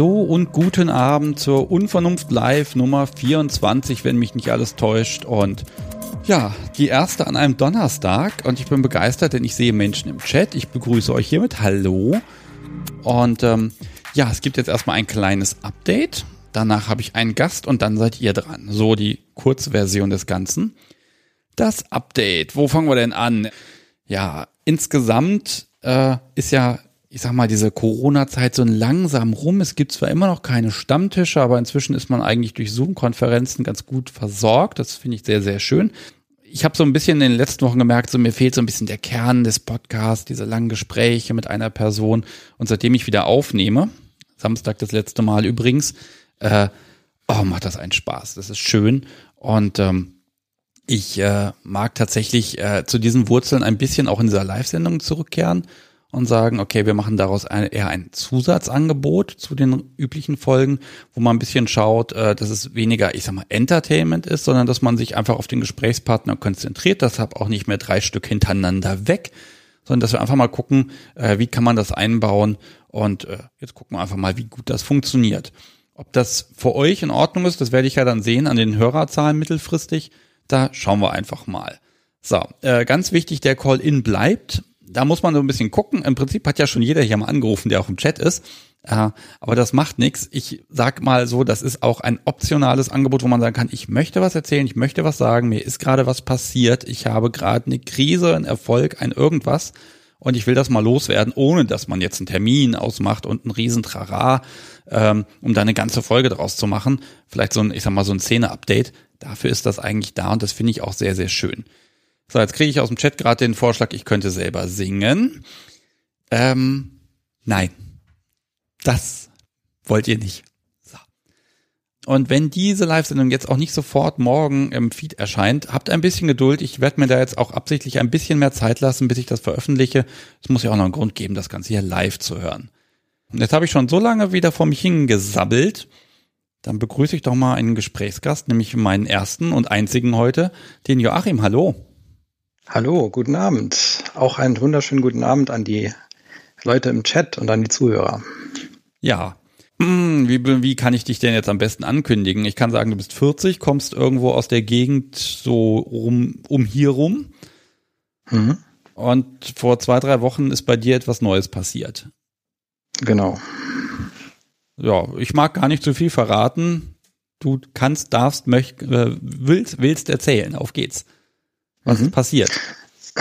Hallo und guten Abend zur Unvernunft Live Nummer 24, wenn mich nicht alles täuscht. Und ja, die erste an einem Donnerstag. Und ich bin begeistert, denn ich sehe Menschen im Chat. Ich begrüße euch hiermit. Hallo. Und ähm, ja, es gibt jetzt erstmal ein kleines Update. Danach habe ich einen Gast und dann seid ihr dran. So die Kurzversion des Ganzen. Das Update. Wo fangen wir denn an? Ja, insgesamt äh, ist ja ich sag mal, diese Corona-Zeit so langsam rum. Es gibt zwar immer noch keine Stammtische, aber inzwischen ist man eigentlich durch Zoom-Konferenzen ganz gut versorgt. Das finde ich sehr, sehr schön. Ich habe so ein bisschen in den letzten Wochen gemerkt, so mir fehlt so ein bisschen der Kern des Podcasts, diese langen Gespräche mit einer Person. Und seitdem ich wieder aufnehme, Samstag das letzte Mal übrigens, äh, oh, macht das einen Spaß. Das ist schön. Und ähm, ich äh, mag tatsächlich äh, zu diesen Wurzeln ein bisschen auch in dieser Live-Sendung zurückkehren und sagen, okay, wir machen daraus ein, eher ein Zusatzangebot zu den üblichen Folgen, wo man ein bisschen schaut, äh, dass es weniger, ich sag mal, Entertainment ist, sondern dass man sich einfach auf den Gesprächspartner konzentriert. Deshalb auch nicht mehr drei Stück hintereinander weg, sondern dass wir einfach mal gucken, äh, wie kann man das einbauen und äh, jetzt gucken wir einfach mal, wie gut das funktioniert. Ob das für euch in Ordnung ist, das werde ich ja dann sehen an den Hörerzahlen mittelfristig. Da schauen wir einfach mal. So, äh, ganz wichtig, der Call-In bleibt da muss man so ein bisschen gucken. Im Prinzip hat ja schon jeder hier mal angerufen, der auch im Chat ist. Äh, aber das macht nichts. Ich sag mal so, das ist auch ein optionales Angebot, wo man sagen kann, ich möchte was erzählen, ich möchte was sagen, mir ist gerade was passiert, ich habe gerade eine Krise, einen Erfolg, ein irgendwas und ich will das mal loswerden, ohne dass man jetzt einen Termin ausmacht und einen riesen Trara, ähm, um da eine ganze Folge draus zu machen. Vielleicht so ein, ich sag mal, so ein Szene-Update. Dafür ist das eigentlich da und das finde ich auch sehr, sehr schön. So, jetzt kriege ich aus dem Chat gerade den Vorschlag, ich könnte selber singen. Ähm, nein. Das wollt ihr nicht. So. Und wenn diese Live-Sendung jetzt auch nicht sofort morgen im Feed erscheint, habt ein bisschen Geduld. Ich werde mir da jetzt auch absichtlich ein bisschen mehr Zeit lassen, bis ich das veröffentliche. Es muss ja auch noch einen Grund geben, das Ganze hier live zu hören. Und jetzt habe ich schon so lange wieder vor mich hingesabbelt. Dann begrüße ich doch mal einen Gesprächsgast, nämlich meinen ersten und einzigen heute, den Joachim. Hallo. Hallo, guten Abend. Auch einen wunderschönen guten Abend an die Leute im Chat und an die Zuhörer. Ja. Hm, wie, wie kann ich dich denn jetzt am besten ankündigen? Ich kann sagen, du bist 40, kommst irgendwo aus der Gegend so um, um hier rum. Mhm. Und vor zwei, drei Wochen ist bei dir etwas Neues passiert. Genau. Ja, ich mag gar nicht zu viel verraten. Du kannst, darfst, möcht, äh, willst, willst erzählen. Auf geht's. Was mhm. ist passiert?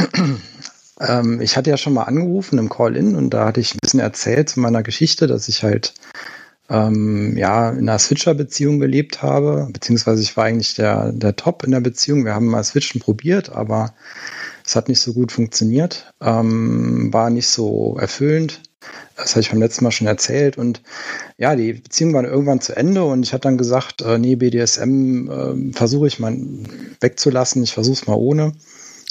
Ähm, ich hatte ja schon mal angerufen im Call-In und da hatte ich ein bisschen erzählt zu meiner Geschichte, dass ich halt ähm, ja in einer Switcher-Beziehung gelebt habe, beziehungsweise ich war eigentlich der, der Top in der Beziehung. Wir haben mal Switchen probiert, aber es hat nicht so gut funktioniert, ähm, war nicht so erfüllend. Das habe ich beim letzten Mal schon erzählt. Und ja, die Beziehung war irgendwann zu Ende und ich hatte dann gesagt, äh, nee, BDSM äh, versuche ich mal wegzulassen, ich versuche es mal ohne.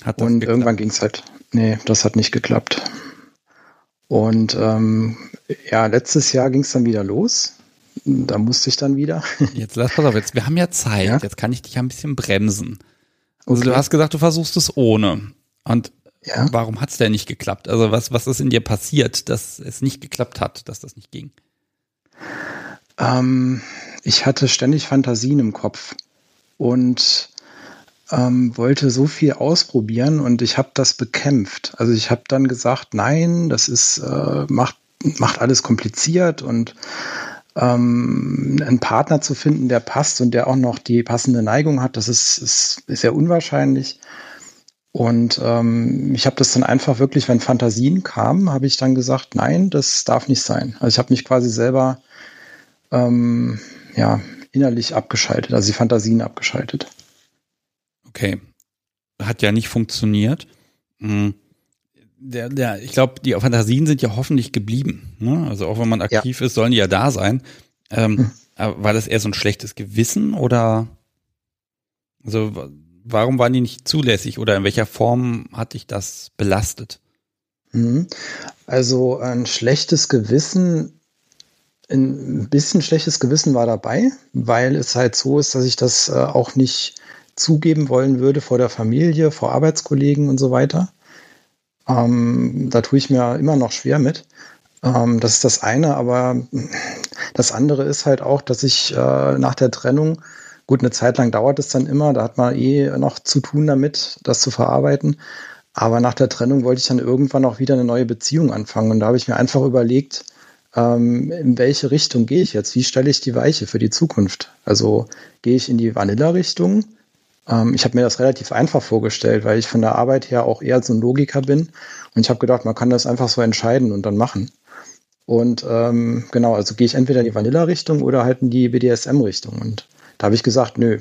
Hat und geklappt? irgendwann ging es halt, nee, das hat nicht geklappt. Und ähm, ja, letztes Jahr ging es dann wieder los. Da musste ich dann wieder. Jetzt lass pass auf, jetzt, wir haben ja Zeit, ja? jetzt kann ich dich ein bisschen bremsen. Also okay. du hast gesagt, du versuchst es ohne. Und ja. Warum hat es denn nicht geklappt? Also was, was ist in dir passiert, dass es nicht geklappt hat, dass das nicht ging? Ähm, ich hatte ständig Fantasien im Kopf und ähm, wollte so viel ausprobieren und ich habe das bekämpft. Also ich habe dann gesagt, nein, das ist äh, macht macht alles kompliziert und ähm, einen Partner zu finden, der passt und der auch noch die passende Neigung hat, das ist, ist, ist sehr unwahrscheinlich. Und ähm, ich habe das dann einfach wirklich, wenn Fantasien kamen, habe ich dann gesagt, nein, das darf nicht sein. Also ich habe mich quasi selber ähm, ja, innerlich abgeschaltet, also die Fantasien abgeschaltet. Okay. Hat ja nicht funktioniert. Hm. Der, der, ich glaube, die Fantasien sind ja hoffentlich geblieben. Ne? Also auch wenn man aktiv ja. ist, sollen die ja da sein. Ähm, hm. War das eher so ein schlechtes Gewissen oder also warum waren die nicht zulässig oder in welcher Form hat dich das belastet? Mhm. Also ein schlechtes Gewissen, ein bisschen schlechtes Gewissen war dabei, weil es halt so ist, dass ich das äh, auch nicht zugeben wollen würde vor der Familie, vor Arbeitskollegen und so weiter. Ähm, da tue ich mir immer noch schwer mit. Ähm, das ist das eine, aber Das andere ist halt auch, dass ich äh, nach der Trennung, gut, eine Zeit lang dauert es dann immer, da hat man eh noch zu tun damit, das zu verarbeiten. Aber nach der Trennung wollte ich dann irgendwann auch wieder eine neue Beziehung anfangen. Und da habe ich mir einfach überlegt, ähm, in welche Richtung gehe ich jetzt? Wie stelle ich die Weiche für die Zukunft? Also gehe ich in die Vanilla-Richtung? Ähm, ich habe mir das relativ einfach vorgestellt, weil ich von der Arbeit her auch eher so ein Logiker bin. Und ich habe gedacht, man kann das einfach so entscheiden und dann machen. Und ähm, genau, also gehe ich entweder in die Vanilla-Richtung oder halt in die BDSM-Richtung. Und da habe ich gesagt, nö.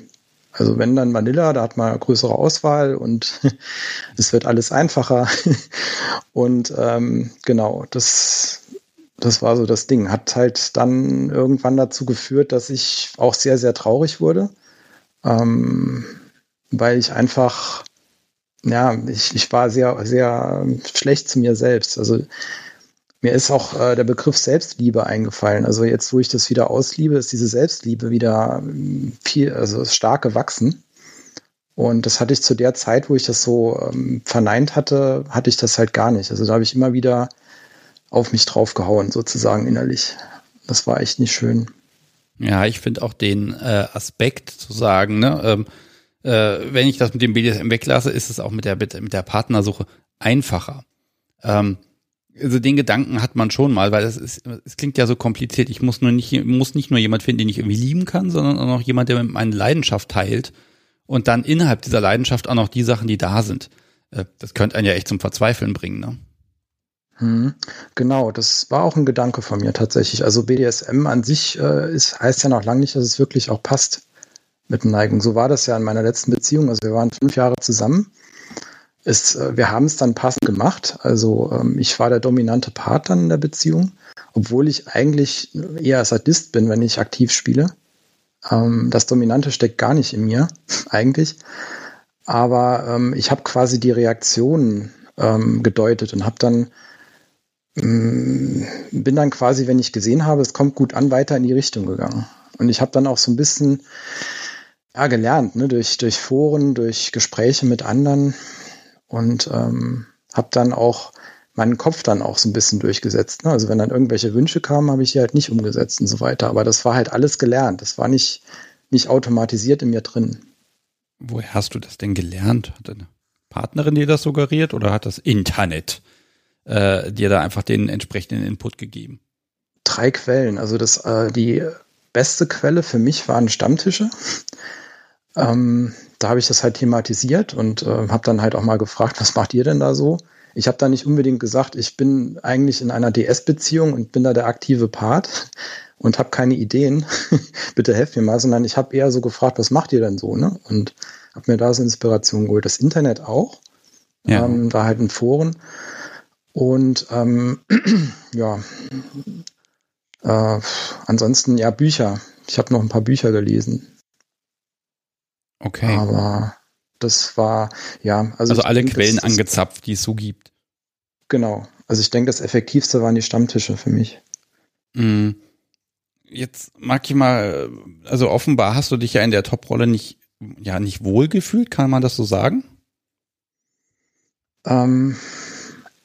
Also wenn dann Vanilla, da hat man größere Auswahl und es wird alles einfacher. und ähm, genau, das, das war so das Ding. Hat halt dann irgendwann dazu geführt, dass ich auch sehr, sehr traurig wurde. Ähm, weil ich einfach, ja, ich, ich war sehr, sehr schlecht zu mir selbst. Also mir ist auch äh, der Begriff Selbstliebe eingefallen. Also jetzt, wo ich das wieder ausliebe, ist diese Selbstliebe wieder ähm, viel, also stark gewachsen. Und das hatte ich zu der Zeit, wo ich das so ähm, verneint hatte, hatte ich das halt gar nicht. Also da habe ich immer wieder auf mich draufgehauen, sozusagen innerlich. Das war echt nicht schön. Ja, ich finde auch den äh, Aspekt zu sagen, ne, ähm, äh, wenn ich das mit dem BDSM weglasse, ist es auch mit der, mit der Partnersuche einfacher. Ähm, also den Gedanken hat man schon mal, weil es ist, es klingt ja so kompliziert. Ich muss nur nicht, muss nicht nur jemand finden, den ich irgendwie lieben kann, sondern auch noch jemand, der meine Leidenschaft teilt und dann innerhalb dieser Leidenschaft auch noch die Sachen, die da sind. Äh, das könnte einen ja echt zum Verzweifeln bringen, ne? Hm, genau, das war auch ein Gedanke von mir tatsächlich. Also BDSM an sich äh, ist, heißt ja noch lange nicht, dass es wirklich auch passt mit Neigung. So war das ja in meiner letzten Beziehung. Also wir waren fünf Jahre zusammen. Es, äh, wir haben es dann passend gemacht. Also ähm, ich war der dominante Part dann in der Beziehung, obwohl ich eigentlich eher Sadist bin, wenn ich aktiv spiele. Ähm, das Dominante steckt gar nicht in mir, eigentlich. Aber ähm, ich habe quasi die Reaktionen gedeutet und habe dann mm, bin dann quasi, wenn ich gesehen habe, es kommt gut an, weiter in die Richtung gegangen. Und ich habe dann auch so ein bisschen ja, gelernt, ne? durch, durch Foren, durch Gespräche mit anderen und ähm, habe dann auch meinen Kopf dann auch so ein bisschen durchgesetzt. Ne? Also wenn dann irgendwelche Wünsche kamen, habe ich die halt nicht umgesetzt und so weiter. Aber das war halt alles gelernt. Das war nicht, nicht automatisiert in mir drin. Woher hast du das denn gelernt? Hat deine Partnerin dir das suggeriert oder hat das Internet äh, dir da einfach den entsprechenden Input gegeben? Drei Quellen. Also das, äh, die beste Quelle für mich waren Stammtische. Ähm, da habe ich das halt thematisiert und äh, habe dann halt auch mal gefragt, was macht ihr denn da so? Ich habe da nicht unbedingt gesagt, ich bin eigentlich in einer DS-Beziehung und bin da der aktive Part und habe keine Ideen. Bitte helft mir mal, sondern ich habe eher so gefragt, was macht ihr denn so? Ne? Und habe mir da so Inspiration geholt. Das Internet auch, ja. ähm, da halt in Foren. Und ähm, ja, äh, ansonsten ja Bücher. Ich habe noch ein paar Bücher gelesen. Okay. Aber das war, ja. Also, also alle denke, Quellen das, angezapft, die es so gibt. Genau. Also ich denke, das Effektivste waren die Stammtische für mich. Mm. Jetzt mag ich mal, also offenbar hast du dich ja in der Top-Rolle nicht, ja, nicht wohlgefühlt, kann man das so sagen? Ähm,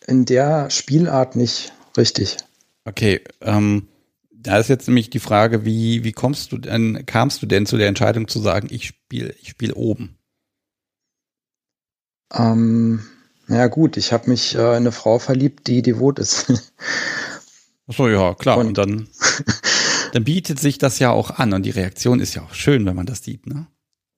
in der Spielart nicht, richtig. Okay, ähm, da ist jetzt nämlich die Frage, wie, wie kommst du denn, kamst du denn zu der Entscheidung zu sagen, ich spiele, ich spiele oben? Ähm, ja gut, ich habe mich äh, in eine Frau verliebt, die devot ist. Achso, ja, klar. Und, und dann, dann bietet sich das ja auch an und die Reaktion ist ja auch schön, wenn man das sieht, ne?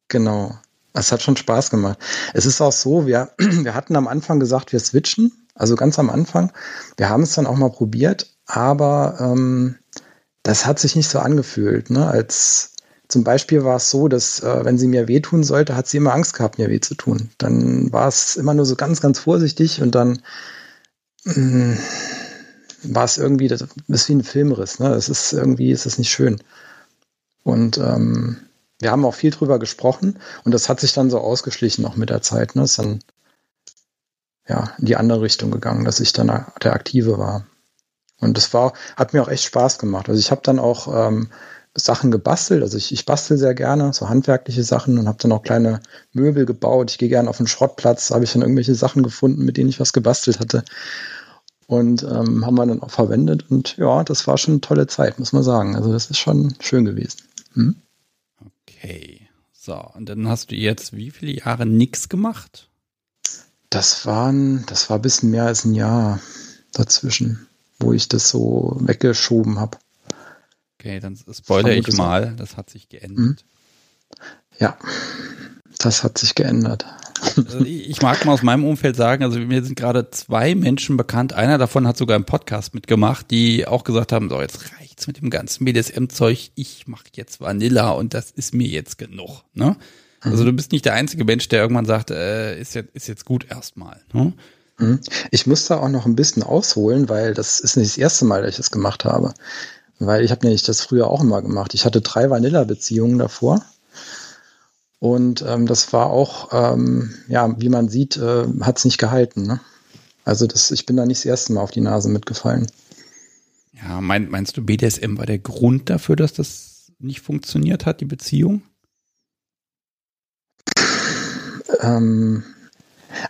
Genau. Es hat schon Spaß gemacht. Es ist auch so, wir, wir hatten am Anfang gesagt, wir switchen, also ganz am Anfang. Wir haben es dann auch mal probiert, aber ähm, das hat sich nicht so angefühlt. Ne? Als zum Beispiel war es so, dass äh, wenn sie mir wehtun sollte, hat sie immer Angst gehabt, mir weh zu tun. Dann war es immer nur so ganz, ganz vorsichtig und dann mh, mm, war es irgendwie, das ist wie ein Filmriss. Ne? Das ist irgendwie, ist das nicht schön. Und ähm, wir haben auch viel drüber gesprochen und das hat sich dann so ausgeschlichen noch mit der Zeit. Ne? Ist dann ja in die andere Richtung gegangen, dass ich dann der Aktive war. Und das war, hat mir auch echt Spaß gemacht. Also ich habe dann auch ähm, Sachen gebastelt. Also ich, ich bastel sehr gerne, so handwerkliche Sachen und habe dann auch kleine Möbel gebaut. Ich gehe gerne auf den Schrottplatz, habe ich dann irgendwelche Sachen gefunden, mit denen ich was gebastelt hatte. Und ähm, haben wir dann auch verwendet. Und ja, das war schon eine tolle Zeit, muss man sagen. Also das ist schon schön gewesen. Hm? Okay. So, und dann hast du jetzt wie viele Jahre nichts gemacht? Das waren, das war ein bisschen mehr als ein Jahr dazwischen, wo ich das so weggeschoben habe. Okay, dann spoilere ich mal, das hat sich geändert. Hm? Ja, das hat sich geändert. Also ich mag mal aus meinem Umfeld sagen, also mir sind gerade zwei Menschen bekannt. Einer davon hat sogar einen Podcast mitgemacht, die auch gesagt haben, so jetzt reicht's mit dem ganzen BDSM-Zeug. Ich mache jetzt Vanilla und das ist mir jetzt genug. Ne? Also mhm. du bist nicht der einzige Mensch, der irgendwann sagt, äh, ist, jetzt, ist jetzt gut erstmal. Ne? Mhm. Ich muss da auch noch ein bisschen ausholen, weil das ist nicht das erste Mal, dass ich das gemacht habe. Weil ich habe nämlich das früher auch immer gemacht. Ich hatte drei Vanilla-Beziehungen davor. Und ähm, das war auch, ähm, ja, wie man sieht, äh, hat es nicht gehalten. Ne? Also das, ich bin da nicht das erste Mal auf die Nase mitgefallen. Ja, mein, meinst du, BDSM war der Grund dafür, dass das nicht funktioniert hat, die Beziehung? Ähm,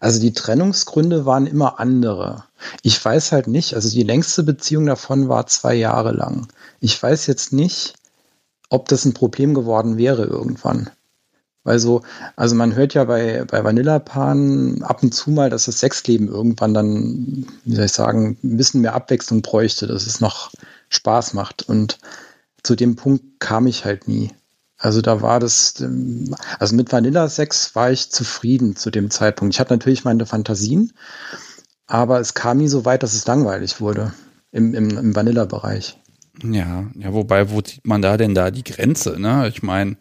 also die Trennungsgründe waren immer andere. Ich weiß halt nicht, also die längste Beziehung davon war zwei Jahre lang. Ich weiß jetzt nicht, ob das ein Problem geworden wäre irgendwann. Weil so, also man hört ja bei, bei Vanilla-Paaren ab und zu mal, dass das Sexleben irgendwann dann, wie soll ich sagen, ein bisschen mehr Abwechslung bräuchte, dass es noch Spaß macht. Und zu dem Punkt kam ich halt nie. Also da war das, also mit Vanilla-Sex war ich zufrieden zu dem Zeitpunkt. Ich hatte natürlich meine Fantasien, aber es kam nie so weit, dass es langweilig wurde im, im, im Vanilla-Bereich. Ja, ja, wobei, wo zieht man da denn da die Grenze, ne? Ich meine,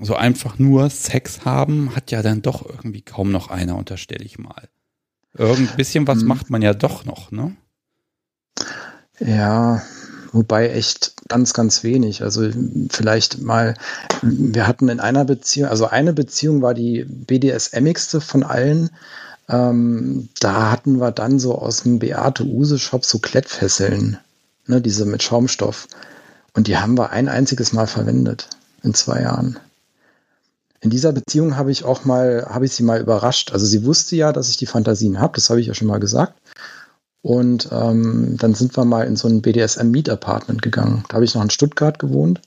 so einfach nur Sex haben hat ja dann doch irgendwie kaum noch einer, unterstelle ich mal. Irgend bisschen was hm. macht man ja doch noch, ne? Ja, wobei echt ganz, ganz wenig. Also vielleicht mal, wir hatten in einer Beziehung, also eine Beziehung war die BDSMigste von allen. Ähm, da hatten wir dann so aus dem Beate Use Shop so Klettfesseln, ne, diese mit Schaumstoff. Und die haben wir ein einziges Mal verwendet in zwei Jahren. In dieser Beziehung habe ich auch mal, habe ich sie mal überrascht. Also sie wusste ja, dass ich die Fantasien habe, das habe ich ja schon mal gesagt. Und ähm, dann sind wir mal in so ein BDSM-Miet-Apartment gegangen. Da habe ich noch in Stuttgart gewohnt.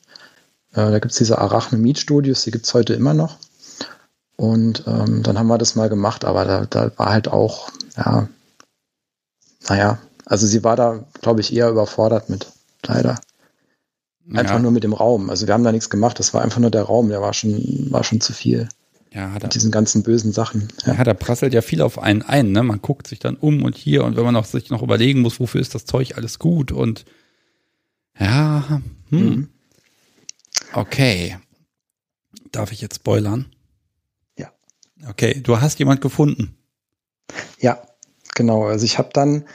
Äh, da gibt es diese Arachne-Mietstudios, die gibt es heute immer noch. Und ähm, dann haben wir das mal gemacht, aber da, da war halt auch, ja, naja, also sie war da, glaube ich, eher überfordert mit, leider. Einfach ja. nur mit dem Raum. Also wir haben da nichts gemacht. Das war einfach nur der Raum. Der war schon, war schon zu viel. Ja, hat er, mit diesen ganzen bösen Sachen. Ja. ja, da prasselt ja viel auf einen ein. Ne? Man guckt sich dann um und hier und wenn man auch sich noch überlegen muss, wofür ist das Zeug alles gut und ja, hm. Mhm. Okay. Darf ich jetzt spoilern? Ja. Okay, du hast jemand gefunden. Ja, genau. Also ich habe dann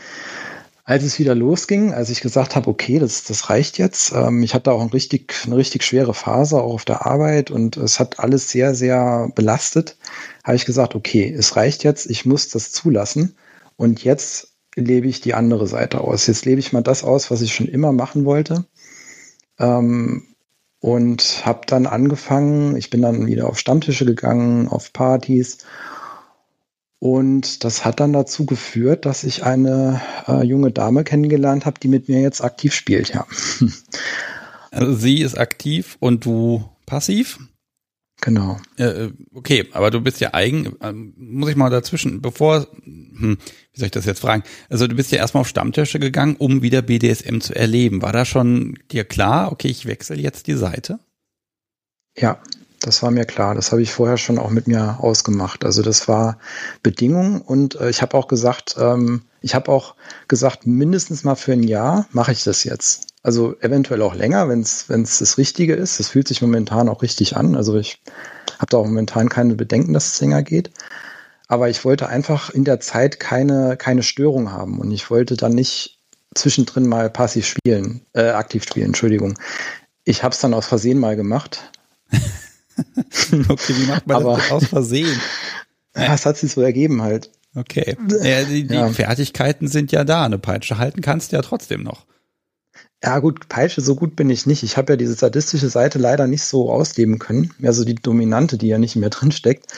als es wieder losging, als ich gesagt habe, okay, das, das reicht jetzt, ähm, ich hatte auch ein richtig, eine richtig schwere Phase, auch auf der Arbeit und es hat alles sehr, sehr belastet, habe ich gesagt, okay, es reicht jetzt, ich muss das zulassen und jetzt lebe ich die andere Seite aus. Jetzt lebe ich mal das aus, was ich schon immer machen wollte. Ähm, und habe dann angefangen, ich bin dann wieder auf Stammtische gegangen, auf Partys und das hat dann dazu geführt, dass ich eine äh, junge Dame kennengelernt habe, die mit mir jetzt aktiv spielt, ja. Also sie ist aktiv und du passiv? Genau. Äh, okay, aber du bist ja eigen, äh, muss ich mal dazwischen, bevor, hm, wie soll ich das jetzt fragen? Also du bist ja erstmal auf Stammtische gegangen, um wieder BDSM zu erleben. War da schon dir klar, okay, ich wechsle jetzt die Seite? Ja, das war mir klar. Das habe ich vorher schon auch mit mir ausgemacht. Also das war Bedingung und äh, ich habe auch gesagt, ähm, ich habe auch gesagt, mindestens mal für ein Jahr mache ich das jetzt. Also eventuell auch länger, wenn es das Richtige ist. Das fühlt sich momentan auch richtig an. Also ich habe da auch momentan keine Bedenken, dass es länger geht. Aber ich wollte einfach in der Zeit keine, keine Störung haben und ich wollte dann nicht zwischendrin mal passiv spielen, äh, aktiv spielen, Entschuldigung. Ich habe es dann aus Versehen mal gemacht. okay, wie macht man Aber, das aus Versehen? Das hat sich so ergeben halt. Okay. Ja, die, die ja. Fertigkeiten sind ja da. Eine Peitsche halten kannst du ja trotzdem noch. Ja, gut, Peitsche, so gut bin ich nicht. Ich habe ja diese sadistische Seite leider nicht so ausleben können. Mehr so die dominante, die ja nicht mehr drin steckt.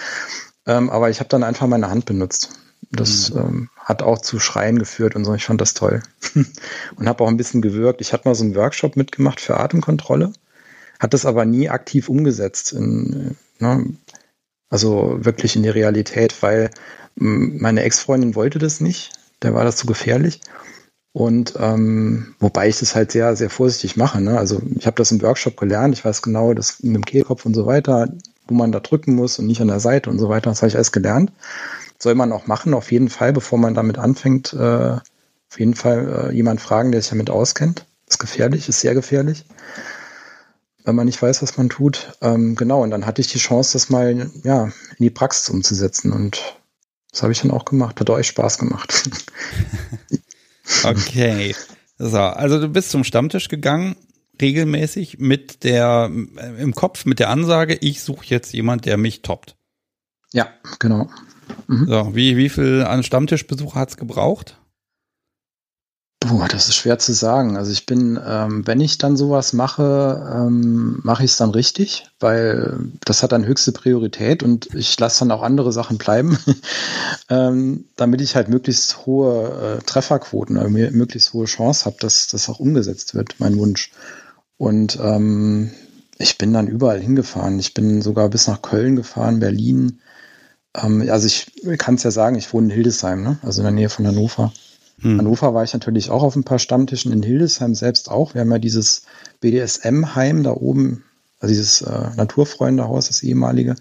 Ähm, aber ich habe dann einfach meine Hand benutzt. Das mhm. ähm, hat auch zu Schreien geführt und so. Ich fand das toll. und habe auch ein bisschen gewirkt. Ich hatte mal so einen Workshop mitgemacht für Atemkontrolle, hat das aber nie aktiv umgesetzt. In, ne, also wirklich in die Realität, weil meine Ex-Freundin wollte das nicht. Der war das zu gefährlich. Und ähm, wobei ich das halt sehr, sehr vorsichtig mache. Ne? Also ich habe das im Workshop gelernt, ich weiß genau, das mit dem Kehlkopf und so weiter, wo man da drücken muss und nicht an der Seite und so weiter, das habe ich alles gelernt. Soll man auch machen, auf jeden Fall, bevor man damit anfängt, äh, auf jeden Fall äh, jemand fragen, der sich damit auskennt. Ist gefährlich, ist sehr gefährlich, wenn man nicht weiß, was man tut. Ähm, genau, und dann hatte ich die Chance, das mal ja, in die Praxis umzusetzen. Und das habe ich dann auch gemacht. Hat euch Spaß gemacht. Okay. So, also du bist zum Stammtisch gegangen, regelmäßig mit der, äh, im Kopf mit der Ansage, ich suche jetzt jemand, der mich toppt. Ja, genau. Mhm. So, wie, wie viel an Stammtischbesucher hat's gebraucht? Puh, das ist schwer zu sagen. Also ich bin, ähm, wenn ich dann sowas mache, ähm, mache ich es dann richtig, weil das hat dann höchste Priorität und ich lasse dann auch andere Sachen bleiben, ähm, damit ich halt möglichst hohe äh, Trefferquoten oder möglichst hohe Chance habe, dass das auch umgesetzt wird, mein Wunsch. Und ähm, ich bin dann überall hingefahren. Ich bin sogar bis nach Köln gefahren, Berlin. Ähm, also ich kann es ja sagen, ich wohne in Hildesheim, ne? also in der Nähe von Hannover. Hm. Hannover war ich natürlich auch auf ein paar Stammtischen, in Hildesheim selbst auch. Wir haben ja dieses BDSM-Heim da oben, also dieses äh, Naturfreundehaus, das ehemalige.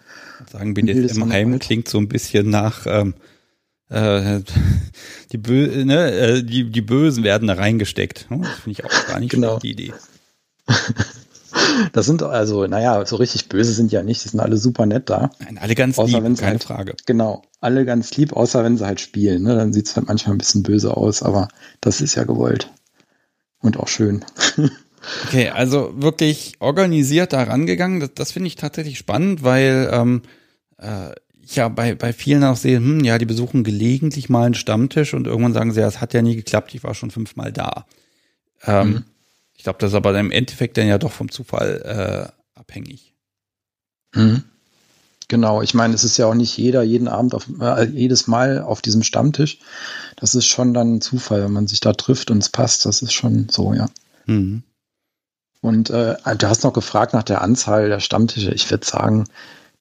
Sagen BDSM-Heim klingt so ein bisschen nach ähm, äh, die, Bö ne, äh, die, die Bösen werden da reingesteckt. Das finde ich auch gar nicht genau. die Idee. Das sind also, naja, so richtig böse sind ja nicht, die sind alle super nett da. Nein, alle ganz außer lieb, keine halt, Frage. Genau, alle ganz lieb, außer wenn sie halt spielen. Ne? Dann sieht es halt manchmal ein bisschen böse aus, aber das ist ja gewollt. Und auch schön. Okay, also wirklich organisiert da rangegangen. Das, das finde ich tatsächlich spannend, weil ähm, äh, ich ja bei, bei vielen auch sehe, hm, ja, die besuchen gelegentlich mal einen Stammtisch und irgendwann sagen sie, ja, es hat ja nie geklappt, ich war schon fünfmal da. Ähm, mhm. Ich glaube, das ist aber im Endeffekt dann ja doch vom Zufall äh, abhängig. Mhm. Genau, ich meine, es ist ja auch nicht jeder jeden Abend auf, äh, jedes Mal auf diesem Stammtisch. Das ist schon dann ein Zufall, wenn man sich da trifft und es passt. Das ist schon so, ja. Mhm. Und äh, du hast noch gefragt nach der Anzahl der Stammtische. Ich würde sagen,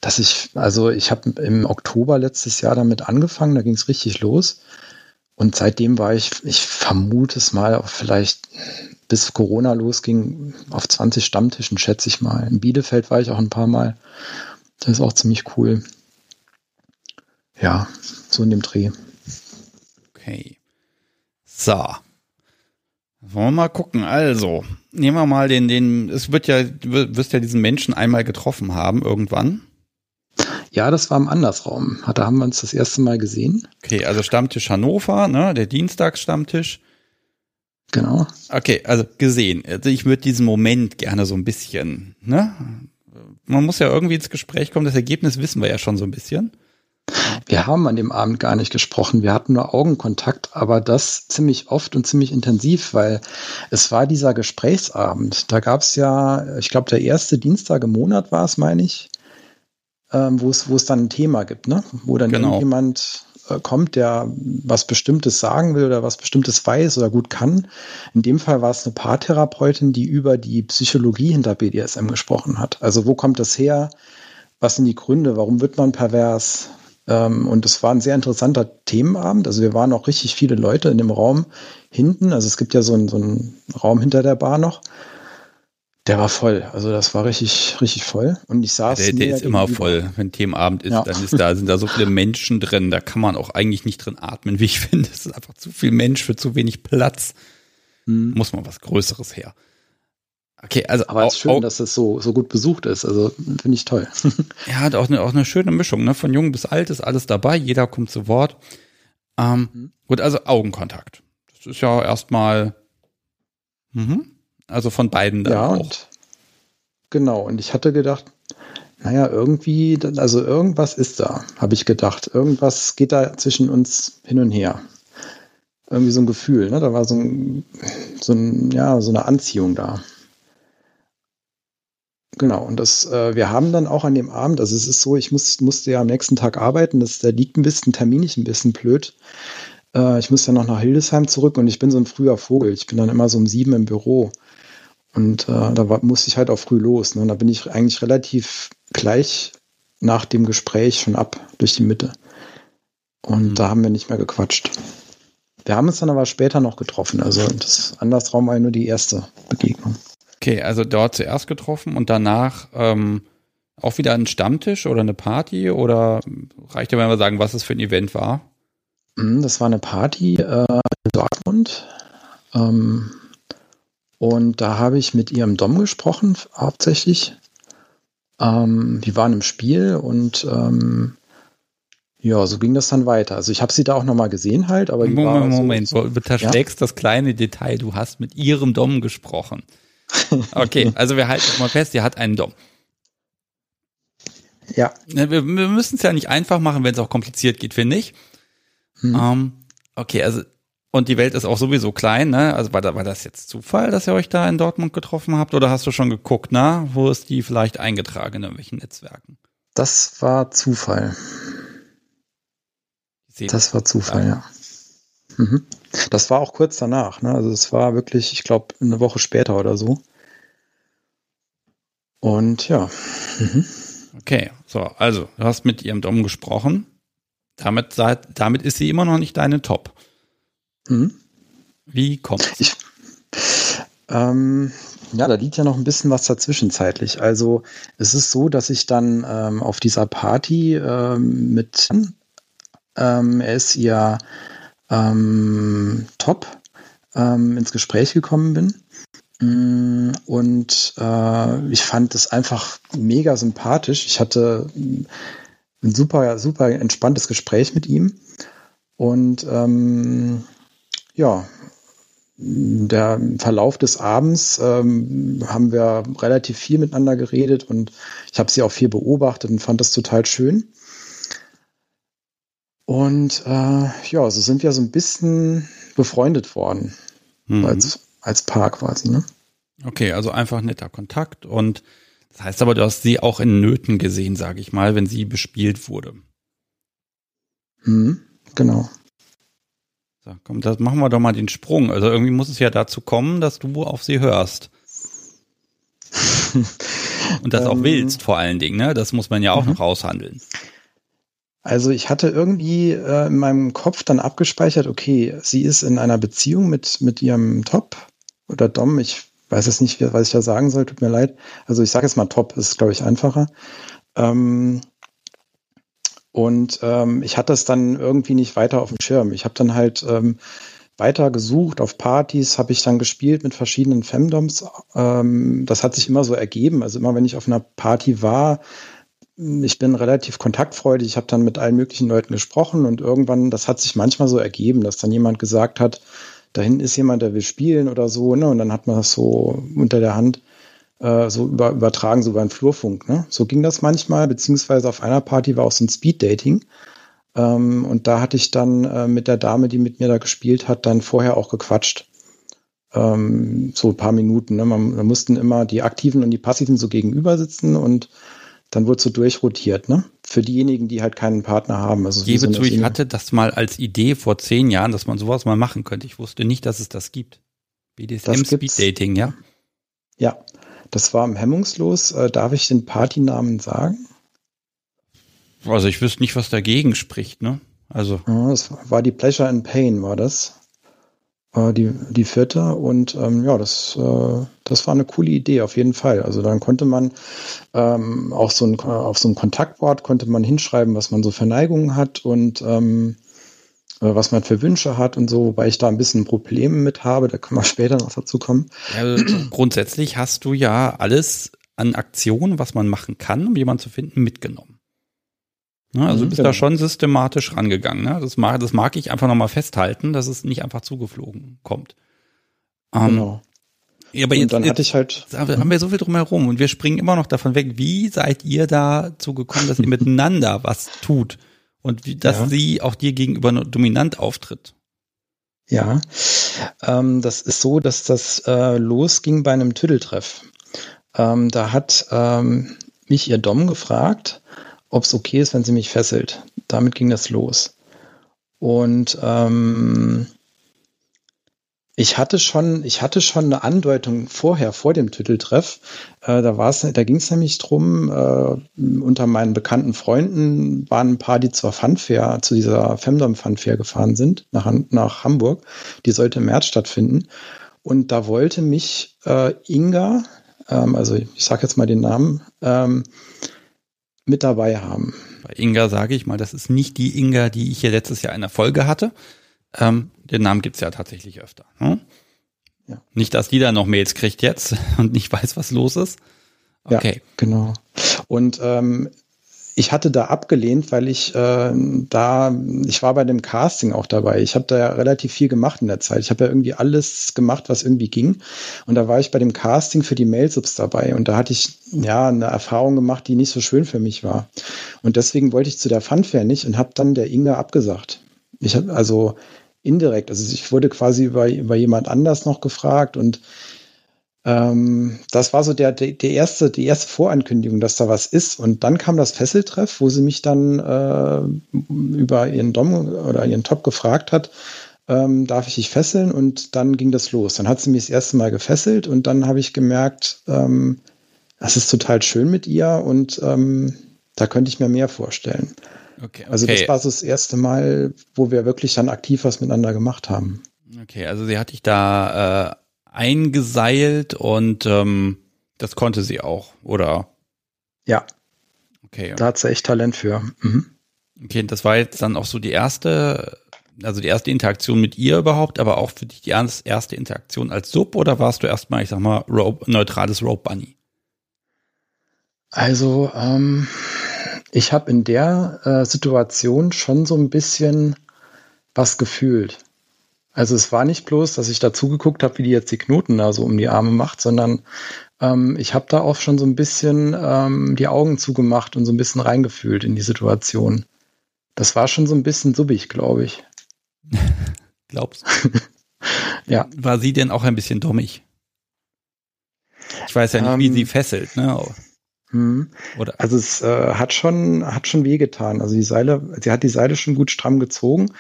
dass ich, also ich habe im Oktober letztes Jahr damit angefangen, da ging es richtig los. Und seitdem war ich, ich vermute es mal, auf vielleicht bis Corona losging, auf 20 Stammtischen, schätze ich mal. In Bielefeld war ich auch ein paar Mal. Das ist auch ziemlich cool. Ja, so in dem Dreh. Okay. So. Wollen wir mal gucken. Also, nehmen wir mal den, den, es wird ja, du wirst ja diesen Menschen einmal getroffen haben, irgendwann. Ja, das war im Andersraum. Da haben wir uns das erste Mal gesehen. Okay, also Stammtisch Hannover, ne, der Dienstagsstammtisch. Genau. Okay, also gesehen. Also ich würde diesen Moment gerne so ein bisschen, ne? Man muss ja irgendwie ins Gespräch kommen. Das Ergebnis wissen wir ja schon so ein bisschen. Wir haben an dem Abend gar nicht gesprochen. Wir hatten nur Augenkontakt, aber das ziemlich oft und ziemlich intensiv, weil es war dieser Gesprächsabend. Da gab es ja, ich glaube, der erste Dienstag im Monat war es, meine ich, ähm, wo es wo es dann ein Thema gibt, ne? Wo dann genau. irgendjemand kommt, der was Bestimmtes sagen will oder was Bestimmtes weiß oder gut kann. In dem Fall war es eine Paartherapeutin, die über die Psychologie hinter BDSM gesprochen hat. Also wo kommt das her? Was sind die Gründe? Warum wird man pervers? Ähm, und es war ein sehr interessanter Themenabend. Also wir waren auch richtig viele Leute in dem Raum hinten. Also es gibt ja so einen, so einen Raum hinter der Bar noch. Der war voll. Also das war richtig, richtig voll. Und ich saß. Der, der ist immer voll. Wenn Themenabend ist, ja. dann ist da, sind da so viele Menschen drin. Da kann man auch eigentlich nicht drin atmen, wie ich finde. Es ist einfach zu viel Mensch für zu wenig Platz. Hm. Muss man was Größeres her. Okay, also. Aber es ist schön, auch, dass es so, so gut besucht ist. Also finde ich toll. ja, hat auch eine, auch eine schöne Mischung, ne? Von jung bis alt ist alles dabei. Jeder kommt zu Wort. Ähm, mhm. Gut, also Augenkontakt. Das ist ja erstmal, mhm. Also von beiden dann ja, auch. Und, genau, und ich hatte gedacht, naja, irgendwie, also irgendwas ist da, habe ich gedacht. Irgendwas geht da zwischen uns hin und her. Irgendwie so ein Gefühl, ne? Da war so, ein, so, ein, ja, so eine Anziehung da. Genau, und das, äh, wir haben dann auch an dem Abend, also es ist so, ich muss, musste ja am nächsten Tag arbeiten, das, da liegt ein bisschen terminlich ein bisschen blöd. Äh, ich muss ja noch nach Hildesheim zurück und ich bin so ein früher Vogel. Ich bin dann immer so um sieben im Büro. Und äh, da war, musste ich halt auch früh los. Ne? Und da bin ich eigentlich relativ gleich nach dem Gespräch schon ab durch die Mitte. Und mhm. da haben wir nicht mehr gequatscht. Wir haben uns dann aber später noch getroffen. Also das Andersraum war ja nur die erste Begegnung. Okay, also dort zuerst getroffen und danach ähm, auch wieder ein Stammtisch oder eine Party oder reicht ja, wenn wir sagen, was es für ein Event war? Mhm, das war eine Party äh, in Dortmund. Ähm, und da habe ich mit ihrem Dom gesprochen, hauptsächlich. Ähm, wir waren im Spiel und ähm, ja, so ging das dann weiter. Also ich habe sie da auch nochmal gesehen halt, aber die Moment, war Moment, so, du unterschlägst ja? das kleine Detail. Du hast mit ihrem Dom gesprochen. Okay, also wir halten mal fest, sie hat einen Dom. Ja. Wir, wir müssen es ja nicht einfach machen, wenn es auch kompliziert geht, finde ich. Hm. Um, okay, also und die Welt ist auch sowieso klein, ne? Also war, da, war das jetzt Zufall, dass ihr euch da in Dortmund getroffen habt? Oder hast du schon geguckt, na, wo ist die vielleicht eingetragen in irgendwelchen Netzwerken? Das war Zufall. Das war Zufall, ja. Mhm. Das war auch kurz danach, ne? Also es war wirklich, ich glaube, eine Woche später oder so. Und ja. Mhm. Okay, so, also, du hast mit ihrem Dom gesprochen. Damit, damit ist sie immer noch nicht deine Top. Mhm. Wie kommt ich? Ähm, ja, da liegt ja noch ein bisschen was dazwischen zeitlich. Also es ist so, dass ich dann ähm, auf dieser Party ähm, mit, ähm, er ist ihr ähm, Top ähm, ins Gespräch gekommen bin. Mm, und äh, ich fand es einfach mega sympathisch. Ich hatte ein super, super entspanntes Gespräch mit ihm. Und ähm, ja, der Verlauf des Abends ähm, haben wir relativ viel miteinander geredet und ich habe sie auch viel beobachtet und fand das total schön. Und äh, ja, so sind wir so ein bisschen befreundet worden mhm. als, als Paar quasi. Ne? Okay, also einfach netter Kontakt und das heißt aber, du hast sie auch in Nöten gesehen, sage ich mal, wenn sie bespielt wurde. Mhm, genau. So, komm, das machen wir doch mal den Sprung. Also irgendwie muss es ja dazu kommen, dass du auf sie hörst. Und das auch ähm, willst, vor allen Dingen, ne? Das muss man ja auch mhm. noch raushandeln. Also ich hatte irgendwie äh, in meinem Kopf dann abgespeichert, okay, sie ist in einer Beziehung mit, mit ihrem Top oder Dom, ich weiß es nicht, was ich da sagen soll, tut mir leid. Also ich sage jetzt mal Top, ist glaube ich einfacher. Ähm, und ähm, ich hatte es dann irgendwie nicht weiter auf dem Schirm. Ich habe dann halt ähm, weiter gesucht auf Partys, habe ich dann gespielt mit verschiedenen Femdoms. Ähm, das hat sich immer so ergeben. Also immer wenn ich auf einer Party war, ich bin relativ kontaktfreudig. Ich habe dann mit allen möglichen Leuten gesprochen und irgendwann, das hat sich manchmal so ergeben, dass dann jemand gesagt hat, da hinten ist jemand, der will spielen oder so, ne? Und dann hat man das so unter der Hand äh, so über, übertragen, so über einen Flurfunk. Ne? So ging das manchmal, beziehungsweise auf einer Party war auch so ein Speed-Dating. Ähm, und da hatte ich dann äh, mit der Dame, die mit mir da gespielt hat, dann vorher auch gequatscht. Ähm, so ein paar Minuten. Ne? Man, man mussten immer die Aktiven und die Passiven so gegenüber sitzen und dann wurde so durchrotiert, ne? Für diejenigen, die halt keinen Partner haben. Also Gebe so zu, ich hatte das mal als Idee vor zehn Jahren, dass man sowas mal machen könnte. Ich wusste nicht, dass es das gibt. BDSM Speed Dating, ja? Ja, das war im Hemmungslos. Äh, darf ich den Partynamen sagen? Also ich wüsste nicht, was dagegen spricht, ne? Also. Ja, das war die Pleasure and Pain, war das. Äh, die, die vierte. Und ähm, ja, das, äh, das war eine coole Idee, auf jeden Fall. Also dann konnte man ähm, auf, so ein, auf so ein Kontaktboard konnte man hinschreiben, was man so für Neigungen hat und ähm, äh, was man für Wünsche hat und so, wobei ich da ein bisschen Probleme mit habe, da können wir später noch dazu kommen. Also grundsätzlich hast du ja alles an Aktionen, was man machen kann, um jemanden zu finden, mitgenommen. Ne, also du bist genau. da schon systematisch rangegangen. Ne? Das, mag, das mag ich einfach nochmal festhalten, dass es nicht einfach zugeflogen kommt. Ähm, genau. Ja, aber jetzt, dann hatte ich halt. Haben wir so viel drum herum und wir springen immer noch davon weg. Wie seid ihr dazu gekommen, dass ihr miteinander was tut? Und wie, dass ja. sie auch dir gegenüber dominant auftritt. Ja, ähm, das ist so, dass das äh, losging bei einem Tüdeltreff. Ähm, da hat ähm, mich ihr Dom gefragt, ob es okay ist, wenn sie mich fesselt. Damit ging das los. Und ähm, ich hatte schon, ich hatte schon eine Andeutung vorher, vor dem Titeltreff. Äh, da es, da ging es nämlich drum. Äh, unter meinen bekannten Freunden waren ein paar, die zur Funfair, zu dieser Femdom Funfair gefahren sind, nach, nach Hamburg. Die sollte im März stattfinden. Und da wollte mich äh, Inga, ähm, also ich sage jetzt mal den Namen, ähm, mit dabei haben. Bei Inga sage ich mal, das ist nicht die Inga, die ich hier letztes Jahr in der Folge hatte. Ähm, den Namen gibt's ja tatsächlich öfter. Hm? Ja. Nicht, dass die da noch Mails kriegt jetzt und nicht weiß, was los ist. Okay. Ja, genau. Und ähm, ich hatte da abgelehnt, weil ich äh, da, ich war bei dem Casting auch dabei. Ich habe da ja relativ viel gemacht in der Zeit. Ich habe ja irgendwie alles gemacht, was irgendwie ging. Und da war ich bei dem Casting für die Mailsubs dabei. Und da hatte ich ja eine Erfahrung gemacht, die nicht so schön für mich war. Und deswegen wollte ich zu der Funfair nicht und habe dann der Inga abgesagt. Ich habe also indirekt, also ich wurde quasi über, über jemand anders noch gefragt und ähm, das war so der, der, der erste, die erste Vorankündigung, dass da was ist. Und dann kam das Fesseltreff, wo sie mich dann äh, über ihren Dom oder ihren Top gefragt hat, ähm, darf ich dich fesseln? Und dann ging das los. Dann hat sie mich das erste Mal gefesselt und dann habe ich gemerkt, ähm, das ist total schön mit ihr und ähm, da könnte ich mir mehr vorstellen. Okay, okay. Also das war so das erste Mal, wo wir wirklich dann aktiv was miteinander gemacht haben. Okay, also sie hat dich da äh, eingeseilt und ähm, das konnte sie auch, oder? Ja. Okay. Da hat sie echt Talent für. Mhm. Okay, das war jetzt dann auch so die erste, also die erste Interaktion mit ihr überhaupt, aber auch für dich die erste Interaktion als Sub oder warst du erstmal, ich sag mal, Rope, neutrales Rope Bunny? Also, ähm, ich habe in der äh, Situation schon so ein bisschen was gefühlt. Also es war nicht bloß, dass ich da zugeguckt habe, wie die jetzt die Knoten da so um die Arme macht, sondern ähm, ich habe da auch schon so ein bisschen ähm, die Augen zugemacht und so ein bisschen reingefühlt in die Situation. Das war schon so ein bisschen subbig, glaube ich. Glaubst du? ja. War sie denn auch ein bisschen dummig? Ich weiß ja nicht, ähm, wie sie fesselt, ne? Mhm. Oder? Also es äh, hat schon, hat schon wehgetan. Also die Seile, sie hat die Seile schon gut stramm gezogen,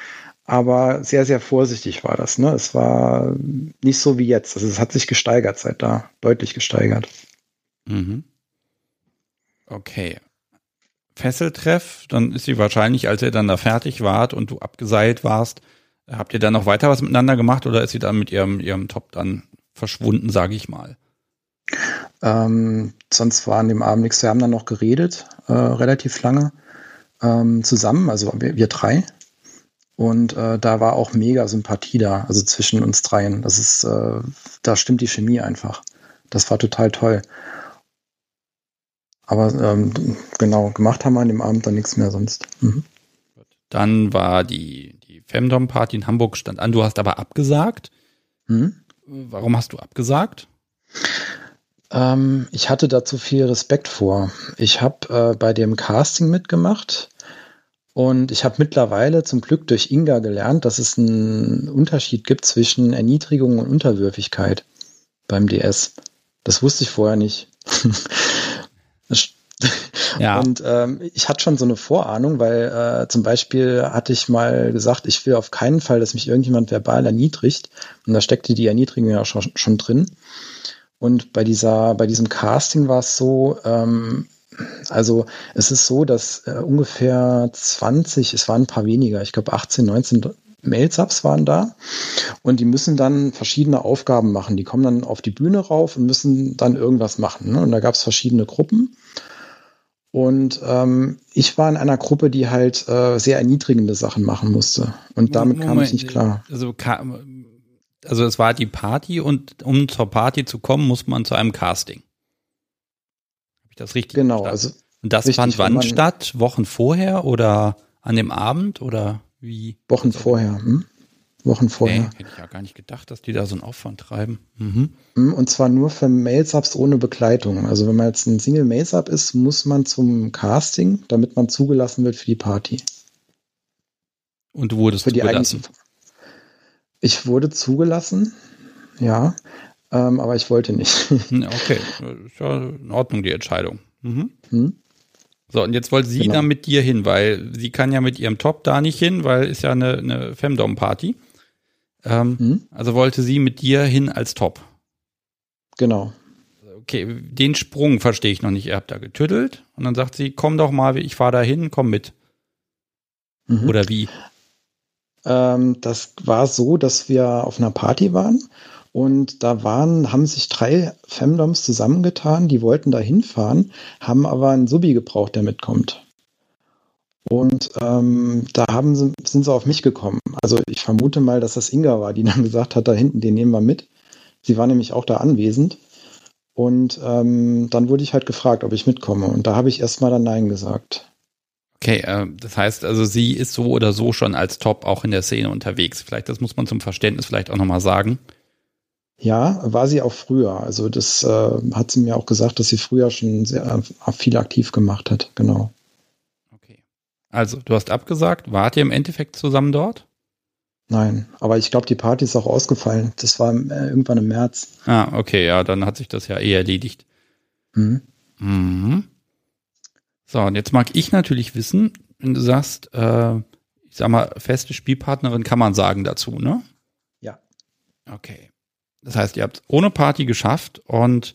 aber sehr, sehr vorsichtig war das. Ne? Es war nicht so wie jetzt. Also es hat sich gesteigert seit da, deutlich gesteigert. Mhm. Okay. Fesseltreff, dann ist sie wahrscheinlich, als ihr dann da fertig wart und du abgeseilt warst, habt ihr dann noch weiter was miteinander gemacht oder ist sie dann mit ihrem, ihrem Top dann verschwunden, sage ich mal? Ähm, sonst war an dem Abend nichts. Wir haben dann noch geredet, äh, relativ lange ähm, zusammen, also wir, wir drei. Und äh, da war auch mega Sympathie da, also zwischen uns dreien. Das ist, äh, da stimmt die Chemie einfach. Das war total toll. Aber ähm, genau, gemacht haben wir an dem Abend dann nichts mehr sonst. Mhm. Dann war die, die Femdom-Party in Hamburg stand an. Du hast aber abgesagt. Mhm. Warum hast du abgesagt? Ähm, ich hatte da zu viel Respekt vor. Ich habe äh, bei dem Casting mitgemacht und ich habe mittlerweile zum Glück durch Inga gelernt, dass es einen Unterschied gibt zwischen Erniedrigung und Unterwürfigkeit beim DS. Das wusste ich vorher nicht. ja. Und ähm, ich hatte schon so eine Vorahnung, weil äh, zum Beispiel hatte ich mal gesagt, ich will auf keinen Fall, dass mich irgendjemand verbal erniedrigt. Und da steckte die Erniedrigung ja schon, schon drin. Und bei dieser, bei diesem Casting war es so, ähm, also es ist so, dass äh, ungefähr 20, es waren ein paar weniger, ich glaube 18, 19 Mailsubs waren da und die müssen dann verschiedene Aufgaben machen. Die kommen dann auf die Bühne rauf und müssen dann irgendwas machen. Ne? Und da gab es verschiedene Gruppen. Und ähm, ich war in einer Gruppe, die halt äh, sehr erniedrigende Sachen machen musste. Und damit Moment, kam ich nicht klar. Also also es war die Party und um zur Party zu kommen, muss man zu einem Casting. Habe ich das richtig Genau, verstanden? also und das richtig, fand wann statt? Wochen vorher oder an dem Abend oder wie? Wochen vorher. Hm? Wochen vorher. Nee, hätte ich ja gar nicht gedacht, dass die da so einen Aufwand treiben. Mhm. Hm, und zwar nur für Mailsubs ohne Begleitung. Also wenn man jetzt ein Single Mailsub ist, muss man zum Casting, damit man zugelassen wird für die Party. Und du wurdest für zugelassen? Ich wurde zugelassen, ja. Ähm, aber ich wollte nicht. okay, ist ja in Ordnung, die Entscheidung. Mhm. Hm? So, und jetzt wollte sie genau. da mit dir hin, weil sie kann ja mit ihrem Top da nicht hin, weil ist ja eine, eine Femdom-Party. Ähm, hm? Also wollte sie mit dir hin als Top. Genau. Okay, den Sprung verstehe ich noch nicht. Ihr habt da getüttelt und dann sagt sie, komm doch mal, ich fahre da hin, komm mit. Mhm. Oder wie? Ähm, das war so, dass wir auf einer Party waren und da waren, haben sich drei Femdoms zusammengetan, die wollten da hinfahren, haben aber einen Subi gebraucht, der mitkommt. Und ähm, da haben sie, sind sie auf mich gekommen. Also ich vermute mal, dass das Inga war, die dann gesagt hat, da hinten, den nehmen wir mit. Sie war nämlich auch da anwesend. Und ähm, dann wurde ich halt gefragt, ob ich mitkomme. Und da habe ich erstmal dann Nein gesagt. Okay, äh, das heißt also, sie ist so oder so schon als Top auch in der Szene unterwegs. Vielleicht, das muss man zum Verständnis vielleicht auch nochmal sagen. Ja, war sie auch früher. Also das äh, hat sie mir auch gesagt, dass sie früher schon sehr äh, viel aktiv gemacht hat, genau. Okay. Also, du hast abgesagt, wart ihr im Endeffekt zusammen dort? Nein, aber ich glaube, die Party ist auch ausgefallen. Das war äh, irgendwann im März. Ah, okay, ja, dann hat sich das ja eh erledigt. Mhm. Mhm. So, und jetzt mag ich natürlich wissen, wenn du sagst, äh, ich sag mal, feste Spielpartnerin kann man sagen dazu, ne? Ja. Okay. Das heißt, ihr habt ohne Party geschafft und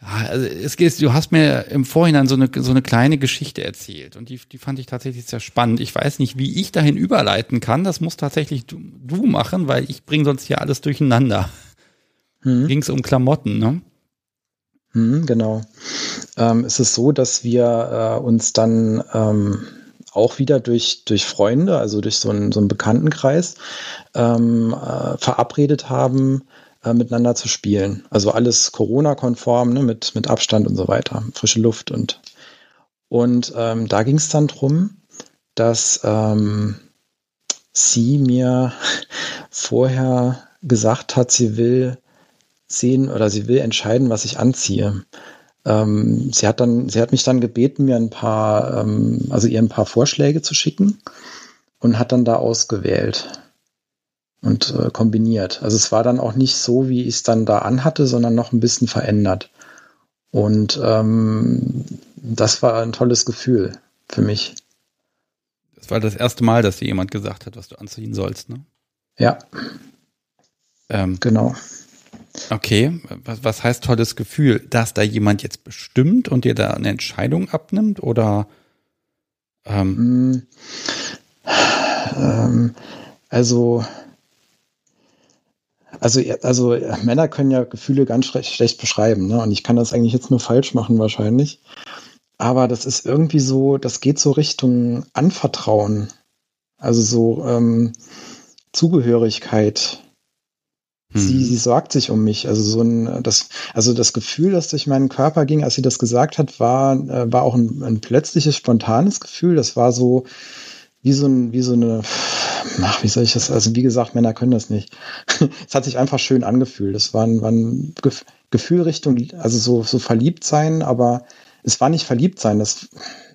ja, also es geht, du hast mir im Vorhinein so eine, so eine kleine Geschichte erzählt und die, die fand ich tatsächlich sehr spannend. Ich weiß nicht, wie ich dahin überleiten kann. Das muss tatsächlich du, du machen, weil ich bringe sonst hier alles durcheinander. Hm. Ging es um Klamotten, ne? Hm, genau. Ähm, es ist so, dass wir äh, uns dann ähm, auch wieder durch, durch Freunde, also durch so einen, so einen Bekanntenkreis, ähm, äh, verabredet haben, äh, miteinander zu spielen. Also alles Corona-konform, ne, mit, mit Abstand und so weiter, frische Luft und und ähm, da ging es dann drum, dass ähm, sie mir vorher gesagt hat, sie will sehen oder sie will entscheiden, was ich anziehe. Ähm, sie hat dann, sie hat mich dann gebeten, mir ein paar, ähm, also ihr ein paar Vorschläge zu schicken und hat dann da ausgewählt und äh, kombiniert. Also es war dann auch nicht so, wie ich es dann da anhatte, sondern noch ein bisschen verändert. Und ähm, das war ein tolles Gefühl für mich. Das war das erste Mal, dass dir jemand gesagt hat, was du anziehen sollst, ne? Ja. Ähm, genau. Okay, was, heißt tolles Gefühl? Dass da jemand jetzt bestimmt und dir da eine Entscheidung abnimmt oder? Ähm? Mm, ähm, also, also, also Männer können ja Gefühle ganz schlecht beschreiben, ne? Und ich kann das eigentlich jetzt nur falsch machen wahrscheinlich. Aber das ist irgendwie so, das geht so Richtung Anvertrauen. Also so ähm, Zugehörigkeit. Sie, hm. sie sorgt sich um mich. Also so ein, das, also das Gefühl, das durch meinen Körper ging, als sie das gesagt hat, war, äh, war auch ein, ein plötzliches, spontanes Gefühl. Das war so wie so ein, wie so eine, ach, wie soll ich das, also wie gesagt, Männer können das nicht. es hat sich einfach schön angefühlt. Es war ein, war ein Gefühl Richtung, also so, so verliebt sein, aber es war nicht verliebt sein. Das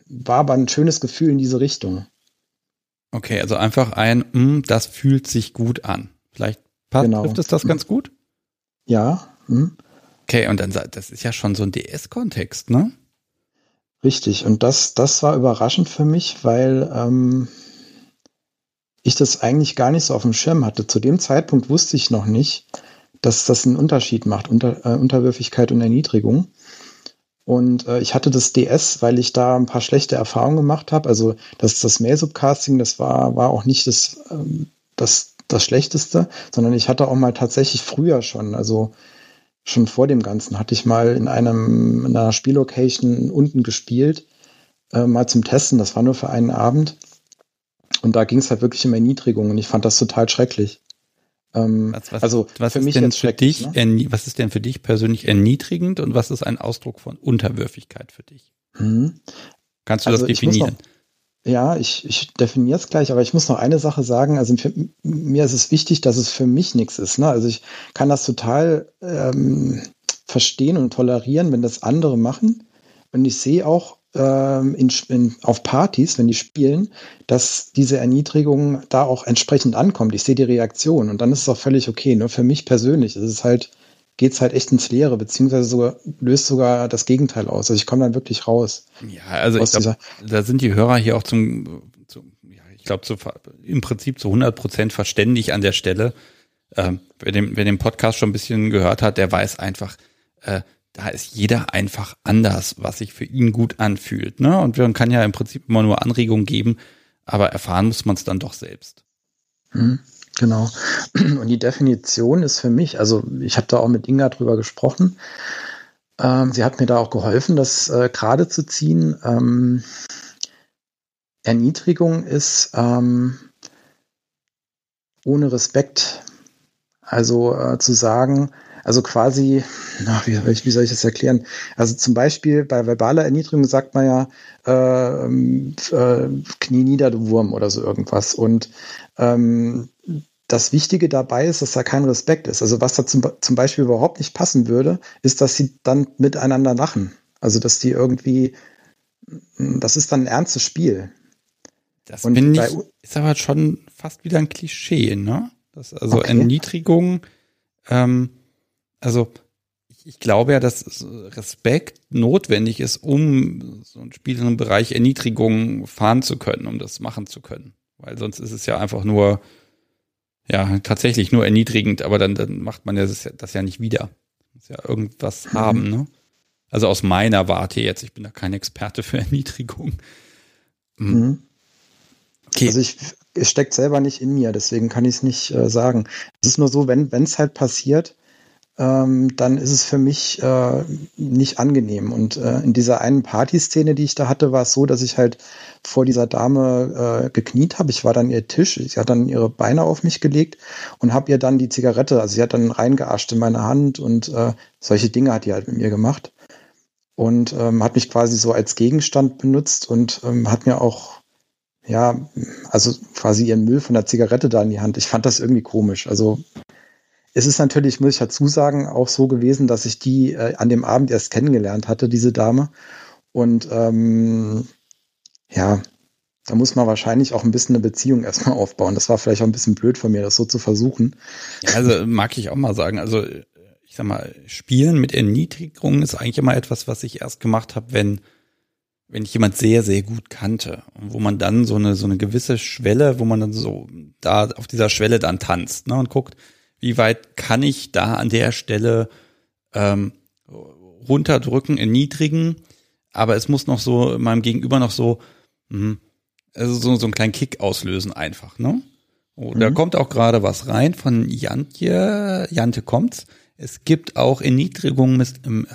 war aber ein schönes Gefühl in diese Richtung. Okay, also einfach ein, mm, das fühlt sich gut an. Vielleicht Passt, genau. trifft es das ganz gut? Ja. Hm. Okay, und dann, das ist ja schon so ein DS-Kontext, ne? Richtig, und das, das war überraschend für mich, weil ähm, ich das eigentlich gar nicht so auf dem Schirm hatte. Zu dem Zeitpunkt wusste ich noch nicht, dass das einen Unterschied macht, Unter, äh, Unterwürfigkeit und Erniedrigung. Und äh, ich hatte das DS, weil ich da ein paar schlechte Erfahrungen gemacht habe. Also das, das Mail-Subcasting, das war, war auch nicht das, ähm, das das Schlechteste, sondern ich hatte auch mal tatsächlich früher schon, also schon vor dem Ganzen, hatte ich mal in einem in einer Spiellocation unten gespielt, äh, mal zum Testen. Das war nur für einen Abend. Und da ging es halt wirklich um Erniedrigung und ich fand das total schrecklich. Ähm, was, was, also was für mich denn für dich, ne? was ist denn für dich persönlich erniedrigend und was ist ein Ausdruck von Unterwürfigkeit für dich? Mhm. Kannst du also das definieren? Ja, ich, ich definiere es gleich, aber ich muss noch eine Sache sagen. Also für, mir ist es wichtig, dass es für mich nichts ist. Ne? Also ich kann das total ähm, verstehen und tolerieren, wenn das andere machen. Und ich sehe auch ähm, in, in, auf Partys, wenn die spielen, dass diese Erniedrigung da auch entsprechend ankommt. Ich sehe die Reaktion und dann ist es auch völlig okay. Nur für mich persönlich ist es halt, geht es halt echt ins Leere, beziehungsweise sogar, löst sogar das Gegenteil aus. Also ich komme dann wirklich raus. Ja, also ich glaub, da sind die Hörer hier auch zum, zum ja, ich glaube, im Prinzip zu 100 Prozent verständig an der Stelle. Ähm, wer, den, wer den Podcast schon ein bisschen gehört hat, der weiß einfach, äh, da ist jeder einfach anders, was sich für ihn gut anfühlt. Ne? Und man kann ja im Prinzip immer nur Anregungen geben, aber erfahren muss man es dann doch selbst. Hm, genau. Und die Definition ist für mich, also ich habe da auch mit Inga drüber gesprochen. Ähm, sie hat mir da auch geholfen, das äh, gerade zu ziehen. Ähm, Erniedrigung ist ähm, ohne Respekt. Also äh, zu sagen, also quasi, ach, wie, wie, soll ich das erklären? Also zum Beispiel bei verbaler Erniedrigung sagt man ja äh, äh, Knie nieder, du Wurm oder so irgendwas. Und ähm, das Wichtige dabei ist, dass da kein Respekt ist. Also was da zum, zum Beispiel überhaupt nicht passen würde, ist, dass sie dann miteinander lachen. Also dass die irgendwie, das ist dann ein ernstes Spiel. Das Und ich, ist aber schon fast wieder ein Klischee, ne? Das, also okay. Erniedrigung, ähm, also ich glaube ja, dass Respekt notwendig ist, um so ein Spiel in einem Bereich Erniedrigung fahren zu können, um das machen zu können. Weil sonst ist es ja einfach nur, ja, tatsächlich nur erniedrigend, aber dann, dann macht man das, das ja nicht wieder. Muss ja irgendwas mhm. haben, ne? Also aus meiner Warte jetzt, ich bin da kein Experte für Erniedrigung. Mhm. mhm. Okay. Also ich, es steckt selber nicht in mir, deswegen kann ich es nicht äh, sagen. Es ist nur so, wenn es halt passiert, ähm, dann ist es für mich äh, nicht angenehm. Und äh, in dieser einen Partyszene, die ich da hatte, war es so, dass ich halt vor dieser Dame äh, gekniet habe. Ich war dann ihr Tisch, sie hat dann ihre Beine auf mich gelegt und habe ihr dann die Zigarette, also sie hat dann reingeascht in meine Hand und äh, solche Dinge hat die halt mit mir gemacht. Und ähm, hat mich quasi so als Gegenstand benutzt und ähm, hat mir auch ja, also quasi ihren Müll von der Zigarette da in die Hand. Ich fand das irgendwie komisch. Also es ist natürlich, muss ich dazu sagen, auch so gewesen, dass ich die äh, an dem Abend erst kennengelernt hatte, diese Dame. Und ähm, ja, da muss man wahrscheinlich auch ein bisschen eine Beziehung erstmal aufbauen. Das war vielleicht auch ein bisschen blöd von mir, das so zu versuchen. Ja, also mag ich auch mal sagen. Also ich sag mal, Spielen mit Erniedrigung ist eigentlich immer etwas, was ich erst gemacht habe, wenn wenn ich jemand sehr, sehr gut kannte und wo man dann so eine, so eine gewisse Schwelle, wo man dann so da auf dieser Schwelle dann tanzt ne, und guckt, wie weit kann ich da an der Stelle ähm, runterdrücken, erniedrigen, aber es muss noch so meinem Gegenüber noch so, mh, also so, so einen kleinen Kick auslösen einfach, ne? Oh, mhm. Da kommt auch gerade was rein von Jantje, Jante kommt's. Es gibt auch Erniedrigungen mit, ähm,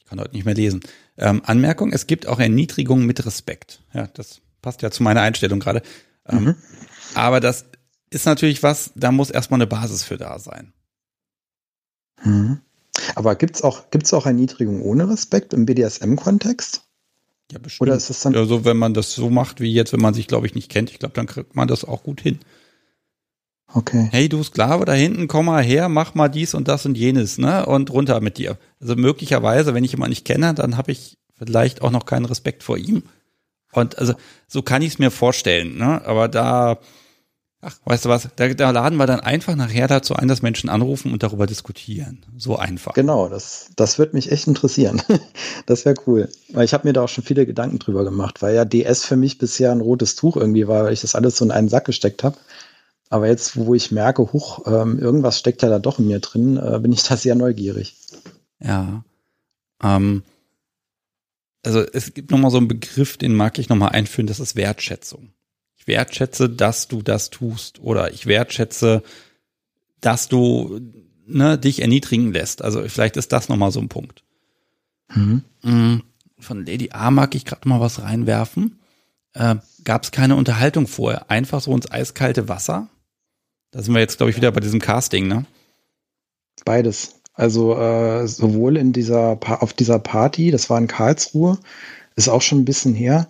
ich kann heute nicht mehr lesen. Ähm, Anmerkung, es gibt auch Erniedrigungen mit Respekt. Ja, das passt ja zu meiner Einstellung gerade. Ähm, mhm. Aber das ist natürlich was, da muss erstmal eine Basis für da sein. Mhm. Aber gibt's auch, gibt's auch Erniedrigung ohne Respekt im BDSM-Kontext? Ja, bestimmt. Oder ist das dann. Also, wenn man das so macht wie jetzt, wenn man sich, glaube ich, nicht kennt, ich glaube, dann kriegt man das auch gut hin. Okay. Hey, du Sklave da hinten, komm mal her, mach mal dies und das und jenes, ne? Und runter mit dir. Also möglicherweise, wenn ich jemanden nicht kenne, dann habe ich vielleicht auch noch keinen Respekt vor ihm. Und also so kann ich es mir vorstellen, ne? Aber da Ach, weißt du was? Da, da laden wir dann einfach nachher dazu ein, dass Menschen anrufen und darüber diskutieren. So einfach. Genau, das, das wird mich echt interessieren. das wäre cool. Weil ich habe mir da auch schon viele Gedanken drüber gemacht, weil ja DS für mich bisher ein rotes Tuch irgendwie war, weil ich das alles so in einen Sack gesteckt habe. Aber jetzt, wo ich merke, huch, ähm, irgendwas steckt ja da doch in mir drin, äh, bin ich da sehr neugierig. Ja. Ähm, also es gibt nochmal so einen Begriff, den mag ich nochmal einführen, das ist Wertschätzung wertschätze, dass du das tust oder ich wertschätze, dass du ne, dich erniedrigen lässt. Also vielleicht ist das nochmal so ein Punkt. Mhm. Mm, von Lady A mag ich gerade mal was reinwerfen. Äh, Gab es keine Unterhaltung vorher, einfach so ins eiskalte Wasser. Da sind wir jetzt, glaube ich, wieder bei diesem Casting, ne? Beides. Also äh, sowohl in dieser auf dieser Party, das war in Karlsruhe, ist auch schon ein bisschen her.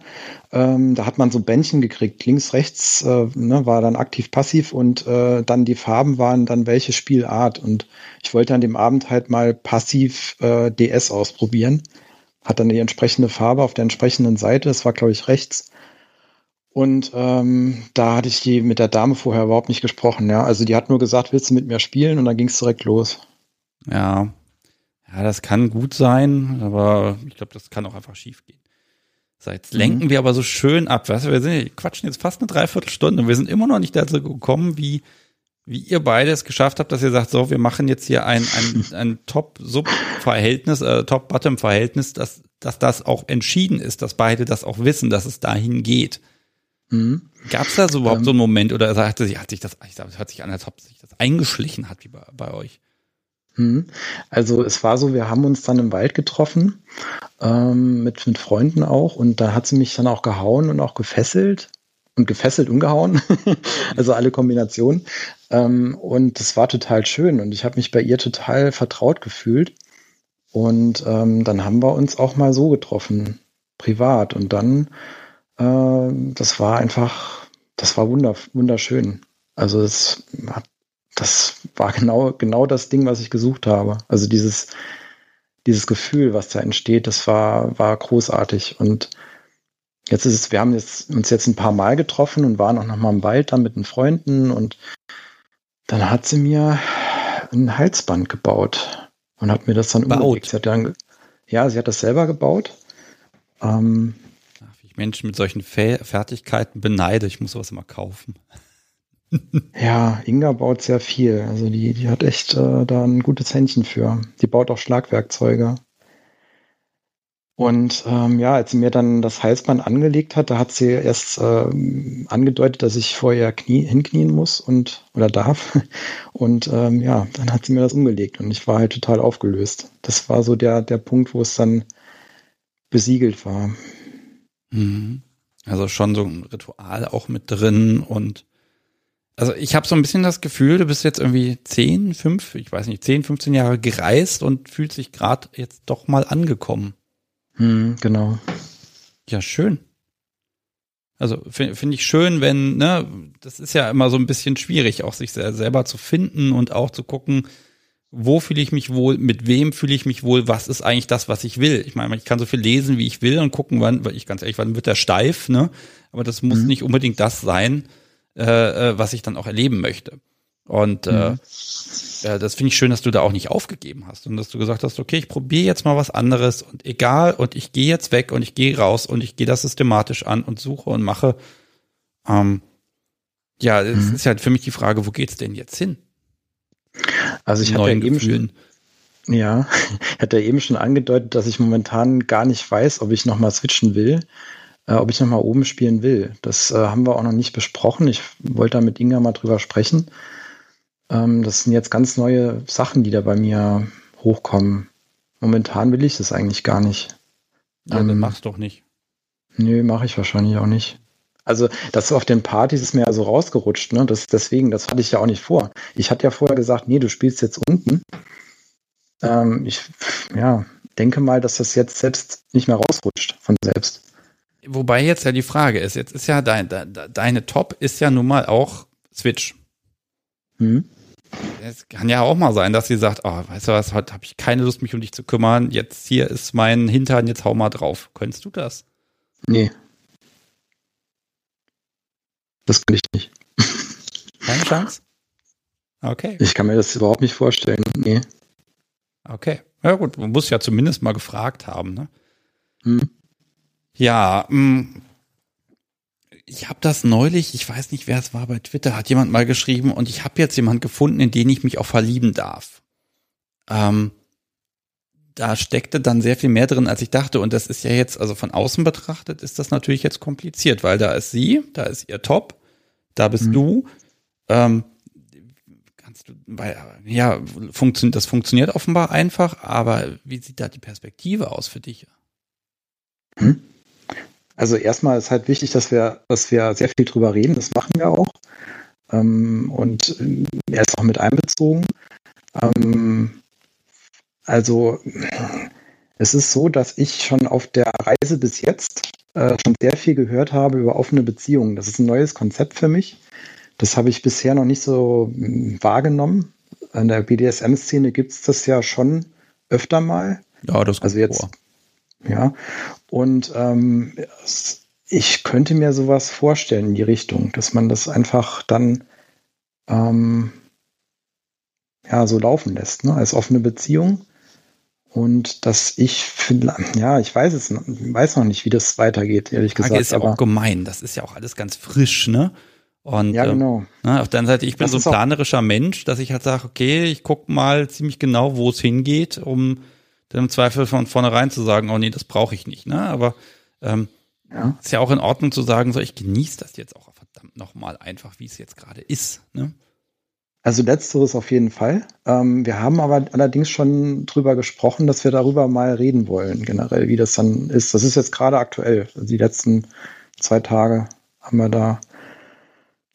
Ähm, da hat man so Bändchen gekriegt, links, rechts, äh, ne, war dann aktiv, passiv und äh, dann die Farben waren dann welche Spielart. Und ich wollte an dem Abend halt mal passiv äh, DS ausprobieren hat dann die entsprechende Farbe auf der entsprechenden Seite. Das war, glaube ich, rechts. Und ähm, da hatte ich die mit der Dame vorher überhaupt nicht gesprochen. Ja, also die hat nur gesagt, willst du mit mir spielen? Und dann ging es direkt los. Ja, ja, das kann gut sein, aber ich glaube, das kann auch einfach schief gehen. So, jetzt lenken mhm. wir aber so schön ab. Weißt du, wir sind, quatschen jetzt fast eine Dreiviertelstunde und wir sind immer noch nicht dazu gekommen, wie, wie ihr beide es geschafft habt, dass ihr sagt, so, wir machen jetzt hier ein, ein, ein Top-Sub-Verhältnis, äh, Top-Bottom-Verhältnis, dass, dass das auch entschieden ist, dass beide das auch wissen, dass es dahin geht. Mhm. Gab es da so überhaupt ähm, so einen Moment oder sagte sie, hat sich das, ich sag, hört sich an, als ob sich das eingeschlichen hat wie bei, bei euch? Mhm. Also es war so, wir haben uns dann im Wald getroffen, ähm, mit, mit Freunden auch, und da hat sie mich dann auch gehauen und auch gefesselt und gefesselt und gehauen. also alle Kombinationen. Ähm, und das war total schön und ich habe mich bei ihr total vertraut gefühlt. Und ähm, dann haben wir uns auch mal so getroffen, privat. Und dann äh, das war einfach, das war wunderschön. Also es hat, das war genau, genau das Ding, was ich gesucht habe. Also dieses, dieses Gefühl, was da entsteht, das war, war großartig. Und jetzt ist es, wir haben jetzt, uns jetzt ein paar Mal getroffen und waren auch noch mal im Wald dann mit den Freunden und dann hat sie mir ein Halsband gebaut und hat mir das dann umgelegt. Sie hat dann, ja, sie hat das selber gebaut. Ähm, Menschen mit solchen Fertigkeiten beneide. Ich muss sowas immer kaufen. Ja, Inga baut sehr viel. Also die, die hat echt äh, da ein gutes Händchen für. Die baut auch Schlagwerkzeuge. Und ähm, ja, als sie mir dann das Halsband angelegt hat, da hat sie erst äh, angedeutet, dass ich vorher Knie, hinknien muss und oder darf. Und ähm, ja, dann hat sie mir das umgelegt und ich war halt total aufgelöst. Das war so der, der Punkt, wo es dann besiegelt war. Mhm. Also schon so ein Ritual auch mit drin und also ich habe so ein bisschen das Gefühl, du bist jetzt irgendwie 10, 5, ich weiß nicht, 10, 15 Jahre gereist und fühlst dich gerade jetzt doch mal angekommen. Hm, genau. Ja, schön. Also finde find ich schön, wenn, ne, das ist ja immer so ein bisschen schwierig, auch sich selber zu finden und auch zu gucken, wo fühle ich mich wohl, mit wem fühle ich mich wohl, was ist eigentlich das, was ich will. Ich meine, ich kann so viel lesen, wie ich will und gucken, wann, weil ich ganz ehrlich, wann wird der steif, ne? Aber das muss mhm. nicht unbedingt das sein, äh, äh, was ich dann auch erleben möchte. Und äh, mhm. äh, das finde ich schön, dass du da auch nicht aufgegeben hast und dass du gesagt hast, okay, ich probiere jetzt mal was anderes und egal und ich gehe jetzt weg und ich gehe raus und ich gehe das systematisch an und suche und mache. Ähm, ja, es mhm. ist halt für mich die Frage, wo geht's denn jetzt hin? Also ich hatte ja eben schon, ja, ich hatte ja eben schon angedeutet, dass ich momentan gar nicht weiß, ob ich nochmal switchen will, äh, ob ich nochmal oben spielen will. Das äh, haben wir auch noch nicht besprochen. Ich wollte da mit Inga mal drüber sprechen. Ähm, das sind jetzt ganz neue Sachen, die da bei mir hochkommen. Momentan will ich das eigentlich gar nicht. Ja, ähm, dann mach's doch nicht. Nö, mache ich wahrscheinlich auch nicht. Also das auf den Partys ist mir also rausgerutscht. Ne? Das, deswegen, das hatte ich ja auch nicht vor. Ich hatte ja vorher gesagt, nee, du spielst jetzt unten. Ähm, ich ja, denke mal, dass das jetzt selbst nicht mehr rausrutscht von selbst. Wobei jetzt ja die Frage ist, jetzt ist ja dein, de, deine Top ist ja nun mal auch Switch. Hm? Es kann ja auch mal sein, dass sie sagt, oh, weißt du was, heute habe ich keine Lust, mich um dich zu kümmern. Jetzt hier ist mein Hintern, jetzt hau mal drauf. Könntest du das? Nee, das kann ich nicht. Keine Chance? Okay. Ich kann mir das überhaupt nicht vorstellen. Nee. Okay. Ja gut, man muss ja zumindest mal gefragt haben, ne? Hm. Ja, mh, mm, ich habe das neulich, ich weiß nicht, wer es war, bei Twitter hat jemand mal geschrieben und ich habe jetzt jemand gefunden, in den ich mich auch verlieben darf. Ähm, da steckte dann sehr viel mehr drin, als ich dachte. Und das ist ja jetzt, also von außen betrachtet, ist das natürlich jetzt kompliziert, weil da ist sie, da ist ihr Top, da bist mhm. du. Ähm, kannst du, weil, ja, funktioniert, das funktioniert offenbar einfach, aber wie sieht da die Perspektive aus für dich? Mhm. Also erstmal ist halt wichtig, dass wir, dass wir sehr viel drüber reden. Das machen wir auch. Ähm, und äh, er ist auch mit einbezogen. Ähm, also es ist so, dass ich schon auf der Reise bis jetzt äh, schon sehr viel gehört habe über offene Beziehungen. Das ist ein neues Konzept für mich. Das habe ich bisher noch nicht so hm, wahrgenommen. An der BDSM-Szene gibt es das ja schon öfter mal. Ja, das also jetzt, vor. Ja. Und ähm, ich könnte mir sowas vorstellen in die Richtung, dass man das einfach dann ähm, ja so laufen lässt, ne? als offene Beziehung. Und dass ich finde, ja, ich weiß es, weiß noch nicht, wie das weitergeht, ehrlich gesagt. Frage ist ja auch gemein. Das ist ja auch alles ganz frisch, ne? Und ja, genau. Äh, auf der anderen Seite, ich bin das so ein planerischer Mensch, dass ich halt sage, okay, ich gucke mal ziemlich genau, wo es hingeht, um dann im Zweifel von vornherein zu sagen, oh nee, das brauche ich nicht. Ne? Aber ähm, ja. ist ja auch in Ordnung zu sagen, so ich genieße das jetzt auch verdammt nochmal einfach, wie es jetzt gerade ist. Ne? Also letzteres auf jeden Fall. Ähm, wir haben aber allerdings schon drüber gesprochen, dass wir darüber mal reden wollen, generell, wie das dann ist. Das ist jetzt gerade aktuell. Also die letzten zwei Tage haben wir da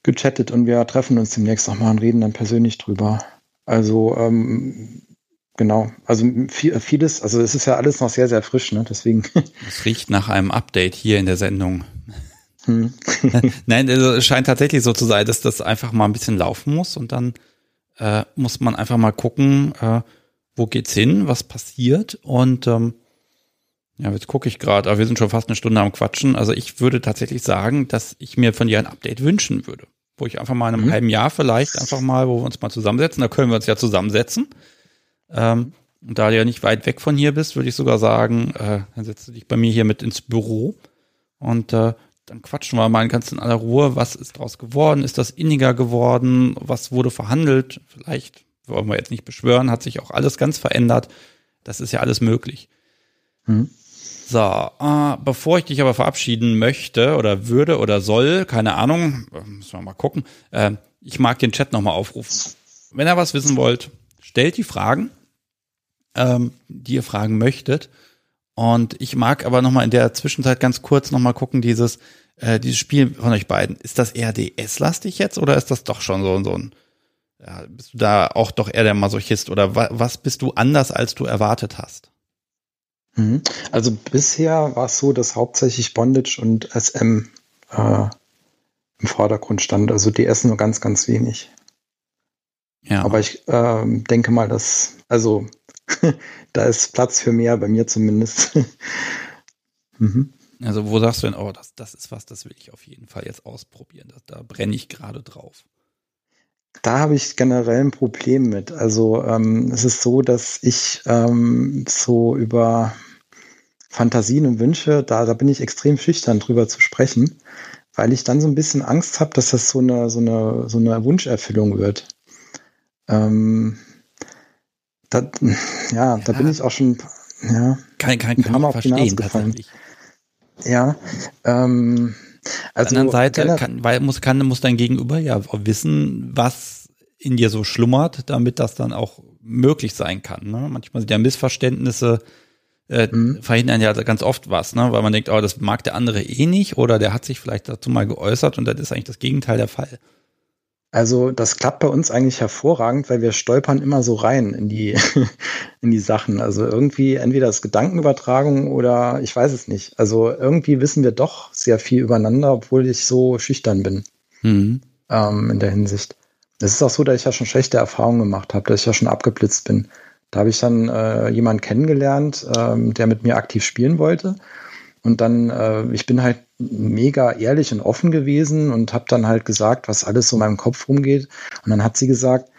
gechattet und wir treffen uns demnächst nochmal und reden dann persönlich drüber. Also ähm, genau, also viel, vieles, also es ist ja alles noch sehr, sehr frisch, ne? Deswegen. Es riecht nach einem Update hier in der Sendung. Hm. Nein, also es scheint tatsächlich so zu sein, dass das einfach mal ein bisschen laufen muss und dann äh, muss man einfach mal gucken, äh, wo geht's hin, was passiert und ähm, ja, jetzt gucke ich gerade, aber wir sind schon fast eine Stunde am Quatschen. Also ich würde tatsächlich sagen, dass ich mir von dir ein Update wünschen würde. Wo ich einfach mal in einem mhm. halben Jahr vielleicht einfach mal, wo wir uns mal zusammensetzen, da können wir uns ja zusammensetzen. Ähm, und da du ja nicht weit weg von hier bist, würde ich sogar sagen, äh, dann setzt du dich bei mir hier mit ins Büro und äh, dann quatschen wir mal ganz in aller Ruhe, was ist daraus geworden, ist das inniger geworden, was wurde verhandelt, vielleicht wollen wir jetzt nicht beschwören, hat sich auch alles ganz verändert, das ist ja alles möglich. Mhm. So, äh, bevor ich dich aber verabschieden möchte oder würde oder soll, keine Ahnung, äh, müssen wir mal gucken, äh, ich mag den Chat nochmal aufrufen. Wenn ihr was wissen wollt, stellt die Fragen, ähm, die ihr fragen möchtet. Und ich mag aber nochmal in der Zwischenzeit ganz kurz nochmal gucken, dieses, äh, dieses Spiel von euch beiden. Ist das eher DS-lastig jetzt oder ist das doch schon so, so ein, ja, bist du da auch doch eher der Masochist oder wa was bist du anders, als du erwartet hast? Mhm. Also bisher war es so, dass hauptsächlich Bondage und SM äh, im Vordergrund stand. Also DS nur ganz, ganz wenig. Ja. Aber ich äh, denke mal, dass, also da ist Platz für mehr, bei mir zumindest. mhm. Also wo sagst du denn, oh, das, das ist was, das will ich auf jeden Fall jetzt ausprobieren. Da, da brenne ich gerade drauf. Da habe ich generell ein Problem mit. Also ähm, es ist so, dass ich ähm, so über Fantasien und Wünsche, da, da bin ich extrem schüchtern drüber zu sprechen, weil ich dann so ein bisschen Angst habe, dass das so eine, so eine, so eine Wunscherfüllung wird. Ähm, da, ja, ja, da bin ich auch schon, ja, kann, kann, kann ein paar Mal auf die Nase gefallen. Ja, ähm, also, Auf der anderen Seite kann, weil muss, kann, muss dein Gegenüber ja wissen, was in dir so schlummert, damit das dann auch möglich sein kann. Ne? Manchmal sind ja Missverständnisse äh, mhm. verhindern ja ganz oft was, ne? weil man denkt, oh, das mag der andere eh nicht oder der hat sich vielleicht dazu mal geäußert und das ist eigentlich das Gegenteil der Fall. Also das klappt bei uns eigentlich hervorragend, weil wir stolpern immer so rein in die, in die Sachen. Also irgendwie entweder das Gedankenübertragung oder ich weiß es nicht. Also irgendwie wissen wir doch sehr viel übereinander, obwohl ich so schüchtern bin mhm. ähm, in der Hinsicht. Es ist auch so, dass ich ja schon schlechte Erfahrungen gemacht habe, dass ich ja schon abgeblitzt bin. Da habe ich dann äh, jemanden kennengelernt, ähm, der mit mir aktiv spielen wollte. Und dann, äh, ich bin halt mega ehrlich und offen gewesen und habe dann halt gesagt, was alles so in meinem Kopf rumgeht. Und dann hat sie gesagt,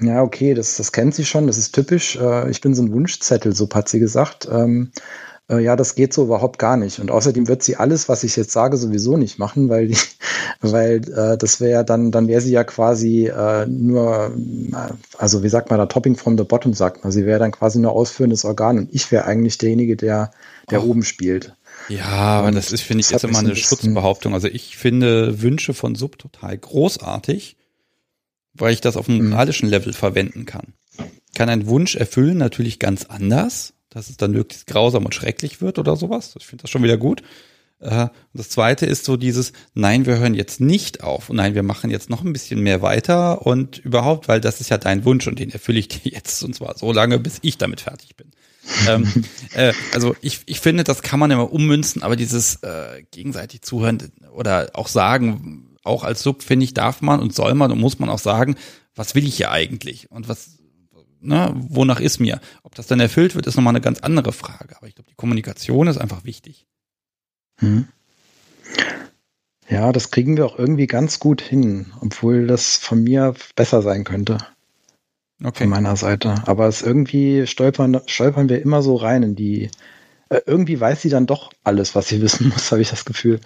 ja, okay, das, das kennt sie schon, das ist typisch. Äh, ich bin so ein Wunschzettel, so hat sie gesagt. Ähm, äh, ja, das geht so überhaupt gar nicht. Und außerdem wird sie alles, was ich jetzt sage, sowieso nicht machen, weil die, weil äh, das wäre dann, dann wäre sie ja quasi äh, nur, äh, also wie sagt man da, Topping from the bottom sagt man. Sie wäre dann quasi nur ausführendes Organ und ich wäre eigentlich derjenige, der, der oh. oben spielt. Ja, aber das ist, finde ich, jetzt immer eine Schutzbehauptung. Also ich finde Wünsche von Sub total großartig, weil ich das auf einem mhm. moralischen Level verwenden kann. Kann ein Wunsch erfüllen, natürlich ganz anders, dass es dann möglichst grausam und schrecklich wird oder sowas. Ich finde das schon wieder gut. Äh, und das zweite ist so dieses, nein, wir hören jetzt nicht auf und nein, wir machen jetzt noch ein bisschen mehr weiter und überhaupt, weil das ist ja dein Wunsch und den erfülle ich dir jetzt und zwar so lange, bis ich damit fertig bin ähm, äh, also ich, ich finde, das kann man immer ummünzen, aber dieses äh, gegenseitig zuhören oder auch sagen, auch als Sub, finde ich, darf man und soll man und muss man auch sagen, was will ich hier eigentlich und was, ne, wonach ist mir? Ob das dann erfüllt wird, ist nochmal eine ganz andere Frage. Aber ich glaube, die Kommunikation ist einfach wichtig. Hm. Ja, das kriegen wir auch irgendwie ganz gut hin, obwohl das von mir besser sein könnte. Okay. Von meiner Seite. Aber es irgendwie stolpern, stolpern wir immer so rein in die. Äh, irgendwie weiß sie dann doch alles, was sie wissen muss, habe ich das Gefühl.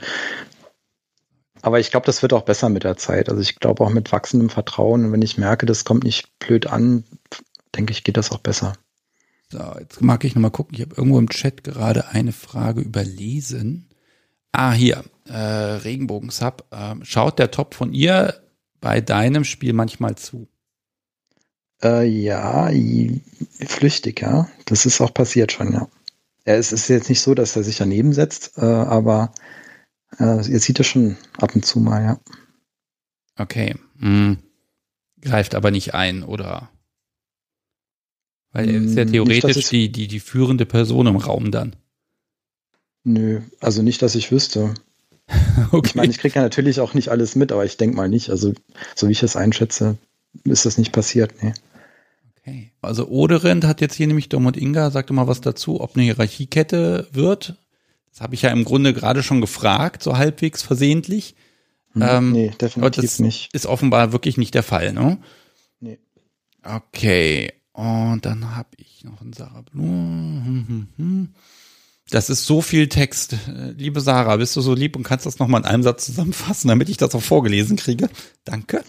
Aber ich glaube, das wird auch besser mit der Zeit. Also ich glaube auch mit wachsendem Vertrauen. Und wenn ich merke, das kommt nicht blöd an, denke ich, geht das auch besser. So, jetzt mag ich nochmal gucken. Ich habe irgendwo im Chat gerade eine Frage überlesen. Ah, hier, äh, Regenbogen-Sub. Äh, schaut der Top von ihr bei deinem Spiel manchmal zu? Äh, ja, flüchtig, ja. Das ist auch passiert schon, ja. ja. Es ist jetzt nicht so, dass er sich daneben setzt, äh, aber äh, ihr sieht es schon ab und zu mal, ja. Okay. Hm. Greift aber nicht ein, oder? Weil er ist ja hm, theoretisch nicht, die, die, die führende Person im Raum dann. Nö, also nicht, dass ich wüsste. okay. Ich meine, ich kriege ja natürlich auch nicht alles mit, aber ich denke mal nicht. Also, so wie ich es einschätze, ist das nicht passiert, nee. Also Oderend hat jetzt hier nämlich Dom und Inga, sagte mal was dazu, ob eine Hierarchiekette wird. Das habe ich ja im Grunde gerade schon gefragt, so halbwegs versehentlich. Hm, ähm, nee, definitiv das nicht. Ist offenbar wirklich nicht der Fall, ne? Nee. Okay. Und dann habe ich noch einen Sarah Blum. Hm, hm, hm. Das ist so viel Text. Liebe Sarah, bist du so lieb und kannst das nochmal in einem Satz zusammenfassen, damit ich das auch vorgelesen kriege? Danke.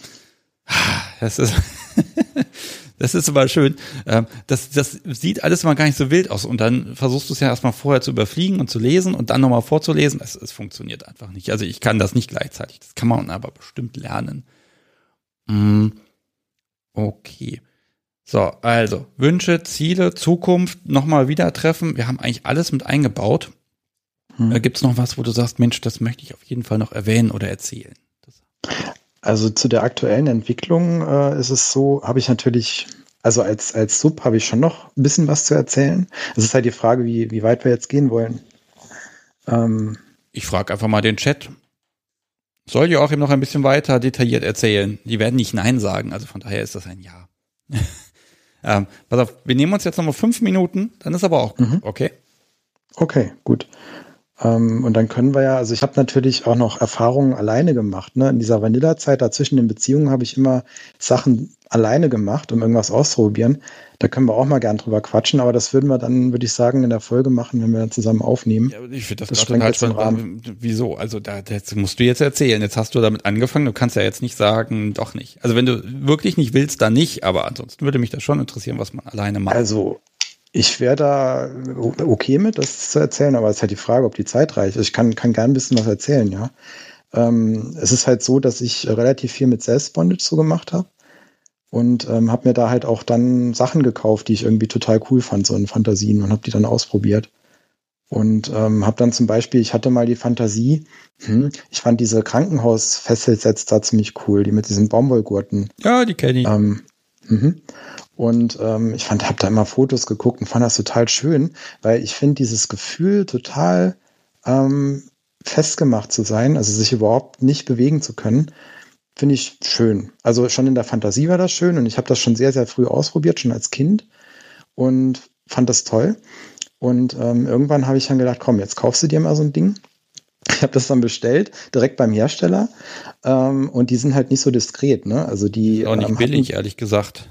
Das ist, das ist aber schön. Ähm, das, das sieht alles mal gar nicht so wild aus. Und dann versuchst du es ja erstmal vorher zu überfliegen und zu lesen und dann nochmal vorzulesen. Es, es funktioniert einfach nicht. Also ich kann das nicht gleichzeitig. Das kann man aber bestimmt lernen. Okay. So, also Wünsche, Ziele, Zukunft, nochmal wieder treffen. Wir haben eigentlich alles mit eingebaut. Hm. Äh, Gibt es noch was, wo du sagst, Mensch, das möchte ich auf jeden Fall noch erwähnen oder erzählen? Also zu der aktuellen Entwicklung äh, ist es so, habe ich natürlich, also als, als Sub habe ich schon noch ein bisschen was zu erzählen. Es ist halt die Frage, wie, wie weit wir jetzt gehen wollen. Ähm, ich frage einfach mal den Chat. Soll ihr auch eben noch ein bisschen weiter detailliert erzählen? Die werden nicht Nein sagen, also von daher ist das ein Ja. Ähm, pass auf, wir nehmen uns jetzt nochmal fünf Minuten, dann ist aber auch gut, mhm. okay? Okay, gut. Ähm, und dann können wir ja, also ich habe natürlich auch noch Erfahrungen alleine gemacht. Ne? In dieser Vanilla-Zeit dazwischen den Beziehungen habe ich immer Sachen alleine gemacht, um irgendwas auszuprobieren. Da können wir auch mal gern drüber quatschen, aber das würden wir dann, würde ich sagen, in der Folge machen, wenn wir dann zusammen aufnehmen. Ja, ich finde das, das total halt schon, wieso? Also da das musst du jetzt erzählen. Jetzt hast du damit angefangen, du kannst ja jetzt nicht sagen, doch nicht. Also wenn du wirklich nicht willst, dann nicht, aber ansonsten würde mich das schon interessieren, was man alleine macht. Also ich wäre da okay mit, das zu erzählen, aber es ist halt die Frage, ob die Zeit reicht. Ich kann, kann gern ein bisschen was erzählen, ja. Ähm, es ist halt so, dass ich relativ viel mit Selbstbondage so gemacht habe und ähm, habe mir da halt auch dann Sachen gekauft, die ich irgendwie total cool fand, so in Fantasien und habe die dann ausprobiert. Und ähm, habe dann zum Beispiel, ich hatte mal die Fantasie, hm, ich fand diese Krankenhausfesselsets da ziemlich cool, die mit diesen Baumwollgurten. Ja, die kenne ich. Ähm, mhm. Und ähm, ich fand, habe da immer Fotos geguckt und fand das total schön, weil ich finde dieses Gefühl total ähm, festgemacht zu sein, also sich überhaupt nicht bewegen zu können, finde ich schön. Also schon in der Fantasie war das schön und ich habe das schon sehr, sehr früh ausprobiert, schon als Kind und fand das toll. Und ähm, irgendwann habe ich dann gedacht, komm, jetzt kaufst du dir mal so ein Ding. Ich habe das dann bestellt, direkt beim Hersteller. Ähm, und die sind halt nicht so diskret, ne? Also die. Auch nicht ähm, billig, hatten, ehrlich gesagt.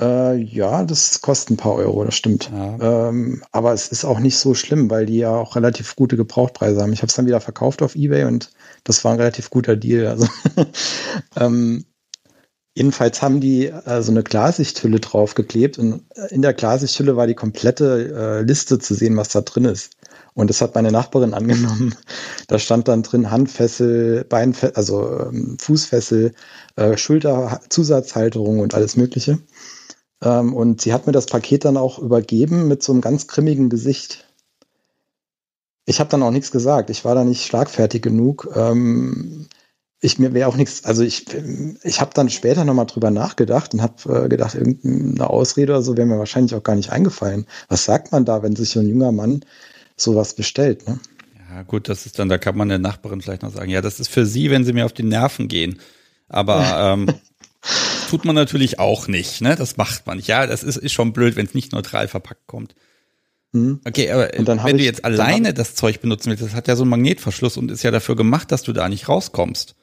Äh, ja, das kostet ein paar Euro, das stimmt. Ja. Ähm, aber es ist auch nicht so schlimm, weil die ja auch relativ gute Gebrauchtpreise haben. Ich habe es dann wieder verkauft auf Ebay und das war ein relativ guter Deal. Also ähm, jedenfalls haben die äh, so eine Klarsichthülle draufgeklebt und in der Klarsichthülle war die komplette äh, Liste zu sehen, was da drin ist. Und das hat meine Nachbarin angenommen. Da stand dann drin Handfessel, Beinfessel, also ähm, Fußfessel, äh, Schulterzusatzhalterung und alles Mögliche. Ähm, und sie hat mir das Paket dann auch übergeben mit so einem ganz grimmigen Gesicht. Ich habe dann auch nichts gesagt. Ich war da nicht schlagfertig genug. Ähm, ich mir wäre auch nichts, also ich, ich habe dann später nochmal drüber nachgedacht und habe äh, gedacht, irgendeine Ausrede oder so wäre mir wahrscheinlich auch gar nicht eingefallen. Was sagt man da, wenn sich so ein junger Mann sowas bestellt? Ne? Ja, gut, das ist dann, da kann man der Nachbarin vielleicht noch sagen, ja, das ist für sie, wenn sie mir auf die Nerven gehen. Aber ähm, tut man natürlich auch nicht, ne? Das macht man nicht. Ja, das ist, ist schon blöd, wenn es nicht neutral verpackt kommt. Mhm. Okay, aber wenn du jetzt alleine das Zeug benutzen willst, das hat ja so einen Magnetverschluss und ist ja dafür gemacht, dass du da nicht rauskommst.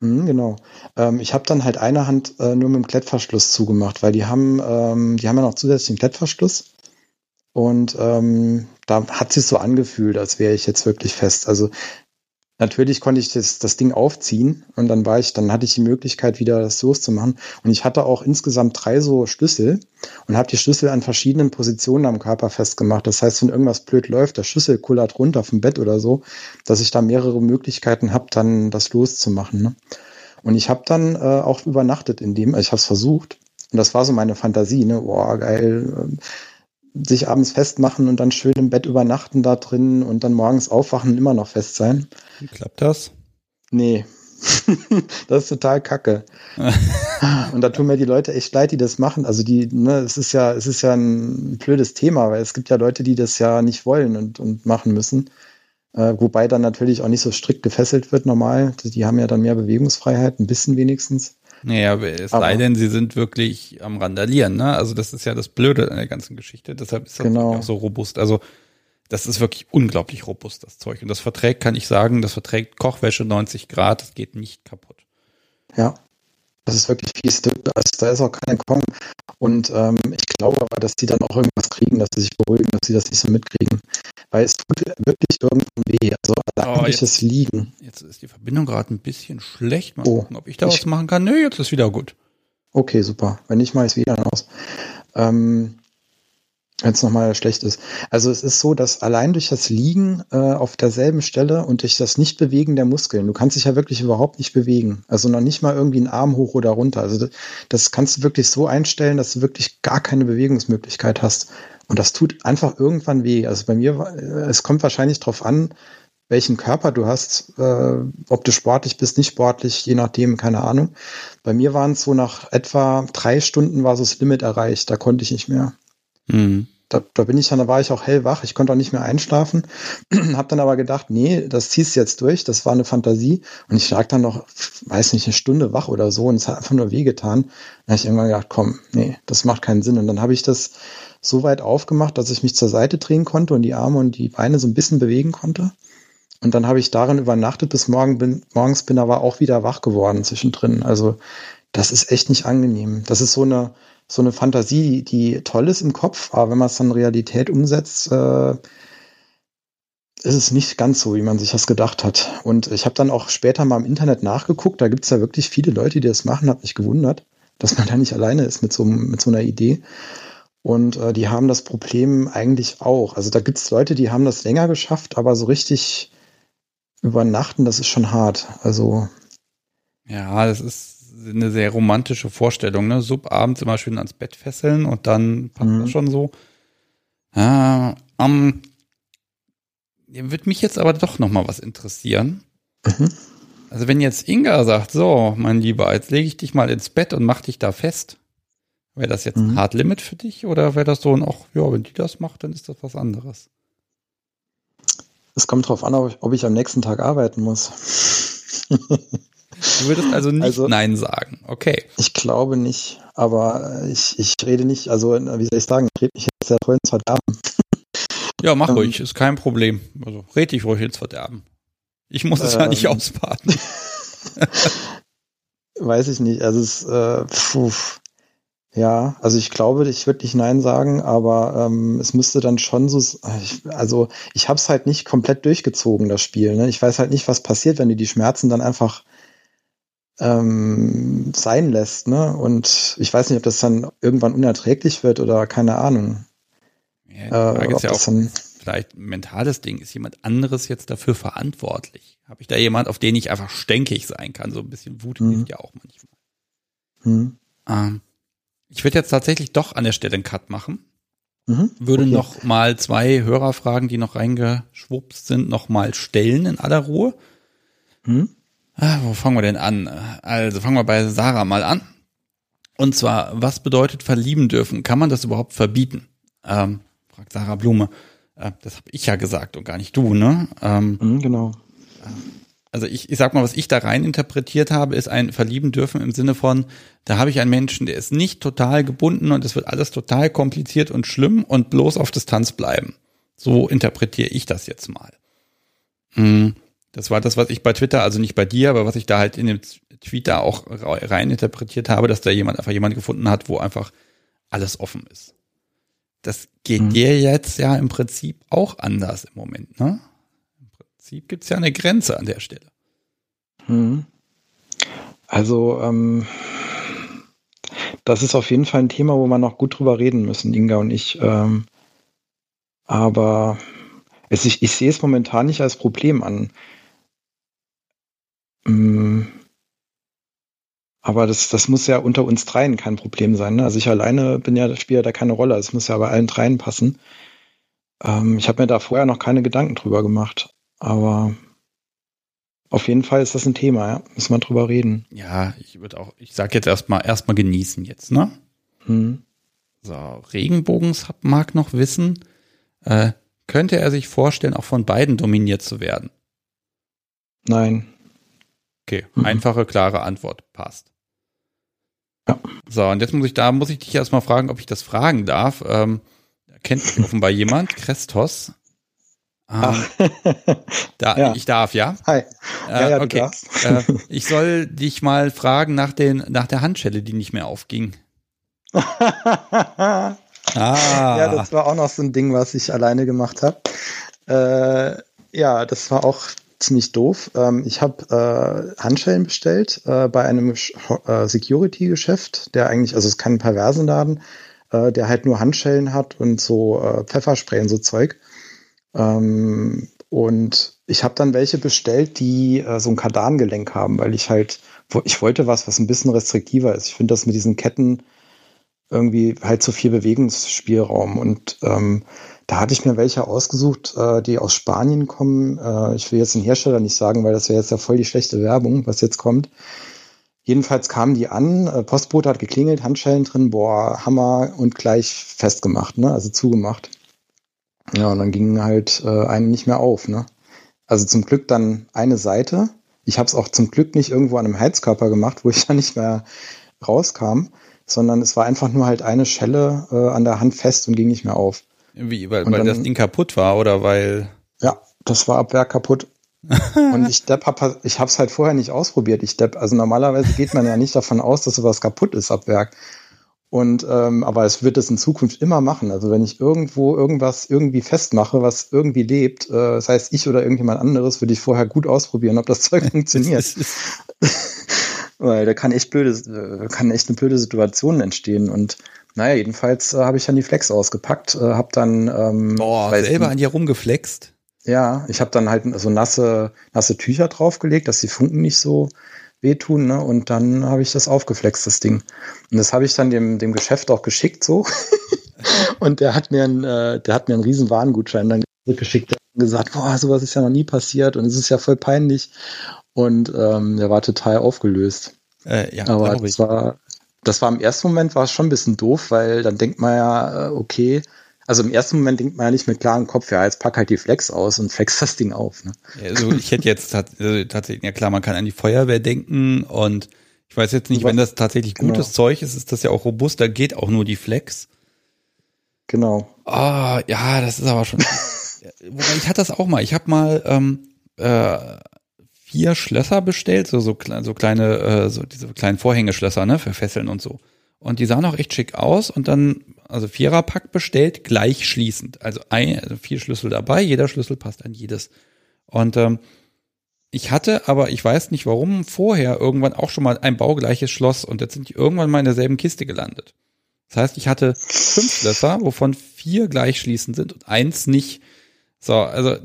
Mhm, genau. Ähm, ich habe dann halt eine Hand äh, nur mit dem Klettverschluss zugemacht, weil die haben, ähm, die haben ja noch zusätzlichen Klettverschluss. Und ähm, da hat sich so angefühlt, als wäre ich jetzt wirklich fest. Also natürlich konnte ich das, das Ding aufziehen und dann war ich, dann hatte ich die Möglichkeit, wieder das loszumachen. Und ich hatte auch insgesamt drei so Schlüssel und habe die Schlüssel an verschiedenen Positionen am Körper festgemacht. Das heißt, wenn irgendwas blöd läuft, der Schlüssel kullert runter vom Bett oder so, dass ich da mehrere Möglichkeiten habe, dann das loszumachen. Ne? Und ich habe dann äh, auch übernachtet in dem, ich habe es versucht. Und das war so meine Fantasie, ne? Boah, geil sich abends festmachen und dann schön im Bett übernachten da drin und dann morgens aufwachen und immer noch fest sein. Klappt das? Nee. das ist total kacke. und da tun mir die Leute echt leid, die das machen. Also die, ne, es ist ja, es ist ja ein blödes Thema, weil es gibt ja Leute, die das ja nicht wollen und, und machen müssen. Äh, wobei dann natürlich auch nicht so strikt gefesselt wird normal. Die haben ja dann mehr Bewegungsfreiheit, ein bisschen wenigstens. Naja, es aber, sei denn, sie sind wirklich am Randalieren, ne? Also das ist ja das Blöde an der ganzen Geschichte. Deshalb ist das genau. auch so robust. Also das ist wirklich unglaublich robust, das Zeug. Und das verträgt, kann ich sagen, das verträgt Kochwäsche 90 Grad, das geht nicht kaputt. Ja, das ist wirklich fies. Da ist auch kein Entkommen. Und ähm, ich glaube aber, dass die dann auch irgendwas kriegen, dass sie sich beruhigen, dass sie das nicht so mitkriegen. Weil es tut wirklich irgendwann weh. Also allein oh, jetzt, Liegen. Jetzt ist die Verbindung gerade ein bisschen schlecht. Mal oh, gucken, ob ich da ich, was machen kann. Nö, jetzt ist wieder gut. Okay, super. Wenn nicht, mache ich es wieder aus. Ähm, wenn es nochmal schlecht ist. Also es ist so, dass allein durch das Liegen äh, auf derselben Stelle und durch das Nichtbewegen der Muskeln, du kannst dich ja wirklich überhaupt nicht bewegen. Also noch nicht mal irgendwie einen Arm hoch oder runter. Also das, das kannst du wirklich so einstellen, dass du wirklich gar keine Bewegungsmöglichkeit hast. Und das tut einfach irgendwann weh. Also bei mir, äh, es kommt wahrscheinlich drauf an, welchen Körper du hast, äh, ob du sportlich bist, nicht sportlich, je nachdem, keine Ahnung. Bei mir waren es so nach etwa drei Stunden war so das Limit erreicht, da konnte ich nicht mehr. Mhm. Da, da bin ich dann, da war ich auch hellwach, ich konnte auch nicht mehr einschlafen, habe dann aber gedacht, nee, das ziehst du jetzt durch, das war eine Fantasie und ich lag dann noch, weiß nicht, eine Stunde wach oder so und es hat einfach nur wehgetan. Dann habe ich irgendwann gedacht, komm, nee, das macht keinen Sinn und dann habe ich das so weit aufgemacht, dass ich mich zur Seite drehen konnte und die Arme und die Beine so ein bisschen bewegen konnte. Und dann habe ich darin übernachtet bis morgen bin, morgens bin aber auch wieder wach geworden zwischendrin. Also das ist echt nicht angenehm. Das ist so eine, so eine Fantasie, die toll ist im Kopf, aber wenn man es dann in Realität umsetzt, äh, ist es nicht ganz so, wie man sich das gedacht hat. Und ich habe dann auch später mal im Internet nachgeguckt, da gibt es ja wirklich viele Leute, die das machen, hat mich gewundert, dass man da nicht alleine ist mit so, mit so einer Idee. Und äh, die haben das Problem eigentlich auch. Also da gibt es Leute, die haben das länger geschafft, aber so richtig übernachten, das ist schon hart. Also. Ja, das ist eine sehr romantische Vorstellung, ne? Sub abends immer schön ans Bett fesseln und dann passt mhm. das schon so. Äh, um, wird mich jetzt aber doch noch mal was interessieren. Mhm. Also wenn jetzt Inga sagt, so, mein Lieber, jetzt lege ich dich mal ins Bett und mach dich da fest. Wäre das jetzt mhm. ein Hard Limit für dich oder wäre das so ein, ach ja, wenn die das macht, dann ist das was anderes? Es kommt drauf an, ob ich, ob ich am nächsten Tag arbeiten muss. Du würdest also nicht also, Nein sagen. Okay. Ich glaube nicht, aber ich, ich rede nicht, also wie soll ich sagen, ich rede mich jetzt sehr voll ins Verderben. Ja, mach ähm, ruhig, ist kein Problem. Also red dich ruhig ins Verderben. Ich muss es ähm, ja nicht ähm. ausbaden. Weiß ich nicht. Also es, äh, puh. Ja, also ich glaube, ich würde nicht Nein sagen, aber ähm, es müsste dann schon so, ich, also ich habe es halt nicht komplett durchgezogen, das Spiel. Ne? Ich weiß halt nicht, was passiert, wenn du die Schmerzen dann einfach ähm, sein lässt. Ne? Und ich weiß nicht, ob das dann irgendwann unerträglich wird oder keine Ahnung. Ja, äh, ja auch vielleicht ein mentales Ding. Ist jemand anderes jetzt dafür verantwortlich? Habe ich da jemand, auf den ich einfach stänkig sein kann? So ein bisschen Wut mhm. hilft ja auch manchmal. Mhm. Ähm, ich würde jetzt tatsächlich doch an der Stelle einen Cut machen. Mhm. Würde okay. noch mal zwei Hörerfragen, die noch reingeschwupst sind, noch mal stellen in aller Ruhe. Mhm. Ah, wo fangen wir denn an? Also fangen wir bei Sarah mal an. Und zwar, was bedeutet verlieben dürfen? Kann man das überhaupt verbieten? Ähm, fragt Sarah Blume. Äh, das habe ich ja gesagt und gar nicht du, ne? Ähm, mhm, genau. Also ich, ich sag mal, was ich da rein interpretiert habe, ist ein Verlieben dürfen im Sinne von, da habe ich einen Menschen, der ist nicht total gebunden und es wird alles total kompliziert und schlimm und bloß auf Distanz bleiben. So interpretiere ich das jetzt mal. Hm, das war das, was ich bei Twitter, also nicht bei dir, aber was ich da halt in dem Tweet da auch rein interpretiert habe, dass da jemand einfach jemand gefunden hat, wo einfach alles offen ist. Das geht hm. dir jetzt ja im Prinzip auch anders im Moment, ne? Prinzip gibt es ja eine Grenze an der Stelle. Hm. Also, ähm, das ist auf jeden Fall ein Thema, wo wir noch gut drüber reden müssen, Inga und ich. Ähm, aber es, ich, ich sehe es momentan nicht als Problem an. Ähm, aber das, das muss ja unter uns dreien kein Problem sein. Ne? Also ich alleine bin ja, spiele da keine Rolle. Es muss ja bei allen dreien passen. Ähm, ich habe mir da vorher noch keine Gedanken drüber gemacht. Aber auf jeden Fall ist das ein Thema, ja. Müssen wir drüber reden. Ja, ich würde auch, ich sag jetzt erstmal, erstmal genießen jetzt, ne? Hm. So, Regenbogens mag noch wissen, äh, könnte er sich vorstellen, auch von beiden dominiert zu werden? Nein. Okay, mhm. einfache, klare Antwort. Passt. Ja. So, und jetzt muss ich, da muss ich dich erstmal fragen, ob ich das fragen darf. Ähm, kennt mich offenbar jemand, Krestos. Ach. da, ja. Ich darf, ja? Hi. Ja, ja, okay. Äh, ich soll dich mal fragen nach, den, nach der Handschelle, die nicht mehr aufging. ah. Ja, das war auch noch so ein Ding, was ich alleine gemacht habe. Äh, ja, das war auch ziemlich doof. Ähm, ich habe äh, Handschellen bestellt äh, bei einem äh, Security-Geschäft, der eigentlich, also es ist kein Perversenladen, äh, der halt nur Handschellen hat und so äh, Pfefferspray und so Zeug. Ähm, und ich habe dann welche bestellt, die äh, so ein Kardangelenk haben, weil ich halt, ich wollte was, was ein bisschen restriktiver ist. Ich finde das mit diesen Ketten irgendwie halt zu viel Bewegungsspielraum. Und ähm, da hatte ich mir welche ausgesucht, äh, die aus Spanien kommen. Äh, ich will jetzt den Hersteller nicht sagen, weil das wäre jetzt ja voll die schlechte Werbung, was jetzt kommt. Jedenfalls kamen die an, äh, Postbote hat geklingelt, Handschellen drin, boah, Hammer und gleich festgemacht, ne? also zugemacht. Ja, und dann ging halt äh, eine nicht mehr auf. Ne? Also zum Glück dann eine Seite. Ich habe es auch zum Glück nicht irgendwo an einem Heizkörper gemacht, wo ich dann nicht mehr rauskam, sondern es war einfach nur halt eine Schelle äh, an der Hand fest und ging nicht mehr auf. Wie, weil, weil dann, das Ding kaputt war oder weil? Ja, das war ab Werk kaputt. und ich Depp hab, ich habe es halt vorher nicht ausprobiert. Ich Depp, also normalerweise geht man ja nicht davon aus, dass sowas kaputt ist ab Werk. Und ähm, aber es wird es in Zukunft immer machen. Also wenn ich irgendwo irgendwas irgendwie festmache, was irgendwie lebt, äh, das heißt ich oder irgendjemand anderes, würde ich vorher gut ausprobieren, ob das Zeug funktioniert. Weil da kann echt blöde, äh, kann echt eine blöde Situation entstehen. Und naja, jedenfalls äh, habe ich dann die Flex ausgepackt, äh, habe dann ähm, Boah, selber an dir rumgeflext. Ja, ich habe dann halt so nasse, nasse Tücher draufgelegt, dass die Funken nicht so wehtun, ne? Und dann habe ich das aufgeflext, das Ding. Und das habe ich dann dem, dem Geschäft auch geschickt so. und der hat mir einen, äh, der hat mir einen riesen Warengutschein dann geschickt und gesagt, boah, sowas ist ja noch nie passiert und es ist ja voll peinlich. Und ähm, der war total aufgelöst. Äh, ja, Aber das war, das war im ersten Moment war es schon ein bisschen doof, weil dann denkt man ja, äh, okay, also im ersten Moment denkt man ja nicht mit klarem Kopf, ja, jetzt pack halt die Flex aus und flex das Ding auf. Ne? Also ich hätte jetzt äh, tatsächlich, ja klar, man kann an die Feuerwehr denken und ich weiß jetzt nicht, wenn das tatsächlich gutes genau. Zeug ist, ist das ja auch robust, da geht auch nur die Flex. Genau. Ah, ja, das ist aber schon. Ich hatte das auch mal. Ich habe mal ähm, äh, vier Schlösser bestellt, so so, so kleine, äh, so diese kleinen Vorhängeschlösser, ne, für Fesseln und so. Und die sahen auch echt schick aus und dann also Viererpack bestellt, gleich schließend. Also, ein, also vier Schlüssel dabei, jeder Schlüssel passt an jedes. Und ähm, ich hatte, aber ich weiß nicht warum, vorher irgendwann auch schon mal ein baugleiches Schloss und jetzt sind die irgendwann mal in derselben Kiste gelandet. Das heißt, ich hatte fünf Schlösser, wovon vier gleich schließend sind und eins nicht. So, also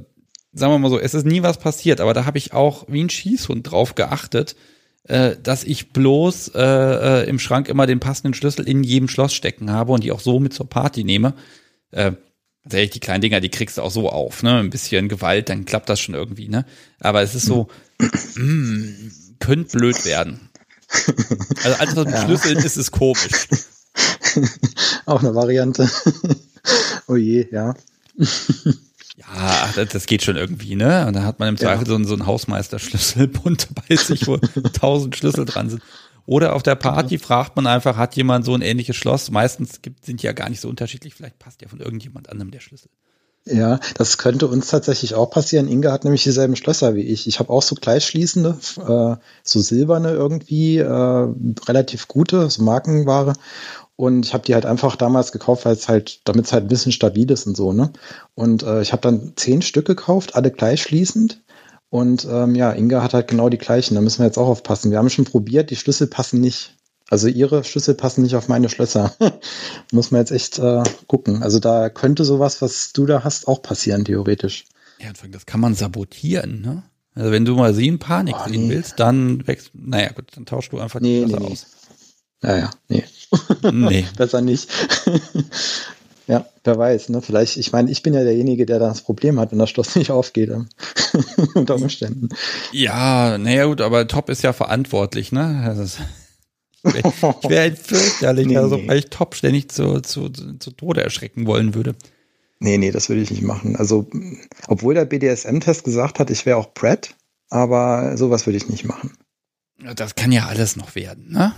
sagen wir mal so, es ist nie was passiert, aber da habe ich auch wie ein Schießhund drauf geachtet, äh, dass ich bloß äh, äh, im Schrank immer den passenden Schlüssel in jedem Schloss stecken habe und die auch so mit zur Party nehme. Äh, tatsächlich die kleinen Dinger, die kriegst du auch so auf, ne? Ein bisschen Gewalt, dann klappt das schon irgendwie, ne? Aber es ist so, mh, mm, könnte blöd werden. Also alles, was mit ja. Schlüsseln ist, ist komisch. Auch eine Variante. oh je, ja. Ja, das, das geht schon irgendwie, ne? Und da hat man im Zweifel ja. so, einen, so einen Hausmeisterschlüsselbund bei sich, wo tausend Schlüssel dran sind. Oder auf der Party genau. fragt man einfach, hat jemand so ein ähnliches Schloss? Meistens gibt, sind die ja gar nicht so unterschiedlich. Vielleicht passt ja von irgendjemand anderem der Schlüssel. Ja, das könnte uns tatsächlich auch passieren. Inge hat nämlich dieselben Schlösser wie ich. Ich habe auch so gleichschließende, äh, so silberne irgendwie, äh, relativ gute, so Markenware. Und ich habe die halt einfach damals gekauft, weil es halt, damit es halt ein bisschen stabil ist und so, ne? Und äh, ich habe dann zehn Stück gekauft, alle gleichschließend. Und ähm, ja, Inga hat halt genau die gleichen. Da müssen wir jetzt auch aufpassen. Wir haben schon probiert, die Schlüssel passen nicht. Also ihre Schlüssel passen nicht auf meine Schlösser. Muss man jetzt echt äh, gucken. Also da könnte sowas, was du da hast, auch passieren, theoretisch. Ja, das kann man sabotieren, ne? Also wenn du mal sehen, Panik oh, sehen nee. willst, dann wächst, naja gut, dann tauschst du einfach nee, die Schlösser nee, aus. Naja, nee. Nee. Besser nicht. ja, wer weiß, ne? Vielleicht, ich meine, ich bin ja derjenige, der das Problem hat, wenn das Schloss nicht aufgeht. unter Umständen. Ja, naja gut, aber Top ist ja verantwortlich, ne? Das ist ich wäre wär fürchterlich, nee, also, weil ich Top ständig zu, zu, zu Tode erschrecken wollen würde. Nee, nee, das würde ich nicht machen. Also, obwohl der BDSM-Test gesagt hat, ich wäre auch Brett, aber sowas würde ich nicht machen. Das kann ja alles noch werden, ne?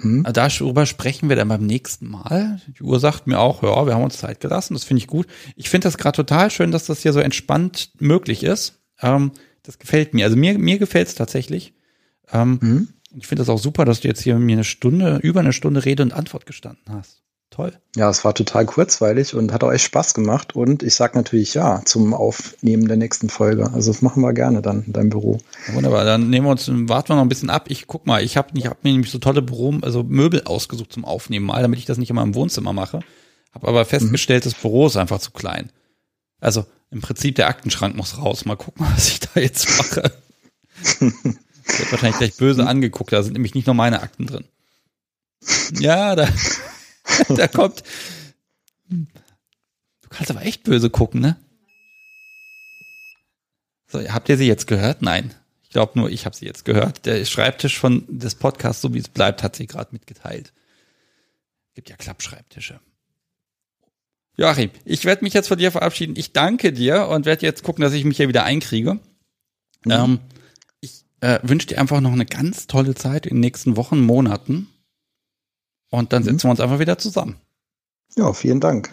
Hm? Darüber sprechen wir dann beim nächsten Mal. Die Uhr sagt mir auch, ja, wir haben uns Zeit gelassen, das finde ich gut. Ich finde das gerade total schön, dass das hier so entspannt möglich ist. Ähm, das gefällt mir. Also mir, mir gefällt es tatsächlich. Ähm, hm? Ich finde das auch super, dass du jetzt hier mir eine Stunde, über eine Stunde Rede und Antwort gestanden hast. Toll. Ja, es war total kurzweilig und hat euch Spaß gemacht. Und ich sage natürlich ja zum Aufnehmen der nächsten Folge. Also das machen wir gerne dann in deinem Büro. wunderbar, dann nehmen wir uns, warten wir noch ein bisschen ab. Ich guck mal, ich habe ich hab mir nämlich so tolle Büro, also Möbel ausgesucht zum Aufnehmen mal, damit ich das nicht immer im Wohnzimmer mache. Habe aber festgestellt, mhm. das Büro ist einfach zu klein. Also im Prinzip der Aktenschrank muss raus. Mal gucken, was ich da jetzt mache. Ich wird wahrscheinlich gleich böse angeguckt, da sind nämlich nicht nur meine Akten drin. Ja, da, da kommt. Du kannst aber echt böse gucken, ne? So, habt ihr sie jetzt gehört? Nein. Ich glaube nur, ich habe sie jetzt gehört. Der Schreibtisch von des Podcasts, so wie es bleibt, hat sie gerade mitgeteilt. Gibt ja Klappschreibtische. Joachim, ich werde mich jetzt von dir verabschieden. Ich danke dir und werde jetzt gucken, dass ich mich hier wieder einkriege. Mhm. Ähm, äh, wünsche dir einfach noch eine ganz tolle Zeit in den nächsten Wochen, Monaten. Und dann mhm. setzen wir uns einfach wieder zusammen. Ja, vielen Dank.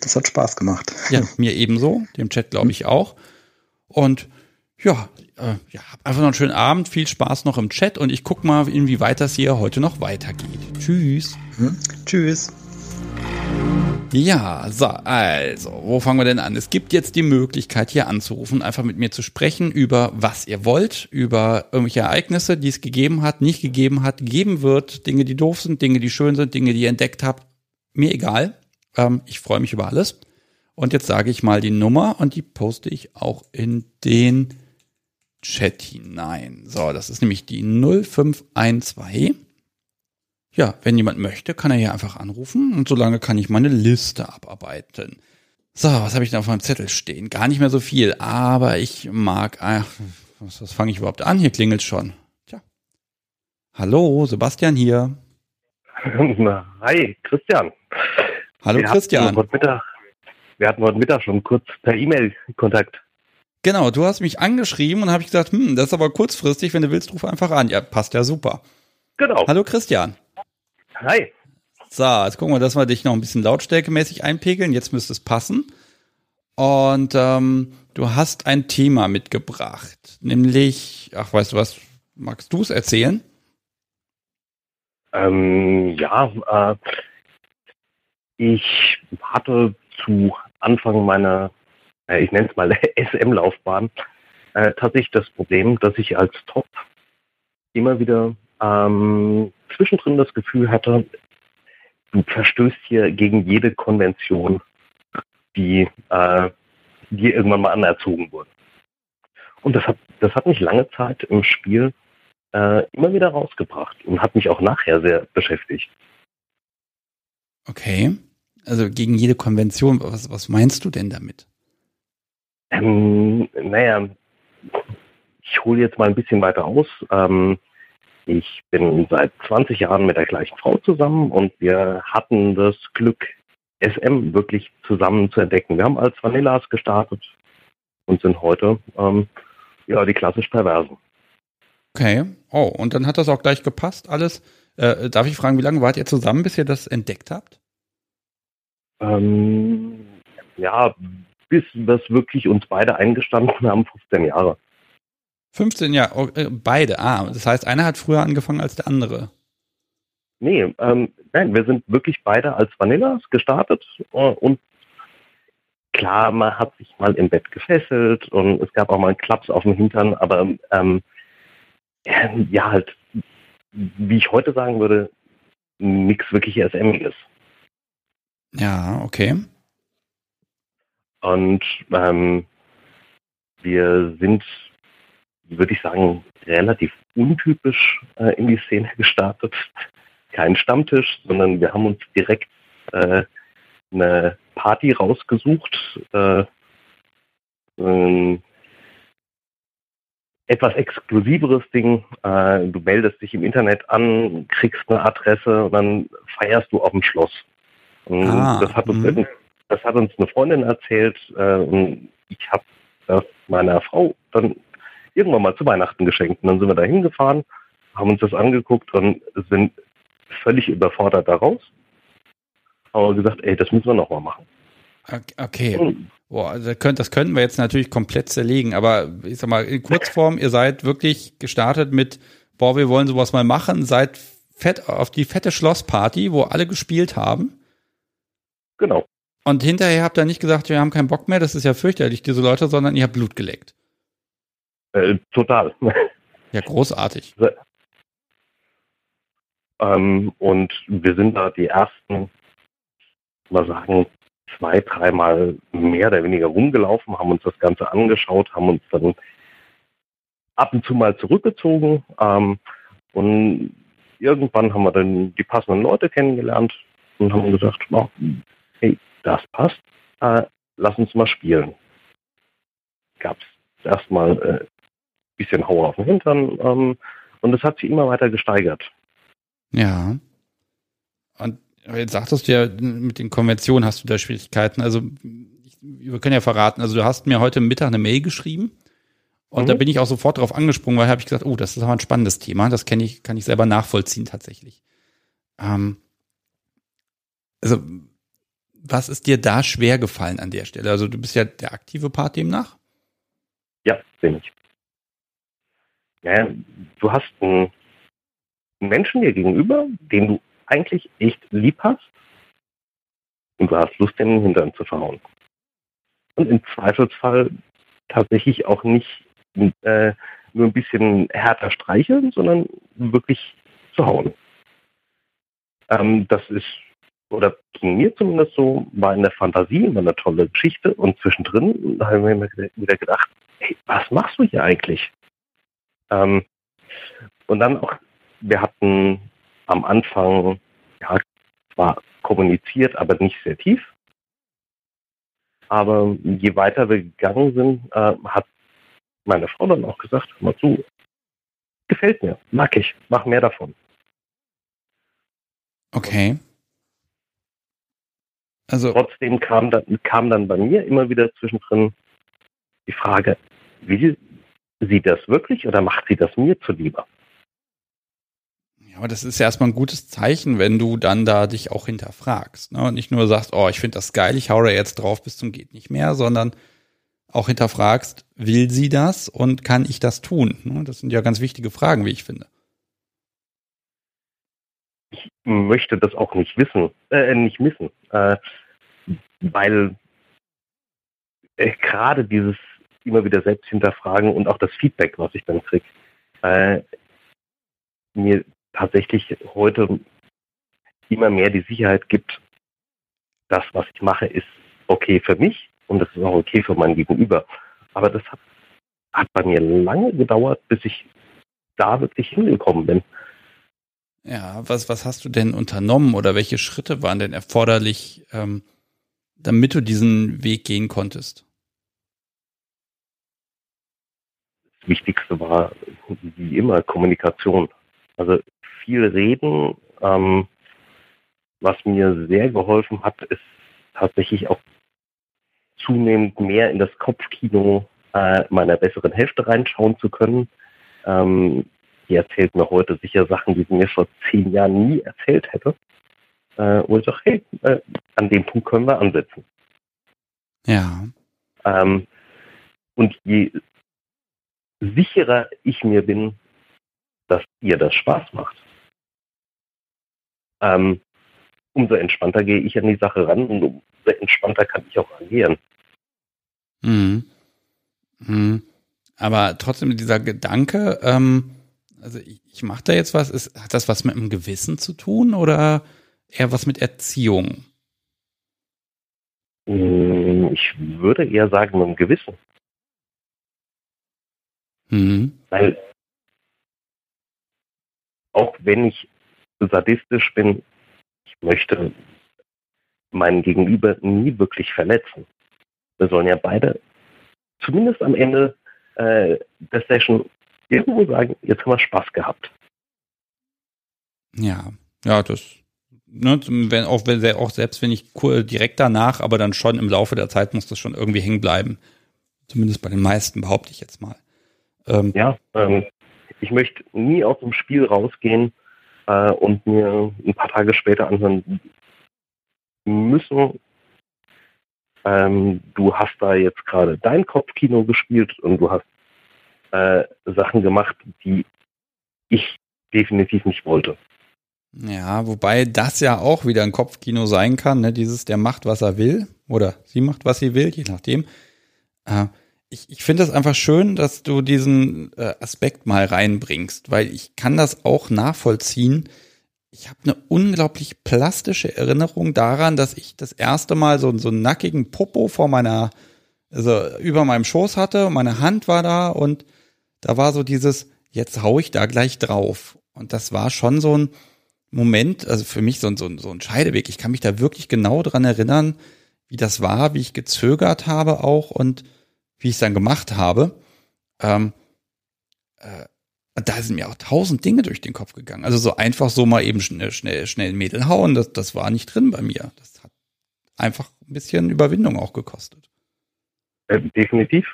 Das hat Spaß gemacht. Ja, mir ebenso, dem Chat glaube ich auch. Und ja, äh, ja, einfach noch einen schönen Abend, viel Spaß noch im Chat und ich gucke mal, inwieweit das hier heute noch weitergeht. Tschüss. Mhm. Tschüss. Ja, so, also, wo fangen wir denn an? Es gibt jetzt die Möglichkeit, hier anzurufen, einfach mit mir zu sprechen über was ihr wollt, über irgendwelche Ereignisse, die es gegeben hat, nicht gegeben hat, geben wird, Dinge, die doof sind, Dinge, die schön sind, Dinge, die ihr entdeckt habt. Mir egal. Ähm, ich freue mich über alles. Und jetzt sage ich mal die Nummer und die poste ich auch in den Chat hinein. So, das ist nämlich die 0512 ja, wenn jemand möchte, kann er hier einfach anrufen und solange kann ich meine Liste abarbeiten. So, was habe ich da auf meinem Zettel stehen? Gar nicht mehr so viel, aber ich mag. Ach, was, was fange ich überhaupt an? Hier klingelt schon. Tja. Hallo, Sebastian hier. Hi, Christian. Hallo wir Christian. Hatten Mittag, wir hatten heute Mittag schon kurz per E-Mail Kontakt. Genau, du hast mich angeschrieben und habe ich gesagt, hm, das ist aber kurzfristig, wenn du willst, ruf einfach an. Ja, passt ja super. Genau. Hallo Christian. Hi. So, jetzt gucken wir, dass wir dich noch ein bisschen lautstärkemäßig einpegeln. Jetzt müsste es passen. Und ähm, du hast ein Thema mitgebracht, nämlich, ach, weißt du was, magst du es erzählen? Ähm, ja, äh, ich hatte zu Anfang meiner, äh, ich nenne es mal SM-Laufbahn, äh, tatsächlich das Problem, dass ich als Top immer wieder ähm, zwischendrin das Gefühl hatte, du verstößt hier gegen jede Konvention, die äh, dir irgendwann mal anerzogen wurde. Und das hat, das hat mich lange Zeit im Spiel äh, immer wieder rausgebracht und hat mich auch nachher sehr beschäftigt. Okay. Also gegen jede Konvention, was, was meinst du denn damit? Ähm, naja, ich hole jetzt mal ein bisschen weiter aus. Ähm, ich bin seit 20 Jahren mit der gleichen Frau zusammen und wir hatten das Glück, SM wirklich zusammen zu entdecken. Wir haben als Vanillas gestartet und sind heute ähm, ja die klassisch Perversen. Okay. Oh, und dann hat das auch gleich gepasst, alles. Äh, darf ich fragen, wie lange wart ihr zusammen, bis ihr das entdeckt habt? Ähm, ja, bis wir es wirklich uns beide eingestanden haben, 15 Jahre. 15 Jahre, oh, äh, beide. Ah, das heißt, einer hat früher angefangen als der andere. Nee, ähm, nein, wir sind wirklich beide als Vanillas gestartet äh, und klar, man hat sich mal im Bett gefesselt und es gab auch mal einen Klaps auf dem Hintern, aber ähm, ja, halt, wie ich heute sagen würde, nichts wirklich SMiges. Ja, okay. Und ähm, wir sind, würde ich sagen, relativ untypisch äh, in die Szene gestartet. Kein Stammtisch, sondern wir haben uns direkt äh, eine Party rausgesucht. Äh, ähm, etwas exklusiveres Ding. Äh, du meldest dich im Internet an, kriegst eine Adresse und dann feierst du auf dem Schloss. Ah, das, hat uns, mhm. das hat uns eine Freundin erzählt äh, und ich habe das meiner Frau dann irgendwann mal zu Weihnachten geschenkt. Und dann sind wir da hingefahren, haben uns das angeguckt und sind völlig überfordert daraus. Aber gesagt, ey, das müssen wir nochmal machen. Okay. Boah, also das, könnt, das könnten wir jetzt natürlich komplett zerlegen, aber ich sag mal, in Kurzform, ihr seid wirklich gestartet mit, boah, wir wollen sowas mal machen, seid fett auf die fette Schlossparty, wo alle gespielt haben. Genau. Und hinterher habt ihr nicht gesagt, wir haben keinen Bock mehr, das ist ja fürchterlich, diese Leute, sondern ihr habt Blut geleckt. Äh, total. Ja, großartig. Ähm, und wir sind da die ersten, mal sagen, zwei, dreimal mehr oder weniger rumgelaufen, haben uns das Ganze angeschaut, haben uns dann ab und zu mal zurückgezogen ähm, und irgendwann haben wir dann die passenden Leute kennengelernt und haben gesagt, oh, hey, das passt, äh, lass uns mal spielen. Gab es erstmal äh, bisschen Hauer auf den Hintern ähm, und es hat sich immer weiter gesteigert. Ja. Und Jetzt sagtest du ja, mit den Konventionen hast du da Schwierigkeiten. Also, wir können ja verraten, also du hast mir heute Mittag eine Mail geschrieben und mhm. da bin ich auch sofort drauf angesprungen, weil habe ich gesagt, oh, das ist aber ein spannendes Thema. Das kenne ich, kann ich selber nachvollziehen tatsächlich. Ähm, also, was ist dir da schwer gefallen an der Stelle? Also, du bist ja der aktive Part demnach? Ja, bin ich. Ja, du hast einen Menschen dir gegenüber, den du eigentlich echt lieb hast und du hast Lust, den Hintern zu verhauen. Und im Zweifelsfall tatsächlich auch nicht äh, nur ein bisschen härter streicheln, sondern wirklich zu hauen. Ähm, das ist, oder ging mir zumindest so, war in der Fantasie war eine tolle Geschichte und zwischendrin da habe ich mir wieder gedacht, hey, was machst du hier eigentlich? Ähm, und dann auch, wir hatten am Anfang ja, zwar kommuniziert, aber nicht sehr tief. Aber je weiter wir gegangen sind, äh, hat meine Frau dann auch gesagt, hör mal zu, gefällt mir, mag ich, mach mehr davon. Okay. Also trotzdem kam dann, kam dann bei mir immer wieder zwischendrin die Frage, will sie das wirklich oder macht sie das mir zuliebe? Ja, aber das ist ja erstmal ein gutes Zeichen, wenn du dann da dich auch hinterfragst. Ne? Und nicht nur sagst, oh, ich finde das geil, ich hau da jetzt drauf bis zum geht nicht mehr, sondern auch hinterfragst, will sie das und kann ich das tun? Ne? Das sind ja ganz wichtige Fragen, wie ich finde. Ich möchte das auch nicht wissen, äh, nicht missen, äh, weil äh, gerade dieses immer wieder selbst hinterfragen und auch das Feedback, was ich dann kriege, äh, mir tatsächlich heute immer mehr die Sicherheit gibt, das, was ich mache, ist okay für mich und das ist auch okay für mein Gegenüber. Aber das hat, hat bei mir lange gedauert, bis ich da wirklich hingekommen bin. Ja, was, was hast du denn unternommen oder welche Schritte waren denn erforderlich, ähm, damit du diesen Weg gehen konntest? Das Wichtigste war wie immer Kommunikation. Also viel reden. Ähm, was mir sehr geholfen hat, ist tatsächlich auch zunehmend mehr in das Kopfkino äh, meiner besseren Hälfte reinschauen zu können. Ähm, die erzählt mir heute sicher Sachen, die sie mir vor zehn Jahren nie erzählt hätte. Äh, wo ich sage, hey, äh, an dem Punkt können wir ansetzen. Ja. Ähm, und je sicherer ich mir bin, dass ihr das Spaß macht, ähm, umso entspannter gehe ich an die Sache ran und umso entspannter kann ich auch agieren. Mhm. Mhm. Aber trotzdem dieser Gedanke, ähm, also ich, ich mache da jetzt was, ist, hat das was mit dem Gewissen zu tun oder eher was mit Erziehung? Hm, ich würde eher sagen mit dem Gewissen. Mhm. Weil auch wenn ich sadistisch bin, ich möchte meinen Gegenüber nie wirklich verletzen. Wir sollen ja beide zumindest am Ende äh, der Session irgendwo sagen, jetzt haben wir Spaß gehabt. Ja, ja, das, ne, wenn, auch, wenn, auch selbst wenn ich direkt danach, aber dann schon im Laufe der Zeit muss das schon irgendwie hängen bleiben. Zumindest bei den meisten, behaupte ich jetzt mal. Ähm, ja, ähm, ich möchte nie aus dem Spiel rausgehen äh, und mir ein paar Tage später anhören müssen, ähm, du hast da jetzt gerade dein Kopfkino gespielt und du hast äh, Sachen gemacht, die ich definitiv nicht wollte. Ja, wobei das ja auch wieder ein Kopfkino sein kann, ne? Dieses, der macht, was er will, oder sie macht, was sie will, je nachdem. Äh, ich, ich finde es einfach schön, dass du diesen äh, Aspekt mal reinbringst, weil ich kann das auch nachvollziehen. Ich habe eine unglaublich plastische Erinnerung daran, dass ich das erste Mal so, so einen nackigen Popo vor meiner, also über meinem Schoß hatte, meine Hand war da und da war so dieses, jetzt hau ich da gleich drauf. Und das war schon so ein Moment, also für mich so ein, so ein, so ein Scheideweg. Ich kann mich da wirklich genau dran erinnern, wie das war, wie ich gezögert habe auch und wie ich es dann gemacht habe, ähm, äh, da sind mir auch tausend Dinge durch den Kopf gegangen. Also so einfach so mal eben schnell, schnell, schnell Mädel hauen, das, das war nicht drin bei mir. Das hat einfach ein bisschen Überwindung auch gekostet. Äh, definitiv.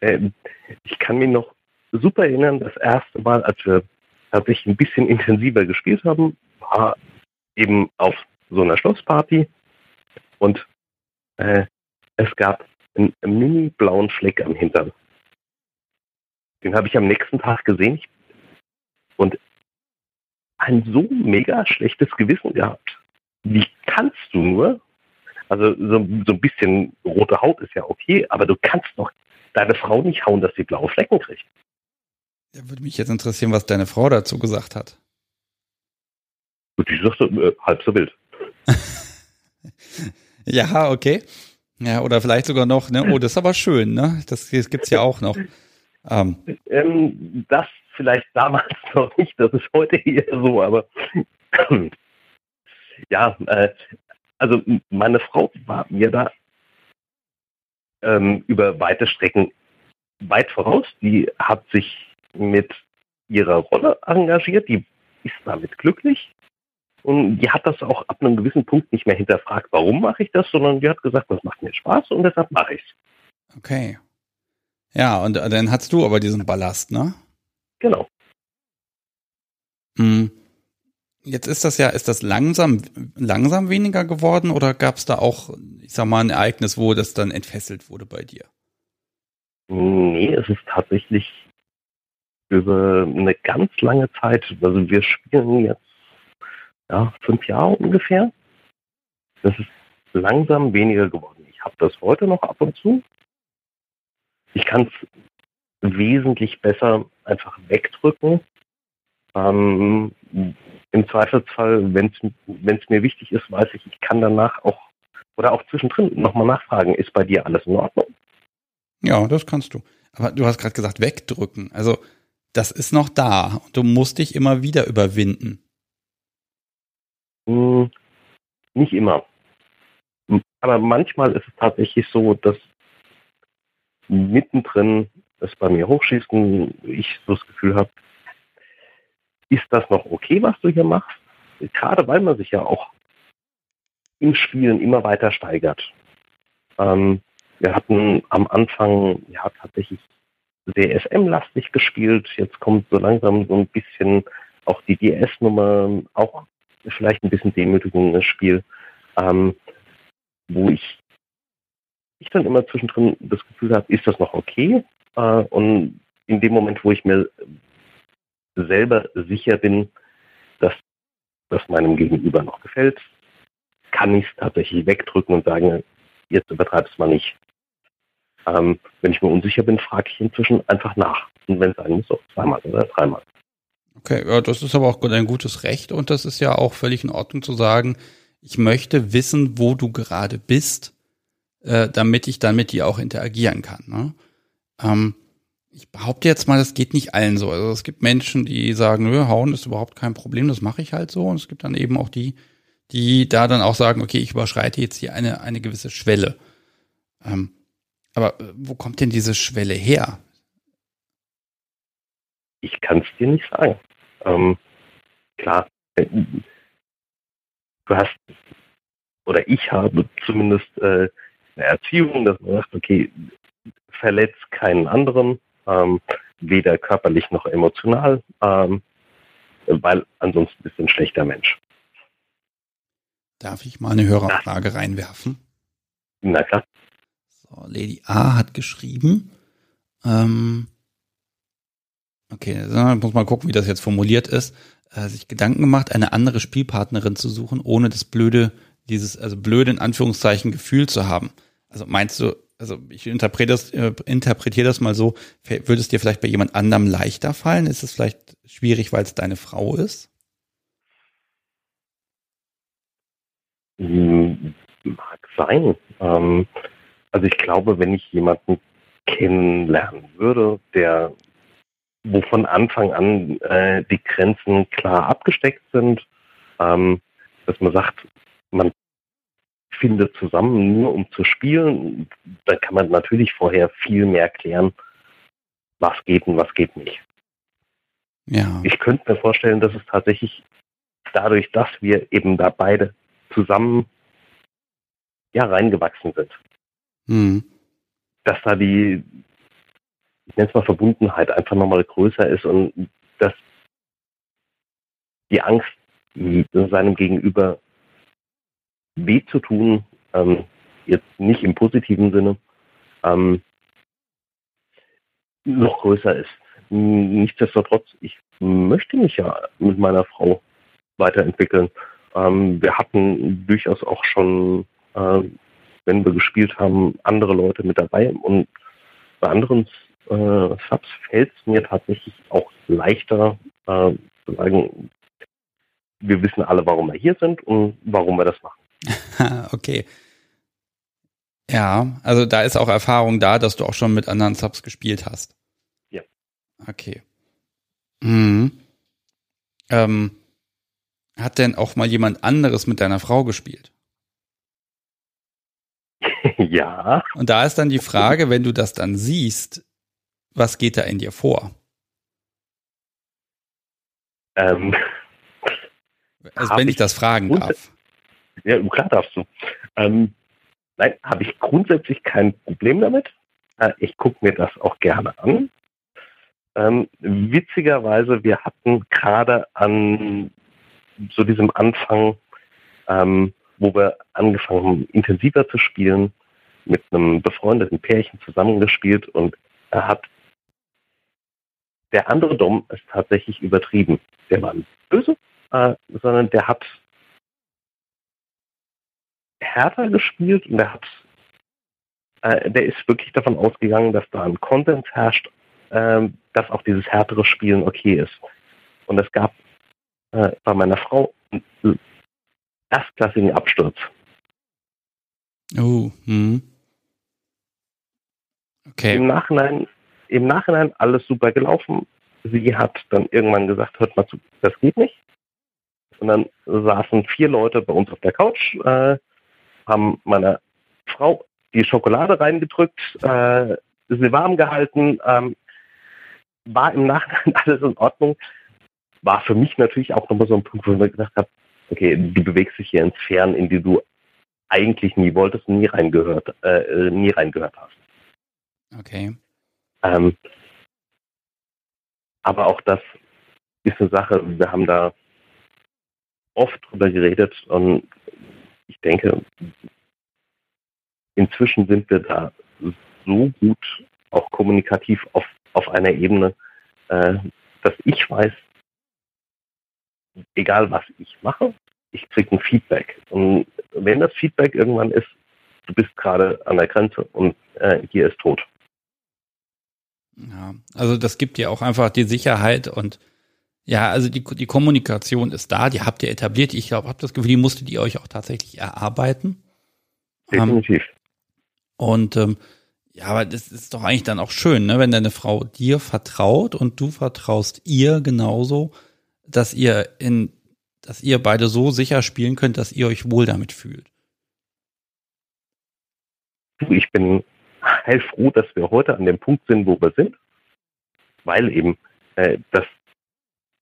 Ähm, ich kann mich noch super erinnern, das erste Mal, als wir tatsächlich ein bisschen intensiver gespielt haben, war eben auf so einer Schlossparty und äh, es gab einen mini blauen Fleck am Hintern. Den habe ich am nächsten Tag gesehen und ein so mega schlechtes Gewissen gehabt. Wie kannst du nur? Also so, so ein bisschen rote Haut ist ja okay, aber du kannst doch deine Frau nicht hauen, dass sie blaue Flecken kriegt. Da würde mich jetzt interessieren, was deine Frau dazu gesagt hat. Die sagte, äh, halb so wild. ja, okay. Ja, oder vielleicht sogar noch, ne, oh, das ist aber schön, ne? Das, das gibt's ja auch noch. Ähm. Ähm, das vielleicht damals noch nicht, das ist heute eher so, aber ja, äh, also meine Frau war mir da ähm, über weite Strecken weit voraus. Die hat sich mit ihrer Rolle engagiert, die ist damit glücklich. Und die hat das auch ab einem gewissen Punkt nicht mehr hinterfragt, warum mache ich das, sondern die hat gesagt, das macht mir Spaß und deshalb mache ich es. Okay. Ja, und dann hast du aber diesen Ballast, ne? Genau. Hm. Jetzt ist das ja, ist das langsam, langsam weniger geworden oder gab es da auch, ich sag mal, ein Ereignis, wo das dann entfesselt wurde bei dir? Nee, es ist tatsächlich über eine ganz lange Zeit, also wir spielen jetzt ja, fünf Jahre ungefähr. Das ist langsam weniger geworden. Ich habe das heute noch ab und zu. Ich kann es wesentlich besser einfach wegdrücken. Ähm, Im Zweifelsfall, wenn es mir wichtig ist, weiß ich, ich kann danach auch oder auch zwischendrin nochmal nachfragen, ist bei dir alles in Ordnung? Ja, das kannst du. Aber du hast gerade gesagt, wegdrücken. Also das ist noch da. Du musst dich immer wieder überwinden. Hm, nicht immer. Aber manchmal ist es tatsächlich so, dass mittendrin es bei mir hochschießt und ich so das Gefühl habe, ist das noch okay, was du hier machst? Gerade weil man sich ja auch im Spielen immer weiter steigert. Ähm, wir hatten am Anfang ja tatsächlich sehr SM-lastig gespielt. Jetzt kommt so langsam so ein bisschen auch die DS-Nummer, auch vielleicht ein bisschen Demütigung ins Spiel, ähm, wo ich, ich dann immer zwischendrin das Gefühl habe, ist das noch okay? Äh, und in dem Moment, wo ich mir selber sicher bin, dass das meinem Gegenüber noch gefällt, kann ich es tatsächlich wegdrücken und sagen, jetzt übertreibst du mal nicht. Ähm, wenn ich mir unsicher bin, frage ich inzwischen einfach nach. Und wenn es sein muss, auch zweimal oder dreimal. Okay, ja, das ist aber auch ein gutes Recht und das ist ja auch völlig in Ordnung zu sagen, ich möchte wissen, wo du gerade bist, äh, damit ich dann mit dir auch interagieren kann. Ne? Ähm, ich behaupte jetzt mal, das geht nicht allen so. Also es gibt Menschen, die sagen, nö, hauen ist überhaupt kein Problem, das mache ich halt so. Und es gibt dann eben auch die, die da dann auch sagen, okay, ich überschreite jetzt hier eine, eine gewisse Schwelle. Ähm, aber äh, wo kommt denn diese Schwelle her? Ich kann es dir nicht sagen. Ähm, klar, äh, du hast, oder ich habe zumindest äh, eine Erziehung, dass man sagt, okay, verletzt keinen anderen, ähm, weder körperlich noch emotional, ähm, weil ansonsten bist du ein schlechter Mensch. Darf ich mal eine Hörerfrage reinwerfen? Na klar. So, Lady A hat geschrieben, ähm, okay, muss mal gucken, wie das jetzt formuliert ist, äh, sich Gedanken gemacht, eine andere Spielpartnerin zu suchen, ohne das blöde, dieses, also blöde in Anführungszeichen Gefühl zu haben. Also meinst du, also ich interpretiere das, äh, interpretiere das mal so, würde es dir vielleicht bei jemand anderem leichter fallen? Ist es vielleicht schwierig, weil es deine Frau ist? Hm, mag sein. Ähm, also ich glaube, wenn ich jemanden kennenlernen würde, der wo von Anfang an äh, die Grenzen klar abgesteckt sind, ähm, dass man sagt, man findet zusammen nur um zu spielen, da kann man natürlich vorher viel mehr klären, was geht und was geht nicht. Ja. Ich könnte mir vorstellen, dass es tatsächlich dadurch, dass wir eben da beide zusammen ja reingewachsen sind, mhm. dass da die, ich nenne es mal Verbundenheit einfach nochmal größer ist und dass die Angst seinem Gegenüber weh zu tun, ähm, jetzt nicht im positiven Sinne, ähm, noch größer ist. Nichtsdestotrotz, ich möchte mich ja mit meiner Frau weiterentwickeln. Ähm, wir hatten durchaus auch schon, äh, wenn wir gespielt haben, andere Leute mit dabei und bei anderen äh, Subs fällt es mir tatsächlich auch leichter äh, zu sagen, wir wissen alle, warum wir hier sind und warum wir das machen. okay. Ja, also da ist auch Erfahrung da, dass du auch schon mit anderen Subs gespielt hast. Ja. Okay. Mhm. Ähm, hat denn auch mal jemand anderes mit deiner Frau gespielt? ja. Und da ist dann die Frage, wenn du das dann siehst, was geht da in dir vor? Ähm, also wenn ich das fragen darf. Ja, klar darfst du. Ähm, nein, habe ich grundsätzlich kein Problem damit. Äh, ich gucke mir das auch gerne an. Ähm, witzigerweise, wir hatten gerade an so diesem Anfang, ähm, wo wir angefangen haben, intensiver zu spielen, mit einem befreundeten Pärchen zusammengespielt und er hat der andere Dom ist tatsächlich übertrieben. Der war böse, äh, sondern der hat härter gespielt und der hat äh, der ist wirklich davon ausgegangen, dass da ein Konsens herrscht, äh, dass auch dieses härtere Spielen okay ist. Und es gab äh, bei meiner Frau einen erstklassigen Absturz. Oh, hm. Okay. Im Nachhinein, im Nachhinein alles super gelaufen. Sie hat dann irgendwann gesagt, hört mal zu, das geht nicht. Und dann saßen vier Leute bei uns auf der Couch, äh, haben meiner Frau die Schokolade reingedrückt, äh, sie warm gehalten, ähm, war im Nachhinein alles in Ordnung. War für mich natürlich auch nochmal so ein Punkt, wo ich mir gedacht habe, okay, du bewegst dich hier ins Fern, in die du eigentlich nie wolltest und nie reingehört, äh, nie reingehört hast. Okay. Ähm, aber auch das ist eine Sache, wir haben da oft drüber geredet und ich denke, inzwischen sind wir da so gut auch kommunikativ auf, auf einer Ebene, äh, dass ich weiß, egal was ich mache, ich kriege ein Feedback. Und wenn das Feedback irgendwann ist, du bist gerade an der Grenze und äh, hier ist tot. Ja, also das gibt dir auch einfach die Sicherheit und ja, also die, die Kommunikation ist da, die habt ihr etabliert. Ich glaube, habt das Gefühl, die musstet ihr euch auch tatsächlich erarbeiten. Definitiv. Um, und ähm, ja, aber das ist doch eigentlich dann auch schön, ne, wenn deine Frau dir vertraut und du vertraust ihr genauso, dass ihr in, dass ihr beide so sicher spielen könnt, dass ihr euch wohl damit fühlt. Ich bin heilfroh, dass wir heute an dem Punkt sind, wo wir sind, weil eben äh, das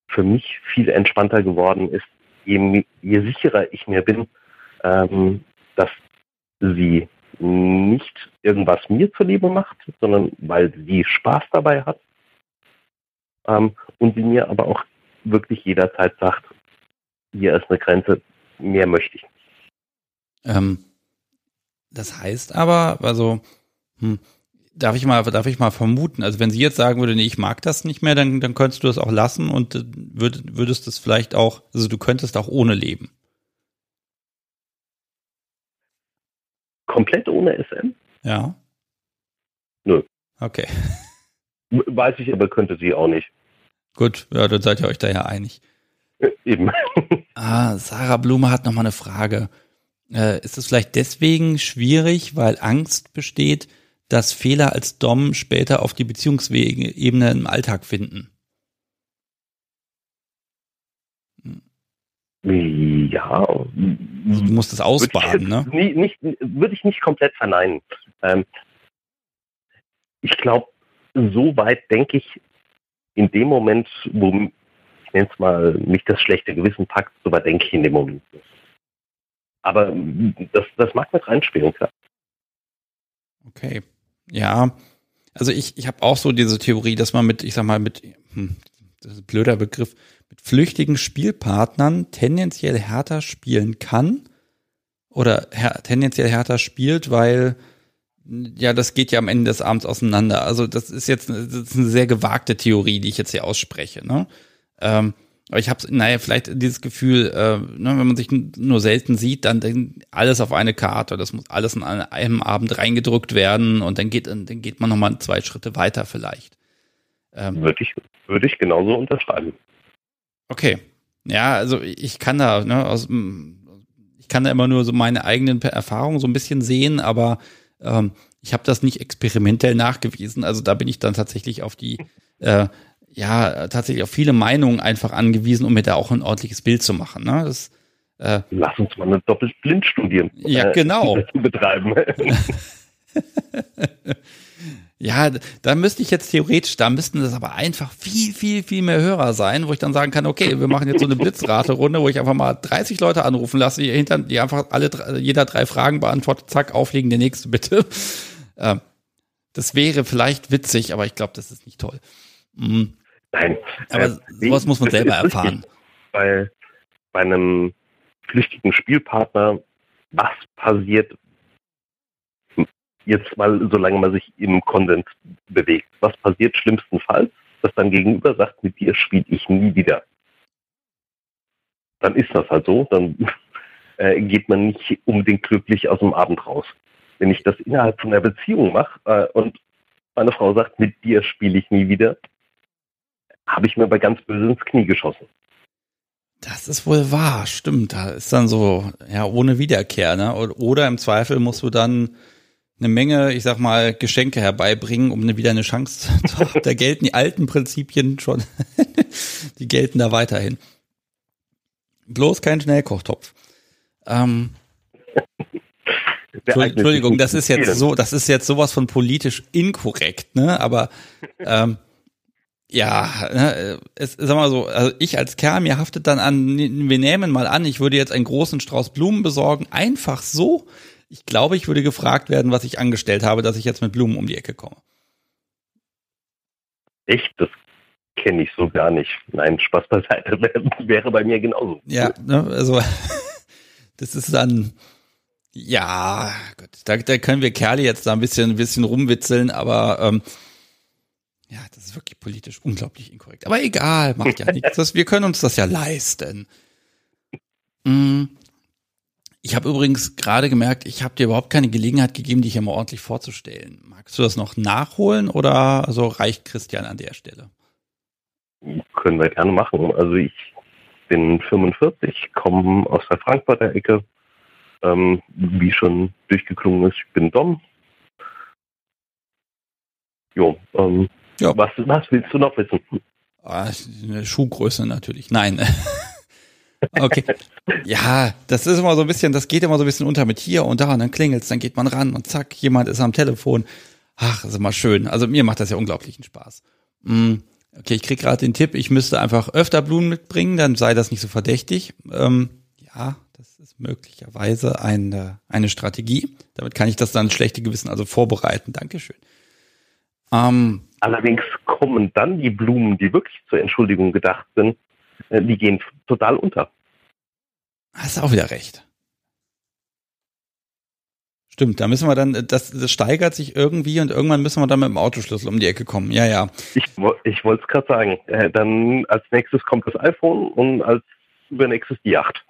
für mich viel entspannter geworden ist, je, je sicherer ich mir bin, ähm, dass sie nicht irgendwas mir zuliebe macht, sondern weil sie Spaß dabei hat ähm, und sie mir aber auch wirklich jederzeit sagt, hier ist eine Grenze, mehr möchte ich. Ähm, das heißt aber, also hm, darf ich mal, darf ich mal vermuten, also wenn sie jetzt sagen würde, nee, ich mag das nicht mehr, dann, dann könntest du das auch lassen und äh, würd, würdest das vielleicht auch, also du könntest auch ohne leben. Komplett ohne SM? Ja. Nö. Okay. Weiß ich aber, könnte sie auch nicht. Gut, ja, dann seid ihr euch da ja einig. Äh, eben. ah, Sarah Blume hat noch mal eine Frage. Äh, ist es vielleicht deswegen schwierig, weil Angst besteht, dass Fehler als Dom später auf die Beziehungsebene im Alltag finden? Ja. Also du musst es ausbaden, ne? Nicht, würde ich nicht komplett verneinen. Ähm, ich glaube, so weit denke ich in dem Moment, wo ich nenne es mal nicht das schlechte Gewissen packt, so weit denke ich in dem Moment. Aber das, das mag mit reinspielen, klar. Okay. Ja, also ich, ich habe auch so diese Theorie, dass man mit, ich sag mal, mit, hm, das ist ein blöder Begriff, mit flüchtigen Spielpartnern tendenziell härter spielen kann oder her tendenziell härter spielt, weil ja, das geht ja am Ende des Abends auseinander. Also das ist jetzt das ist eine sehr gewagte Theorie, die ich jetzt hier ausspreche. Ne? Ähm, aber ich habe, naja, vielleicht dieses Gefühl, äh, ne, wenn man sich nur selten sieht, dann, dann alles auf eine Karte. Das muss alles an einem Abend reingedrückt werden und dann geht, dann geht man nochmal zwei Schritte weiter vielleicht. Ähm, würde ich, würde ich genauso unterschreiben. Okay. Ja, also ich kann da, ne, aus, ich kann da immer nur so meine eigenen Erfahrungen so ein bisschen sehen, aber ähm, ich habe das nicht experimentell nachgewiesen. Also da bin ich dann tatsächlich auf die äh, ja tatsächlich auf viele Meinungen einfach angewiesen, um mir da auch ein ordentliches Bild zu machen. Ne? Das, äh, Lass uns mal eine Doppelblindstudie ja, genau. äh, betreiben. ja, da müsste ich jetzt theoretisch, da müssten das aber einfach viel, viel, viel mehr Hörer sein, wo ich dann sagen kann, okay, wir machen jetzt so eine Blitzrate-Runde, wo ich einfach mal 30 Leute anrufen lasse, die, hinter, die einfach alle, jeder drei Fragen beantwortet, zack, auflegen, der nächste bitte. Ähm, das wäre vielleicht witzig, aber ich glaube, das ist nicht toll. Mhm. Nein. Aber äh, sowas muss man selber erfahren. Bei, bei einem flüchtigen Spielpartner, was passiert jetzt mal, solange man sich im Konsens bewegt? Was passiert schlimmstenfalls, dass dann gegenüber sagt, mit dir spiele ich nie wieder? Dann ist das halt so, dann äh, geht man nicht unbedingt glücklich aus dem Abend raus. Wenn ich das innerhalb von einer Beziehung mache äh, und meine Frau sagt, mit dir spiele ich nie wieder, habe ich mir bei ganz böse ins Knie geschossen. Das ist wohl wahr, stimmt. Da ist dann so, ja, ohne Wiederkehr, ne? Oder im Zweifel musst du dann eine Menge, ich sag mal, Geschenke herbeibringen, um wieder eine Chance zu haben. Da gelten die alten Prinzipien schon. die gelten da weiterhin. Bloß kein Schnellkochtopf. Ähm, Entschuldigung, das ist jetzt so, das ist jetzt sowas von politisch inkorrekt, ne? Aber ähm, ja, ne, es, sag mal so, also ich als Kerl, mir haftet dann an, wir nehmen mal an, ich würde jetzt einen großen Strauß Blumen besorgen, einfach so. Ich glaube, ich würde gefragt werden, was ich angestellt habe, dass ich jetzt mit Blumen um die Ecke komme. Echt? Das kenne ich so gar nicht. Nein, Spaß beiseite, wäre bei mir genauso. Ja, ne, also das ist dann, ja, gut, da, da können wir Kerle jetzt da ein bisschen, ein bisschen rumwitzeln, aber ähm, ja, das ist wirklich politisch unglaublich inkorrekt. Aber egal, macht ja nichts. Wir können uns das ja leisten. Mm. Ich habe übrigens gerade gemerkt, ich habe dir überhaupt keine Gelegenheit gegeben, dich hier mal ordentlich vorzustellen. Magst du das noch nachholen oder also reicht Christian an der Stelle? Können wir gerne machen. Also ich bin 45, komme aus der Frankfurter Ecke. Ähm, wie schon durchgeklungen ist, ich bin Dom. Jo, ähm, ja. Was, was willst du noch wissen? Ah, eine Schuhgröße natürlich. Nein. okay. Ja, das ist immer so ein bisschen, das geht immer so ein bisschen unter mit hier und da und dann klingelt's, dann geht man ran und zack, jemand ist am Telefon. Ach, ist immer schön. Also mir macht das ja unglaublichen Spaß. Mm, okay, ich krieg gerade den Tipp, ich müsste einfach öfter Blumen mitbringen, dann sei das nicht so verdächtig. Ähm, ja, das ist möglicherweise eine, eine Strategie. Damit kann ich das dann schlechte Gewissen also vorbereiten. Dankeschön. Ähm, Allerdings kommen dann die Blumen, die wirklich zur Entschuldigung gedacht sind, äh, die gehen total unter. Hast auch wieder recht. Stimmt, da müssen wir dann, das, das steigert sich irgendwie und irgendwann müssen wir dann mit dem Autoschlüssel um die Ecke kommen. Ja, ja. Ich, ich wollte es gerade sagen. Äh, dann als nächstes kommt das iPhone und als übernächstes die Yacht.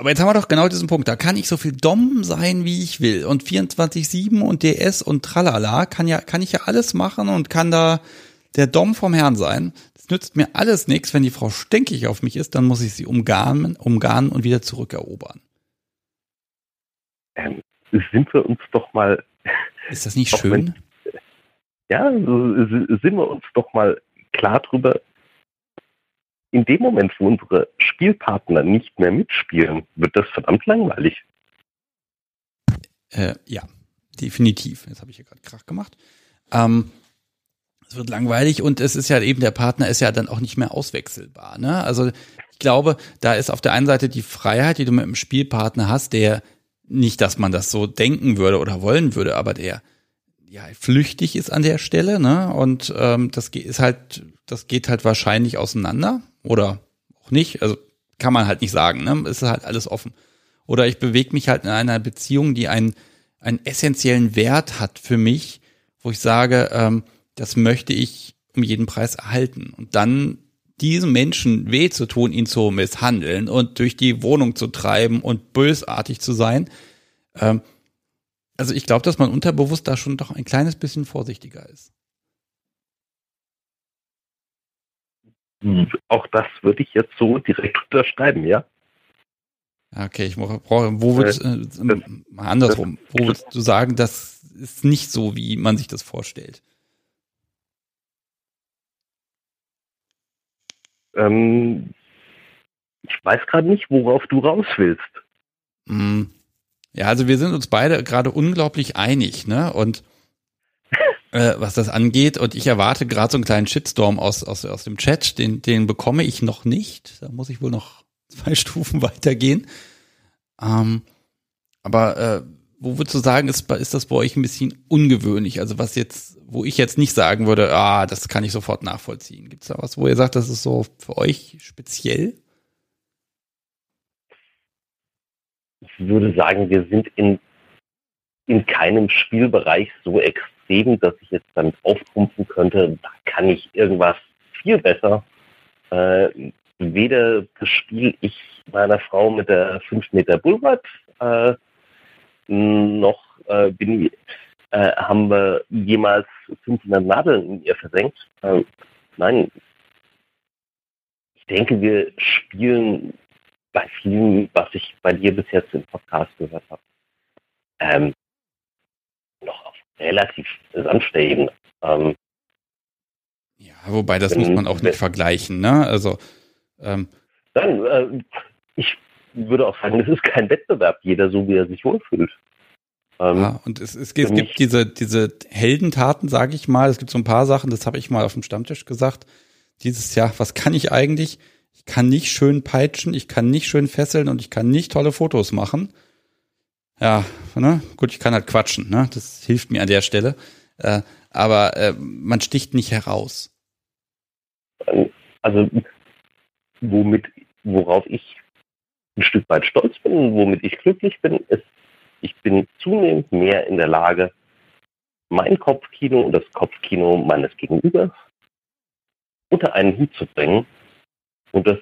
Aber jetzt haben wir doch genau diesen Punkt. Da kann ich so viel Dom sein, wie ich will. Und 24-7 und DS und tralala kann ja, kann ich ja alles machen und kann da der Dom vom Herrn sein. Das nützt mir alles nichts. Wenn die Frau stinkig auf mich ist, dann muss ich sie umgarnen, umgarnen und wieder zurückerobern. Ähm, sind wir uns doch mal. Ist das nicht schön? Wenn, ja, sind wir uns doch mal klar drüber, in dem Moment, wo unsere Spielpartner nicht mehr mitspielen, wird das verdammt langweilig. Äh, ja, definitiv. Jetzt habe ich hier gerade Krach gemacht. Ähm, es wird langweilig und es ist ja eben, der Partner ist ja dann auch nicht mehr auswechselbar. Ne? Also ich glaube, da ist auf der einen Seite die Freiheit, die du mit einem Spielpartner hast, der nicht, dass man das so denken würde oder wollen würde, aber der ja flüchtig ist an der Stelle, ne? Und ähm, das ist halt, das geht halt wahrscheinlich auseinander oder auch nicht. Also kann man halt nicht sagen, ne? Es ist halt alles offen. Oder ich bewege mich halt in einer Beziehung, die einen, einen essentiellen Wert hat für mich, wo ich sage, ähm, das möchte ich um jeden Preis erhalten. Und dann diesem Menschen weh zu tun, ihn zu misshandeln und durch die Wohnung zu treiben und bösartig zu sein. Ähm, also ich glaube, dass man unterbewusst da schon doch ein kleines bisschen vorsichtiger ist. Auch das würde ich jetzt so direkt unterschreiben, ja? Okay, ich brauche, wo würdest äh, äh, mal andersrum, wo würdest du sagen, das ist nicht so, wie man sich das vorstellt? Ähm, ich weiß gerade nicht, worauf du raus willst. Mm. Ja, also wir sind uns beide gerade unglaublich einig, ne? Und äh, was das angeht. Und ich erwarte gerade so einen kleinen Shitstorm aus, aus, aus dem Chat. Den, den bekomme ich noch nicht. Da muss ich wohl noch zwei Stufen weitergehen. Ähm, aber äh, wo würdest du sagen, ist, ist das bei euch ein bisschen ungewöhnlich? Also was jetzt, wo ich jetzt nicht sagen würde, ah, das kann ich sofort nachvollziehen. Gibt es da was, wo ihr sagt, das ist so für euch speziell? Ich würde sagen, wir sind in, in keinem Spielbereich so extrem Leben, dass ich jetzt damit auftrumpfen könnte, da kann ich irgendwas viel besser. Äh, weder bespiele ich meiner Frau mit der 5 Meter Bullrad, äh, noch äh, bin, äh, haben wir jemals 500 Nadeln in ihr versenkt. Äh, nein, ich denke, wir spielen bei vielen, was ich bei dir bis jetzt im Podcast gehört habe, ähm, noch auf relativ sanfte Ebene. Ähm, ja, wobei das muss man auch nicht vergleichen, ne? Also ähm, Nein, äh, ich würde auch sagen, es ist kein Wettbewerb, jeder so wie er sich wohlfühlt. Ähm, ja, und es, es, es gibt diese, diese Heldentaten, sage ich mal, es gibt so ein paar Sachen, das habe ich mal auf dem Stammtisch gesagt. dieses Jahr, was kann ich eigentlich? Ich kann nicht schön peitschen, ich kann nicht schön fesseln und ich kann nicht tolle Fotos machen. Ja, ne? Gut, ich kann halt quatschen, ne? Das hilft mir an der Stelle. Äh, aber äh, man sticht nicht heraus. Also, womit, worauf ich ein Stück weit stolz bin, womit ich glücklich bin, ist, ich bin zunehmend mehr in der Lage, mein Kopfkino und das Kopfkino meines Gegenübers unter einen Hut zu bringen und das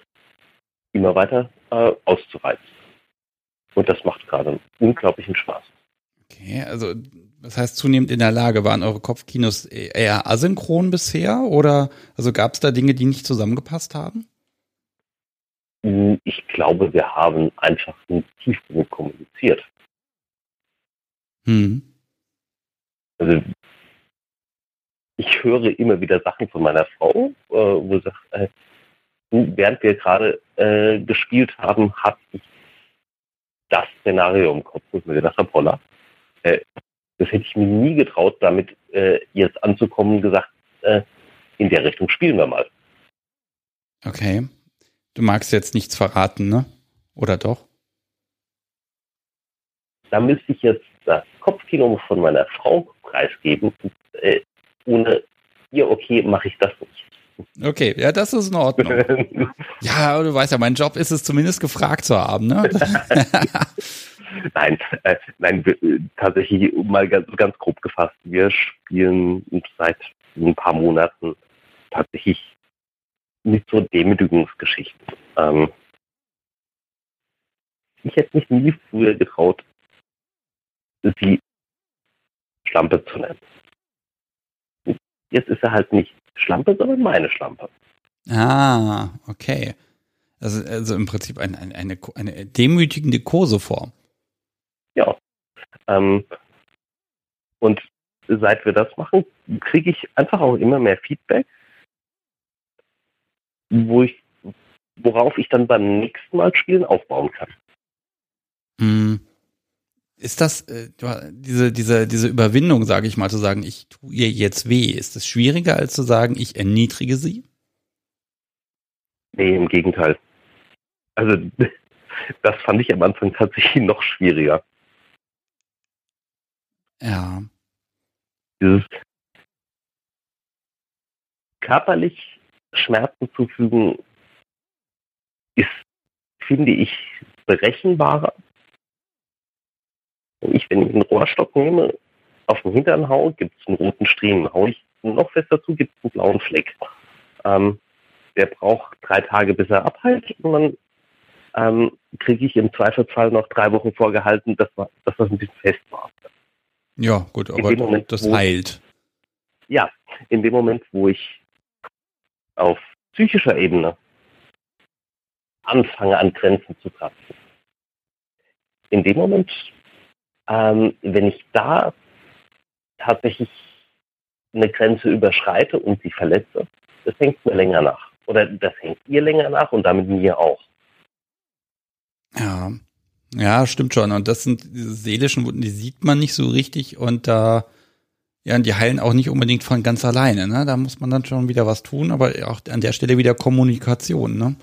immer weiter äh, auszureizen. Und das macht gerade unglaublichen Spaß. Okay, also das heißt zunehmend in der Lage, waren eure Kopfkinos eher asynchron bisher oder also gab es da Dinge, die nicht zusammengepasst haben? Hm, ich glaube, wir haben einfach nicht tief genug kommuniziert. Hm. Also ich höre immer wieder Sachen von meiner Frau, äh, wo sie sagt, äh, während wir gerade äh, gespielt haben, hatte ich das Szenario im Kopf, wo ich mir gedacht habe, Holla, äh, das hätte ich mir nie getraut, damit äh, jetzt anzukommen und gesagt, äh, in der Richtung spielen wir mal. Okay. Du magst jetzt nichts verraten, ne? Oder doch? Da müsste ich jetzt das Kopfkino von meiner Frau preisgeben. Äh, ohne ihr okay mache ich das nicht. Okay, ja, das ist in Ordnung. ja, du weißt ja, mein Job ist es zumindest gefragt zu haben, ne? nein, äh, nein, äh, tatsächlich mal ganz, ganz grob gefasst. Wir spielen seit ein paar Monaten tatsächlich mit so Demütigungsgeschichten. Ähm, ich hätte mich nie früher getraut, sie Schlampe zu nennen. Jetzt ist er halt nicht Schlampe, sondern meine Schlampe. Ah, okay. Also, also im Prinzip ein, ein, eine, eine demütigende Koseform. Ja. Ähm, und seit wir das machen, kriege ich einfach auch immer mehr Feedback, wo ich, worauf ich dann beim nächsten Mal spielen aufbauen kann. Hm. Ist das äh, diese diese diese Überwindung, sage ich mal, zu sagen, ich tue ihr jetzt weh, ist das schwieriger als zu sagen, ich erniedrige sie? Nee, im Gegenteil. Also das fand ich am Anfang tatsächlich noch schwieriger. Ja. Dieses körperlich Schmerzen zufügen ist, finde ich, berechenbarer ich, wenn ich einen Rohrstock nehme, auf den Hintern hau, gibt es einen roten Striemen. Hau ich noch fester zu, gibt es einen blauen Fleck. Ähm, der braucht drei Tage, bis er abheilt und dann ähm, kriege ich im Zweifelsfall noch drei Wochen vorgehalten, dass, dass das ein bisschen fest war. Ja, gut, aber Moment, das heilt. Ja, in dem Moment, wo ich auf psychischer Ebene anfange, an Grenzen zu kratzen, in dem Moment ähm, wenn ich da tatsächlich eine Grenze überschreite und sie verletze, das hängt mir länger nach. Oder das hängt ihr länger nach und damit mir auch. Ja, ja, stimmt schon. Und das sind diese seelischen Wunden, die sieht man nicht so richtig und da, ja, und die heilen auch nicht unbedingt von ganz alleine. Ne? Da muss man dann schon wieder was tun, aber auch an der Stelle wieder Kommunikation. Ne?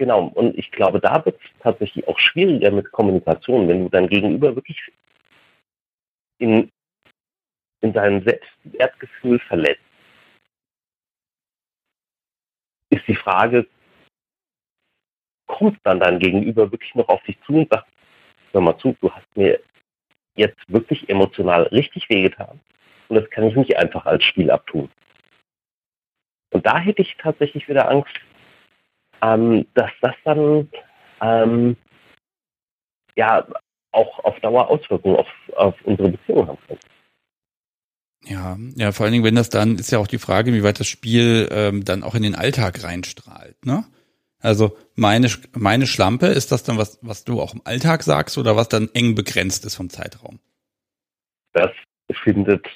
Genau, und ich glaube, da wird es tatsächlich auch schwieriger mit Kommunikation, wenn du dein Gegenüber wirklich in, in seinem Selbstwertgefühl verletzt. Ist die Frage, kommt dann dein Gegenüber wirklich noch auf dich zu und sagt, hör mal zu, du hast mir jetzt wirklich emotional richtig wehgetan und das kann ich nicht einfach als Spiel abtun. Und da hätte ich tatsächlich wieder Angst, ähm, dass das dann ähm, ja auch auf Dauer Auswirkungen auf, auf unsere Beziehung haben kann. Ja, ja, vor allen Dingen, wenn das dann, ist ja auch die Frage, wie weit das Spiel ähm, dann auch in den Alltag reinstrahlt, ne? Also meine, meine Schlampe, ist das dann was, was du auch im Alltag sagst oder was dann eng begrenzt ist vom Zeitraum? Das findet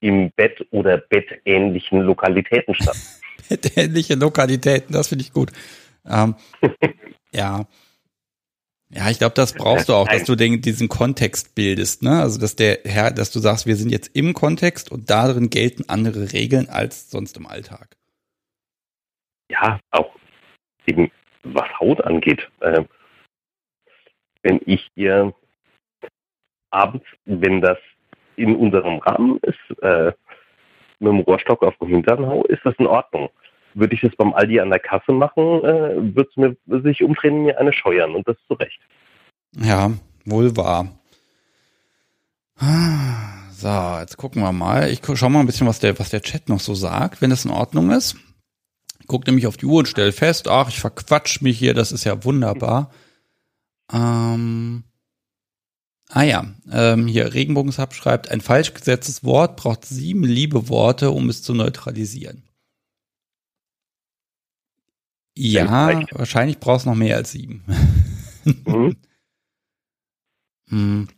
im Bett oder bettähnlichen Lokalitäten statt. bettähnliche Lokalitäten, das finde ich gut. Ähm, ja. Ja, ich glaube, das brauchst du auch, dass du den, diesen Kontext bildest, ne? Also dass der Herr, dass du sagst, wir sind jetzt im Kontext und darin gelten andere Regeln als sonst im Alltag. ja, auch eben was Haut angeht. Äh, wenn ich ihr abends, wenn das in unserem Rahmen ist, äh, mit dem Rohrstock auf den Hintern hau, ist das in Ordnung. Würde ich es beim Aldi an der Kasse machen, äh, würde es mir sich umdrehen, mir eine scheuern und das zu Recht. Ja, wohl wahr. So, jetzt gucken wir mal. Ich schau mal ein bisschen, was der, was der Chat noch so sagt, wenn es in Ordnung ist. Ich guck nämlich auf die Uhr und stelle fest, ach, ich verquatsch mich hier, das ist ja wunderbar. Ähm, ah ja, ähm, hier Regenbogensab schreibt, ein falsch gesetztes Wort braucht sieben liebe Worte, um es zu neutralisieren. Ja, wahrscheinlich brauchst du noch mehr als sieben. Mhm. hm.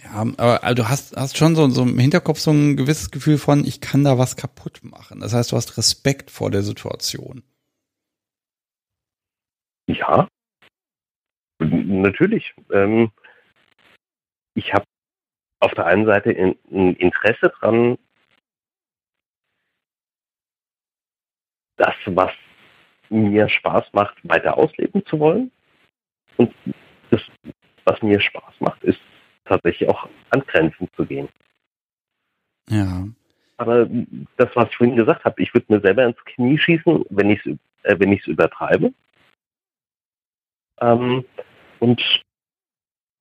Ja, aber also du hast, hast schon so, so im Hinterkopf so ein gewisses Gefühl von, ich kann da was kaputt machen. Das heißt, du hast Respekt vor der Situation. Ja, natürlich. Ähm, ich habe auf der einen Seite ein Interesse dran, das, was mir Spaß macht, weiter ausleben zu wollen. Und das, was mir Spaß macht, ist tatsächlich auch an Grenzen zu gehen. Ja. Aber das, was ich vorhin gesagt habe, ich würde mir selber ins Knie schießen, wenn ich es äh, wenn ich's übertreibe. Ähm, und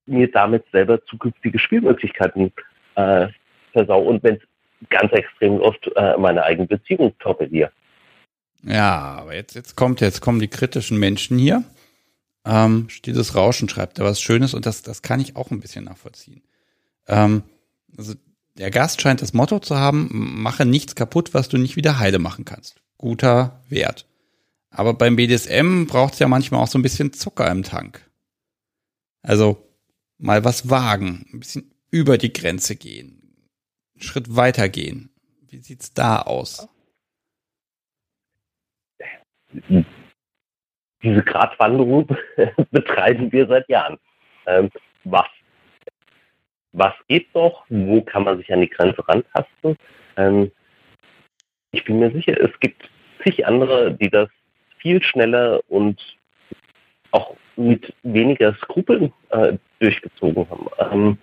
mir damit selber zukünftige Spielmöglichkeiten äh, versau und wenn es ganz extrem läuft, äh, meine eigene Beziehung torpediere. Ja, aber jetzt, jetzt kommt, jetzt kommen die kritischen Menschen hier. Ähm, stilles Rauschen schreibt er was Schönes und das, das kann ich auch ein bisschen nachvollziehen. Ähm, also der Gast scheint das Motto zu haben, mache nichts kaputt, was du nicht wieder heile machen kannst. Guter Wert. Aber beim BDSM braucht es ja manchmal auch so ein bisschen Zucker im Tank. Also mal was wagen, ein bisschen über die Grenze gehen, einen Schritt weiter gehen. Wie sieht's da aus? Diese Gratwanderung betreiben wir seit Jahren. Ähm, was, was geht noch? Wo kann man sich an die Grenze rantasten? Ähm, ich bin mir sicher, es gibt zig andere, die das viel schneller und auch mit weniger Skrupeln äh, durchgezogen haben. Ähm,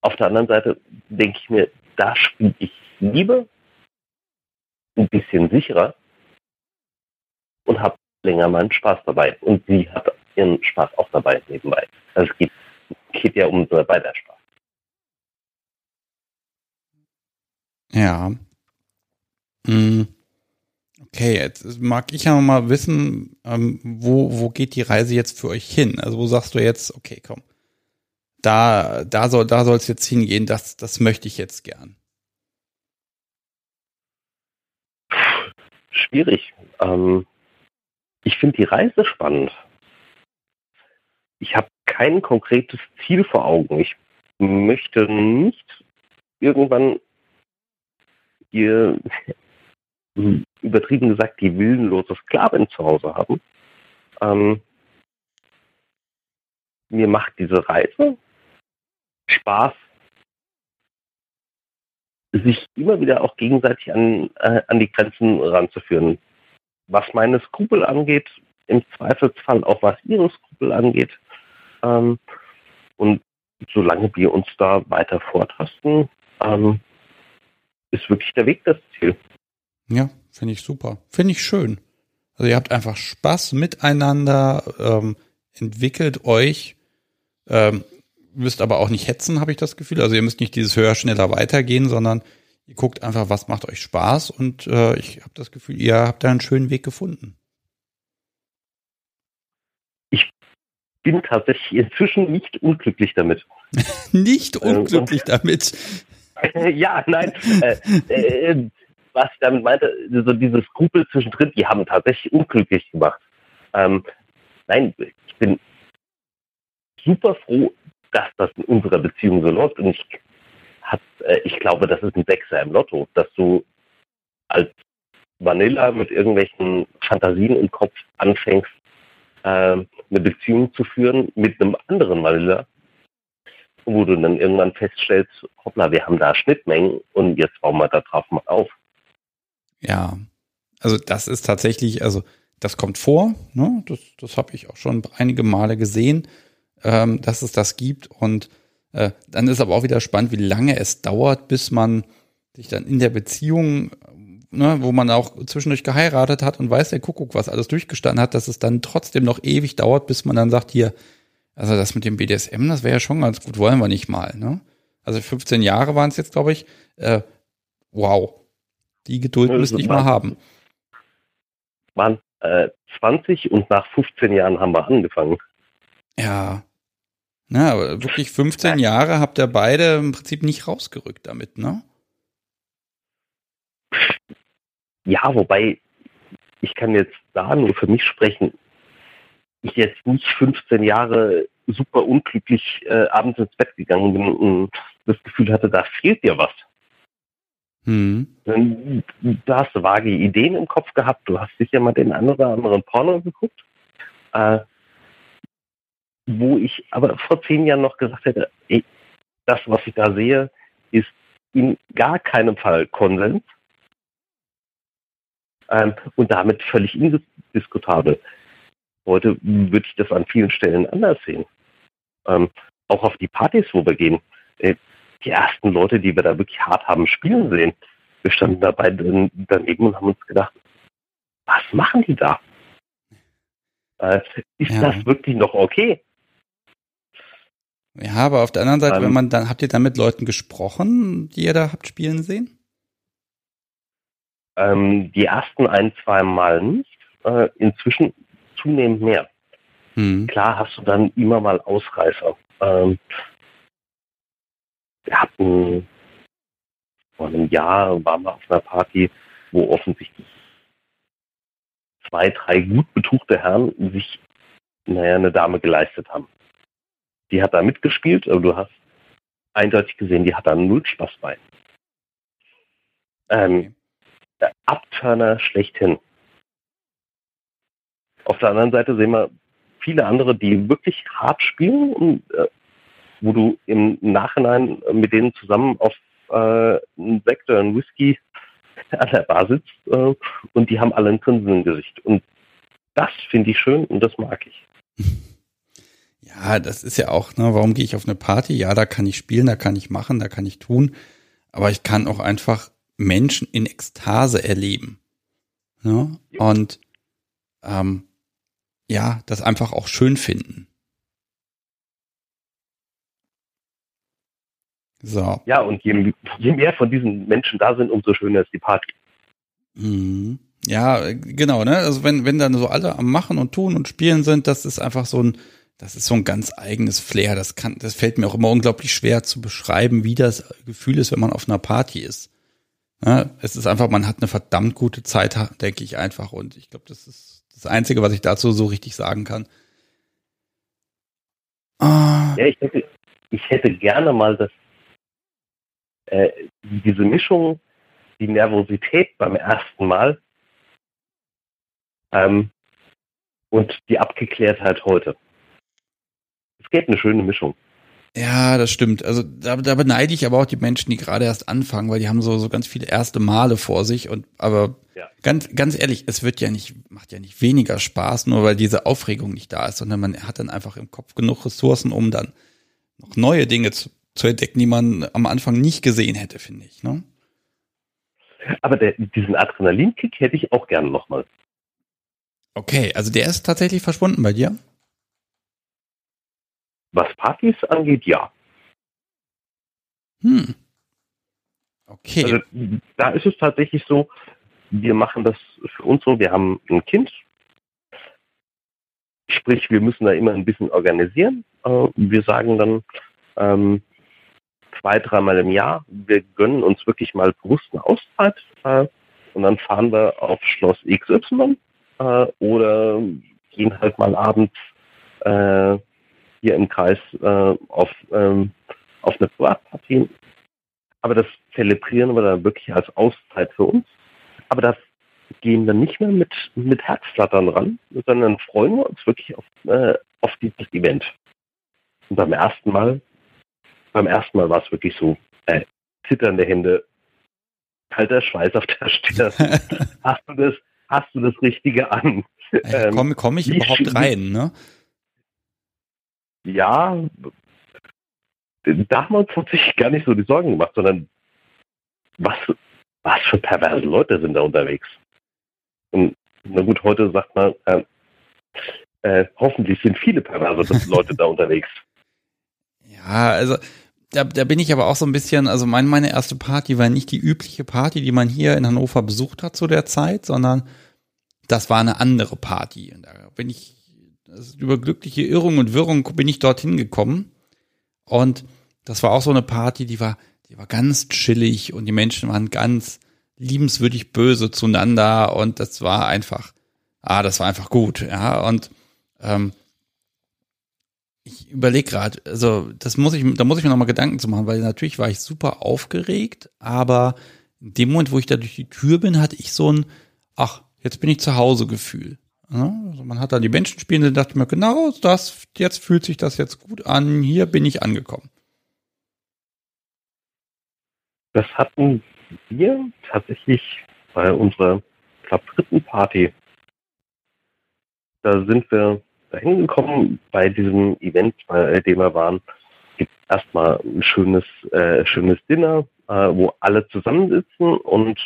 auf der anderen Seite denke ich mir, da spiele ich lieber ein bisschen sicherer und habe länger meinen Spaß dabei. Und sie hat ihren Spaß auch dabei nebenbei. Also es geht, geht ja um unser beider Spaß. Ja. Hm. Okay, jetzt mag ich ja mal wissen, ähm, wo, wo geht die Reise jetzt für euch hin? Also wo sagst du jetzt, okay, komm, da, da soll, da soll es jetzt hingehen, das, das möchte ich jetzt gern. Schwierig. Ähm, ich finde die Reise spannend. Ich habe kein konkretes Ziel vor Augen. Ich möchte nicht irgendwann hier übertrieben gesagt die willenlose Sklavin zu Hause haben. Ähm, mir macht diese Reise Spaß, sich immer wieder auch gegenseitig an, äh, an die Grenzen ranzuführen was meine Skrupel angeht, im Zweifelsfall auch was ihre Skrupel angeht. Ähm, und solange wir uns da weiter vortasten, ähm, ist wirklich der Weg das Ziel. Ja, finde ich super. Finde ich schön. Also ihr habt einfach Spaß miteinander, ähm, entwickelt euch, ähm, müsst aber auch nicht hetzen, habe ich das Gefühl. Also ihr müsst nicht dieses höher, schneller weitergehen, sondern Ihr guckt einfach, was macht euch Spaß und äh, ich habe das Gefühl, ihr habt da einen schönen Weg gefunden. Ich bin tatsächlich inzwischen nicht unglücklich damit. nicht äh, unglücklich äh, damit? ja, nein. Äh, äh, was ich damit meinte, so diese Skrupel zwischendrin, die haben tatsächlich unglücklich gemacht. Ähm, nein, ich bin super froh, dass das in unserer Beziehung so läuft und ich hat, äh, ich glaube, das ist ein Sechser im Lotto, dass du als Vanilla mit irgendwelchen Fantasien im Kopf anfängst, äh, eine Beziehung zu führen mit einem anderen Vanilla, wo du dann irgendwann feststellst, hoppla, wir haben da Schnittmengen und jetzt bauen wir da drauf mal auf. Ja, Also das ist tatsächlich, also das kommt vor, ne? das, das habe ich auch schon einige Male gesehen, ähm, dass es das gibt. Und äh, dann ist aber auch wieder spannend, wie lange es dauert, bis man sich dann in der Beziehung, ne, wo man auch zwischendurch geheiratet hat und weiß der Kuckuck, was alles durchgestanden hat, dass es dann trotzdem noch ewig dauert, bis man dann sagt, hier, also das mit dem BDSM, das wäre ja schon ganz gut, wollen wir nicht mal. Ne? Also 15 Jahre waren es jetzt, glaube ich. Äh, wow, die Geduld müsste ich mal haben. Waren äh, 20 und nach 15 Jahren haben wir angefangen. Ja. Na, aber wirklich 15 Jahre habt ihr beide im Prinzip nicht rausgerückt damit, ne? Ja, wobei ich kann jetzt da nur für mich sprechen ich jetzt nicht 15 Jahre super unglücklich äh, abends ins Bett gegangen bin und das Gefühl hatte, da fehlt dir was. Hm. Du hast vage Ideen im Kopf gehabt, du hast sicher mal den einen oder anderen Porno geguckt, äh, wo ich aber vor zehn Jahren noch gesagt hätte, ey, das, was ich da sehe, ist in gar keinem Fall Konsens ähm, und damit völlig indiskutabel. Heute würde ich das an vielen Stellen anders sehen. Ähm, auch auf die Partys, wo wir gehen. Äh, die ersten Leute, die wir da wirklich hart haben spielen sehen, wir standen dabei daneben und haben uns gedacht, was machen die da? Äh, ist ja. das wirklich noch okay? Ja, aber auf der anderen Seite, wenn man dann, habt ihr dann mit Leuten gesprochen, die ihr da habt spielen sehen? Ähm, die ersten ein, zwei Mal nicht. Äh, inzwischen zunehmend mehr. Mhm. Klar hast du dann immer mal Ausreißer. Ähm, wir hatten vor einem Jahr waren wir auf einer Party, wo offensichtlich zwei, drei gut betuchte Herren sich, naja, eine Dame geleistet haben. Die hat da mitgespielt, aber du hast eindeutig gesehen, die hat da null Spaß bei. Ähm, der Abturner schlechthin. Auf der anderen Seite sehen wir viele andere, die wirklich hart spielen und äh, wo du im Nachhinein mit denen zusammen auf äh, einen Sekt oder einen Whisky an der Bar sitzt äh, und die haben alle ein Grinsen im Gesicht. Und das finde ich schön und das mag ich. Ja, das ist ja auch, ne, warum gehe ich auf eine Party? Ja, da kann ich spielen, da kann ich machen, da kann ich tun, aber ich kann auch einfach Menschen in Ekstase erleben. Ne? Und ähm, ja, das einfach auch schön finden. So. Ja, und je, je, mehr von diesen Menschen da sind, umso schöner ist die Party. Mhm. Ja, genau, ne? Also wenn, wenn dann so alle am Machen und Tun und Spielen sind, das ist einfach so ein, das ist so ein ganz eigenes Flair. Das kann, das fällt mir auch immer unglaublich schwer zu beschreiben, wie das Gefühl ist, wenn man auf einer Party ist. Ja, es ist einfach, man hat eine verdammt gute Zeit, denke ich einfach. Und ich glaube, das ist das Einzige, was ich dazu so richtig sagen kann. Ah. Ja, ich hätte, ich hätte gerne mal das, äh, diese Mischung, die Nervosität beim ersten Mal ähm, und die Abgeklärtheit heute. Es geht eine schöne Mischung. Ja, das stimmt. Also da, da beneide ich aber auch die Menschen, die gerade erst anfangen, weil die haben so, so ganz viele erste Male vor sich und aber ja. ganz, ganz ehrlich, es wird ja nicht, macht ja nicht weniger Spaß, nur weil diese Aufregung nicht da ist, sondern man hat dann einfach im Kopf genug Ressourcen, um dann noch neue Dinge zu, zu entdecken, die man am Anfang nicht gesehen hätte, finde ich. Ne? Aber der, diesen Adrenalinkick hätte ich auch gerne nochmal. Okay, also der ist tatsächlich verschwunden bei dir? Was Partys angeht, ja. Hm. Okay. Also, da ist es tatsächlich so, wir machen das für uns so, wir haben ein Kind. Sprich, wir müssen da immer ein bisschen organisieren. Äh, wir sagen dann ähm, zwei, dreimal im Jahr, wir gönnen uns wirklich mal bewusst eine Auszeit äh, und dann fahren wir auf Schloss XY äh, oder gehen halt mal abends äh, hier im Kreis äh, auf, ähm, auf eine Privatparty. Aber das zelebrieren wir dann wirklich als Auszeit für uns. Aber das gehen wir nicht mehr mit, mit Herzflattern ran, sondern freuen wir uns wirklich auf, äh, auf dieses Event. Und beim ersten Mal, beim ersten Mal war es wirklich so, äh, zitternde Hände, kalter Schweiß auf der Stirn. hast du das, hast du das Richtige an. Ähm, Komme komm ich überhaupt rein, ne? Ja, da haben wir uns tatsächlich gar nicht so die Sorgen gemacht, sondern was, was für perverse Leute sind da unterwegs? Und na gut, heute sagt man, äh, äh, hoffentlich sind viele perverse Leute da unterwegs. Ja, also da, da bin ich aber auch so ein bisschen, also mein, meine erste Party war nicht die übliche Party, die man hier in Hannover besucht hat zu der Zeit, sondern das war eine andere Party. Und da bin ich, über glückliche Irrung und Wirrung bin ich dorthin gekommen. Und das war auch so eine Party, die war, die war ganz chillig und die Menschen waren ganz liebenswürdig böse zueinander und das war einfach, ah, das war einfach gut, ja. Und ähm, ich überlege gerade, also das muss ich, da muss ich mir nochmal Gedanken zu machen, weil natürlich war ich super aufgeregt, aber in dem Moment, wo ich da durch die Tür bin, hatte ich so ein, ach, jetzt bin ich zu Hause Gefühl. Ja, also man hat dann die Menschen spielen, dann dachte mir, genau, das, jetzt fühlt sich das jetzt gut an, hier bin ich angekommen. Das hatten wir tatsächlich bei unserer Party. Da sind wir dahin gekommen bei diesem Event, bei dem wir waren. Gibt erstmal ein schönes, äh, schönes Dinner, äh, wo alle zusammensitzen und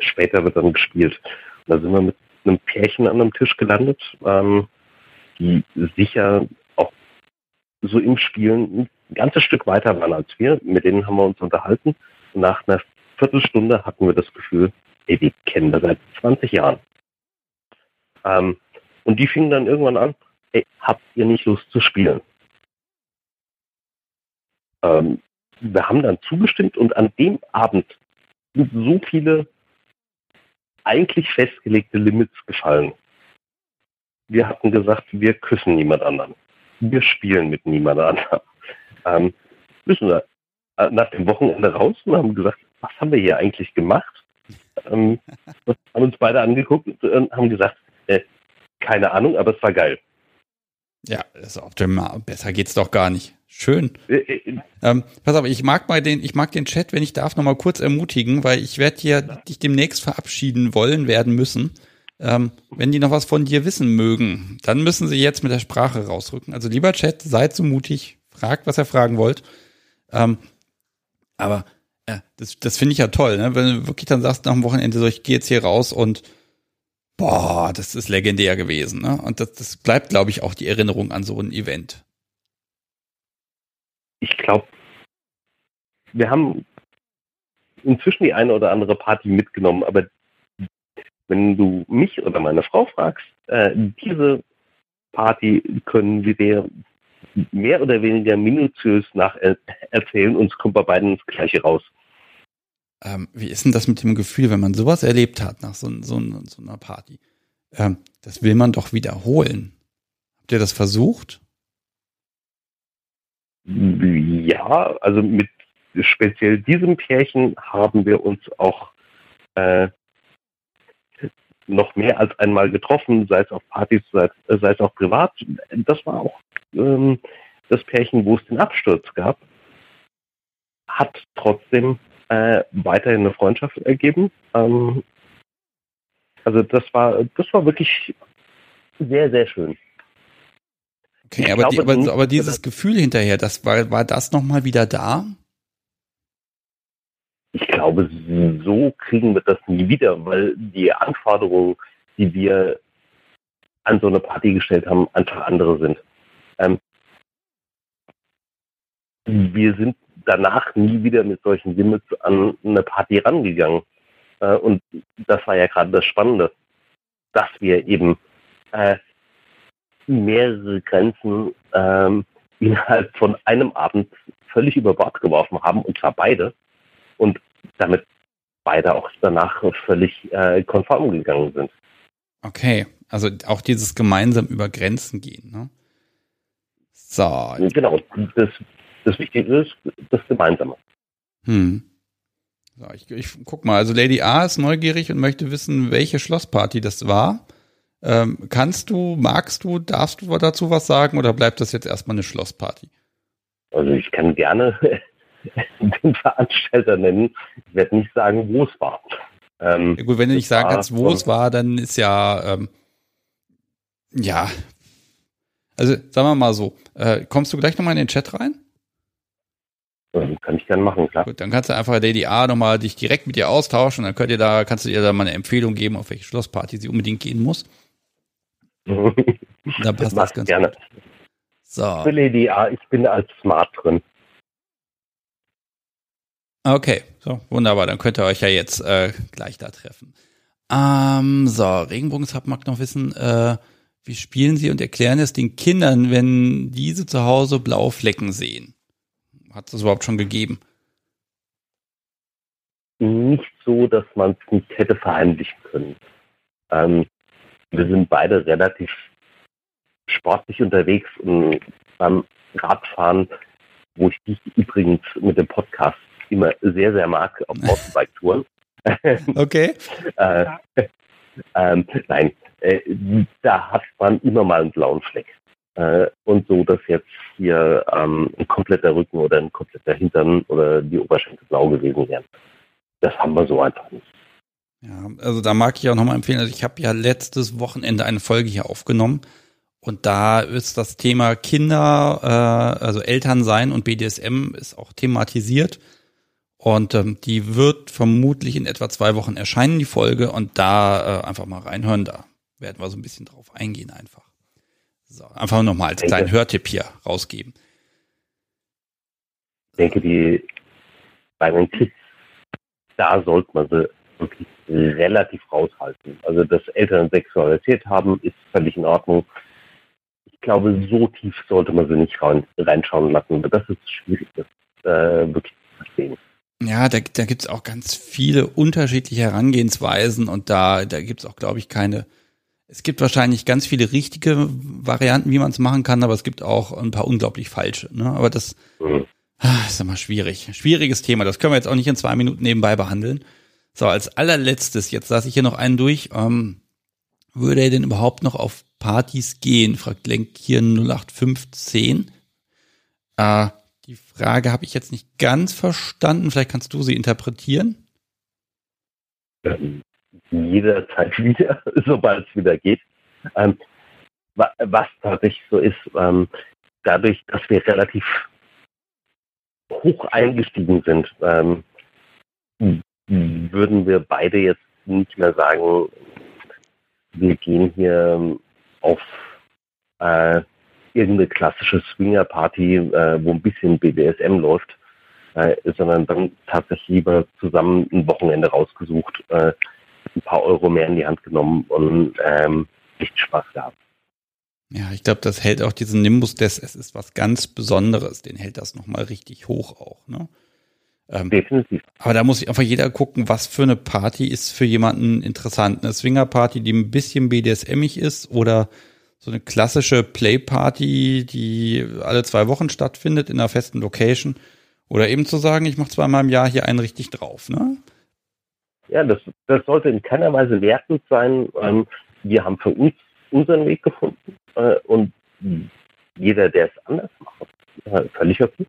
später wird dann gespielt. Und da sind wir mit einem Pärchen an einem Tisch gelandet, ähm, die sicher auch so im Spielen ein ganzes Stück weiter waren als wir. Mit denen haben wir uns unterhalten. Nach einer Viertelstunde hatten wir das Gefühl, ey, die kennen wir seit 20 Jahren. Ähm, und die fingen dann irgendwann an, ey, habt ihr nicht Lust zu spielen? Ähm, wir haben dann zugestimmt und an dem Abend sind so viele eigentlich festgelegte Limits gefallen. Wir hatten gesagt, wir küssen niemand anderen. Wir spielen mit niemand anderem. Ähm, wissen wir, äh, nach dem Wochenende raus und haben gesagt, was haben wir hier eigentlich gemacht? Ähm, haben uns beide angeguckt und haben gesagt, äh, keine Ahnung, aber es war geil. Ja, das ist optimal. Besser geht's doch gar nicht. Schön. Äh, äh, ähm, pass auf, ich mag mal den, ich mag den Chat, wenn ich darf, noch mal kurz ermutigen, weil ich werde hier dich demnächst verabschieden wollen werden müssen. Ähm, wenn die noch was von dir wissen mögen, dann müssen sie jetzt mit der Sprache rausrücken. Also lieber Chat, seid so mutig, fragt, was ihr fragen wollt. Ähm, aber ja, das, das finde ich ja toll, ne? wenn du wirklich dann sagst nach dem Wochenende so, ich gehe jetzt hier raus und boah, das ist legendär gewesen. Ne? Und das, das bleibt, glaube ich, auch die Erinnerung an so ein Event. Ich glaube, wir haben inzwischen die eine oder andere Party mitgenommen, aber wenn du mich oder meine Frau fragst, äh, diese Party können wir mehr oder weniger minutiös nacherzählen und es kommt bei beiden das Gleiche raus. Ähm, wie ist denn das mit dem Gefühl, wenn man sowas erlebt hat nach so, so, so einer Party? Ähm, das will man doch wiederholen. Habt ihr das versucht? Ja, also mit speziell diesem Pärchen haben wir uns auch äh, noch mehr als einmal getroffen, sei es auf Partys, sei, sei es auch privat. Das war auch ähm, das Pärchen, wo es den Absturz gab, hat trotzdem äh, weiterhin eine Freundschaft ergeben. Ähm, also das war, das war wirklich sehr, sehr schön. Okay, aber, glaube, die, aber, aber, dieses Gefühl hinterher, das war, war das nochmal wieder da? Ich glaube, so kriegen wir das nie wieder, weil die Anforderungen, die wir an so eine Party gestellt haben, einfach andere sind. Ähm, wir sind danach nie wieder mit solchen Limits an eine Party rangegangen. Äh, und das war ja gerade das Spannende, dass wir eben äh, mehrere Grenzen ähm, innerhalb von einem Abend völlig über Bord geworfen haben, und zwar beide. Und damit beide auch danach völlig äh, konform gegangen sind. Okay, also auch dieses gemeinsam über Grenzen gehen, ne? So. Genau, das, das Wichtige ist das Gemeinsame. Hm. So, ich, ich guck mal, also Lady A ist neugierig und möchte wissen, welche Schlossparty das war. Ähm, kannst du, magst du, darfst du dazu was sagen oder bleibt das jetzt erstmal eine Schlossparty? Also ich kann gerne den Veranstalter nennen. Ich werde nicht sagen, wo es war. Ähm, ja gut, wenn du nicht sagen kannst, wo es war, dann ist ja, ähm, ja. Also sagen wir mal so, äh, kommst du gleich nochmal in den Chat rein? Kann ich gerne machen, klar. Gut, dann kannst du einfach der DDA nochmal dich direkt mit ihr austauschen. Dann könnt ihr da, kannst du ihr da mal eine Empfehlung geben, auf welche Schlossparty sie unbedingt gehen muss. da passt das, das ganz gerne. Gut. So. Für DDA, ich bin als Smart drin. Okay, so, wunderbar. Dann könnt ihr euch ja jetzt äh, gleich da treffen. Ähm, so, Regenbogenshub mag noch wissen, äh, wie spielen sie und erklären es den Kindern, wenn diese zu Hause blaue Flecken sehen? Hat es überhaupt schon gegeben? Nicht so, dass man es nicht hätte verheimlichen können. Ähm, wir sind beide relativ sportlich unterwegs und beim Radfahren, wo ich dich übrigens mit dem Podcast immer sehr, sehr mag, auf Mountainbike-Touren. Okay. äh, ähm, nein, äh, da hat man immer mal einen blauen Fleck. Äh, und so, dass jetzt hier ähm, ein kompletter Rücken oder ein kompletter Hintern oder die Oberschenkel blau gewesen wären. Das haben wir so einfach nicht. Ja, also da mag ich auch nochmal empfehlen, also ich habe ja letztes Wochenende eine Folge hier aufgenommen und da ist das Thema Kinder, äh, also Eltern sein und BDSM ist auch thematisiert. Und ähm, die wird vermutlich in etwa zwei Wochen erscheinen, die Folge. Und da äh, einfach mal reinhören, da werden wir so ein bisschen drauf eingehen einfach. So, einfach nochmal als kleinen Hörtipp hier rausgeben. Ich denke, die bei den Kids, da sollte man sie wirklich relativ raushalten. Also, dass Eltern sexualisiert haben, ist völlig in Ordnung. Ich glaube, so tief sollte man sie nicht rein, reinschauen lassen. Aber das ist schwierig, das äh, wirklich zu verstehen. Ja, da, da gibt es auch ganz viele unterschiedliche Herangehensweisen und da, da gibt es auch, glaube ich, keine. Es gibt wahrscheinlich ganz viele richtige Varianten, wie man es machen kann, aber es gibt auch ein paar unglaublich falsche. Ne? Aber das mhm. ah, ist immer schwierig. Schwieriges Thema. Das können wir jetzt auch nicht in zwei Minuten nebenbei behandeln. So, als allerletztes, jetzt lasse ich hier noch einen durch. Ähm, würde er denn überhaupt noch auf Partys gehen? Fragt Lenk hier 0815. Äh, die Frage habe ich jetzt nicht ganz verstanden. Vielleicht kannst du sie interpretieren. Ähm, jederzeit wieder, sobald es wieder geht. Ähm, was tatsächlich so ist, ähm, dadurch, dass wir relativ hoch eingestiegen sind, ähm, würden wir beide jetzt nicht mehr sagen, wir gehen hier auf äh, irgendeine klassische Swinger-Party, äh, wo ein bisschen BDSM läuft, äh, sondern dann tatsächlich lieber zusammen ein Wochenende rausgesucht, äh, ein paar Euro mehr in die Hand genommen und ähm, echt Spaß gehabt. Ja, ich glaube, das hält auch diesen Nimbus des, es ist was ganz Besonderes, den hält das nochmal richtig hoch auch, ne? Ähm, Definitiv. Aber da muss einfach jeder gucken, was für eine Party ist für jemanden interessant. Eine Swinger-Party, die ein bisschen BDSMig ist oder so eine klassische Playparty, die alle zwei Wochen stattfindet in einer festen Location. Oder eben zu sagen, ich mache zweimal im Jahr hier einen richtig drauf, ne? Ja, das, das sollte in keiner Weise wertend sein. Ähm, wir haben für uns unseren Weg gefunden äh, und jeder, der es anders macht, äh, völlig okay.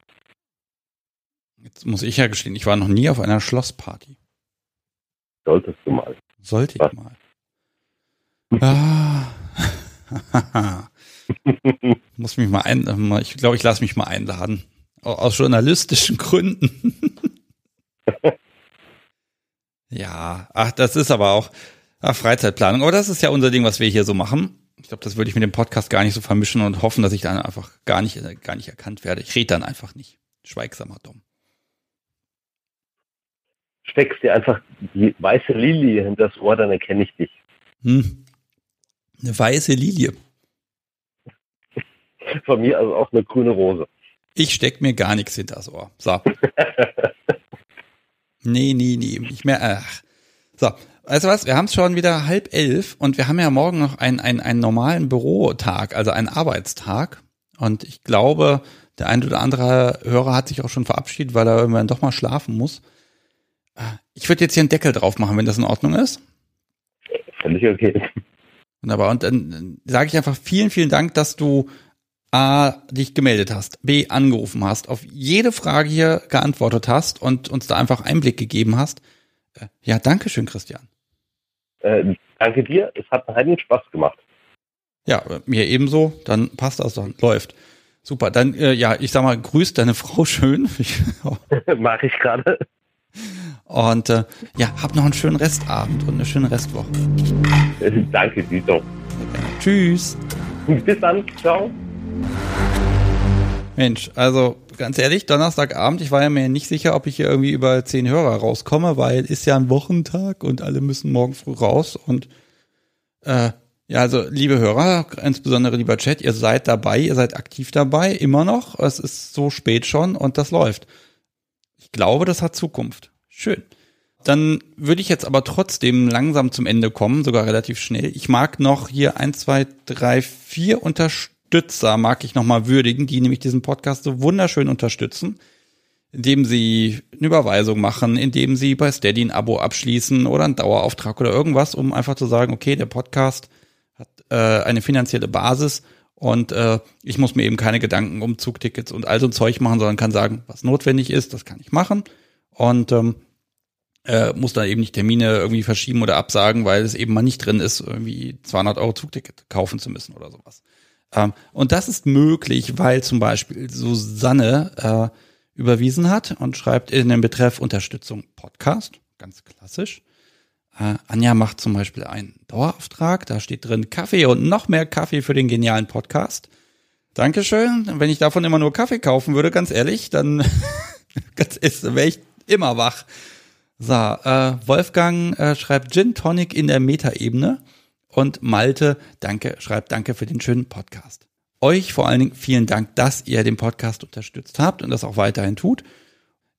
Jetzt muss ich ja gestehen, ich war noch nie auf einer Schlossparty. Solltest du mal. Sollte ich Was? mal. Ah. Muss mich mal ein, ich glaube, ich lasse mich mal einladen. Aus journalistischen Gründen. ja, ach, das ist aber auch ach, Freizeitplanung. Aber das ist ja unser Ding, was wir hier so machen. Ich glaube, das würde ich mit dem Podcast gar nicht so vermischen und hoffen, dass ich dann einfach gar nicht, gar nicht erkannt werde. Ich rede dann einfach nicht. Schweigsamer Dumm. Steckst dir einfach die weiße Lilie hinter das Ohr, dann erkenne ich dich. Hm. Eine weiße Lilie. Von mir also auch eine grüne Rose. Ich steck mir gar nichts hinter das Ohr. So. nee, nee, nee. Ich mehr. Ach. So. Weißt du was? Wir haben es schon wieder halb elf und wir haben ja morgen noch einen, einen, einen normalen Bürotag, also einen Arbeitstag. Und ich glaube, der ein oder andere Hörer hat sich auch schon verabschiedet, weil er irgendwann doch mal schlafen muss. Ich würde jetzt hier einen Deckel drauf machen, wenn das in Ordnung ist. Völlig okay. Wunderbar. Und dann sage ich einfach vielen, vielen Dank, dass du A, dich gemeldet hast, B, angerufen hast, auf jede Frage hier geantwortet hast und uns da einfach Einblick gegeben hast. Äh, ja, danke schön, Christian. Äh, danke dir, es hat einen Spaß gemacht. Ja, mir ebenso, dann passt das dann, läuft. Super, dann, äh, ja, ich sag mal, grüß deine Frau schön. Mache ich gerade. Und äh, ja, hab noch einen schönen Restabend und eine schöne Restwoche. Danke, Dito. Tschüss. Bis dann, ciao. Mensch, also ganz ehrlich, Donnerstagabend, ich war ja mir nicht sicher, ob ich hier irgendwie über zehn Hörer rauskomme, weil ist ja ein Wochentag und alle müssen morgen früh raus und äh, ja, also liebe Hörer, insbesondere lieber Chat, ihr seid dabei, ihr seid aktiv dabei, immer noch. Es ist so spät schon und das läuft. Ich glaube, das hat Zukunft. Schön. Dann würde ich jetzt aber trotzdem langsam zum Ende kommen, sogar relativ schnell. Ich mag noch hier ein, zwei, drei, vier Unterstützer mag ich nochmal würdigen, die nämlich diesen Podcast so wunderschön unterstützen, indem sie eine Überweisung machen, indem sie bei Steady ein Abo abschließen oder einen Dauerauftrag oder irgendwas, um einfach zu sagen, okay, der Podcast hat äh, eine finanzielle Basis und äh, ich muss mir eben keine Gedanken um Zugtickets und all so ein Zeug machen, sondern kann sagen, was notwendig ist, das kann ich machen und ähm, äh, muss dann eben nicht Termine irgendwie verschieben oder absagen, weil es eben mal nicht drin ist, irgendwie 200 Euro Zugticket kaufen zu müssen oder sowas. Ähm, und das ist möglich, weil zum Beispiel Susanne äh, überwiesen hat und schreibt in den Betreff Unterstützung Podcast, ganz klassisch. Äh, Anja macht zum Beispiel einen Dauerauftrag, da steht drin Kaffee und noch mehr Kaffee für den genialen Podcast. Dankeschön. Wenn ich davon immer nur Kaffee kaufen würde, ganz ehrlich, dann wäre ich immer wach. So, äh, Wolfgang äh, schreibt Gin Tonic in der Metaebene und Malte, danke, schreibt danke für den schönen Podcast. Euch vor allen Dingen vielen Dank, dass ihr den Podcast unterstützt habt und das auch weiterhin tut.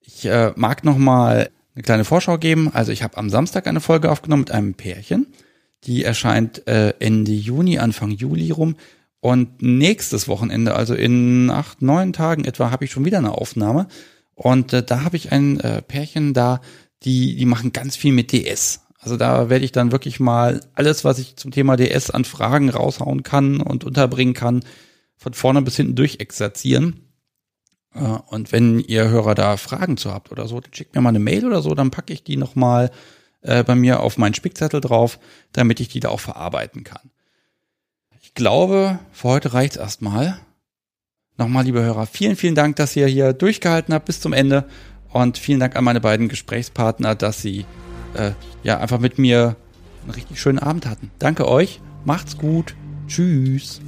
Ich äh, mag noch mal eine kleine Vorschau geben. Also ich habe am Samstag eine Folge aufgenommen mit einem Pärchen. Die erscheint äh, Ende Juni, Anfang Juli rum. Und nächstes Wochenende, also in acht, neun Tagen etwa, habe ich schon wieder eine Aufnahme. Und äh, da habe ich ein äh, Pärchen da, die, die machen ganz viel mit DS. Also da werde ich dann wirklich mal alles, was ich zum Thema DS an Fragen raushauen kann und unterbringen kann, von vorne bis hinten durchexerzieren. Äh, und wenn ihr Hörer da Fragen zu habt oder so, dann schickt mir mal eine Mail oder so, dann packe ich die nochmal äh, bei mir auf meinen Spickzettel drauf, damit ich die da auch verarbeiten kann. Ich glaube, für heute reicht's erstmal. Nochmal, liebe Hörer, vielen, vielen Dank, dass ihr hier durchgehalten habt bis zum Ende. Und vielen Dank an meine beiden Gesprächspartner, dass sie äh, ja einfach mit mir einen richtig schönen Abend hatten. Danke euch, macht's gut, tschüss.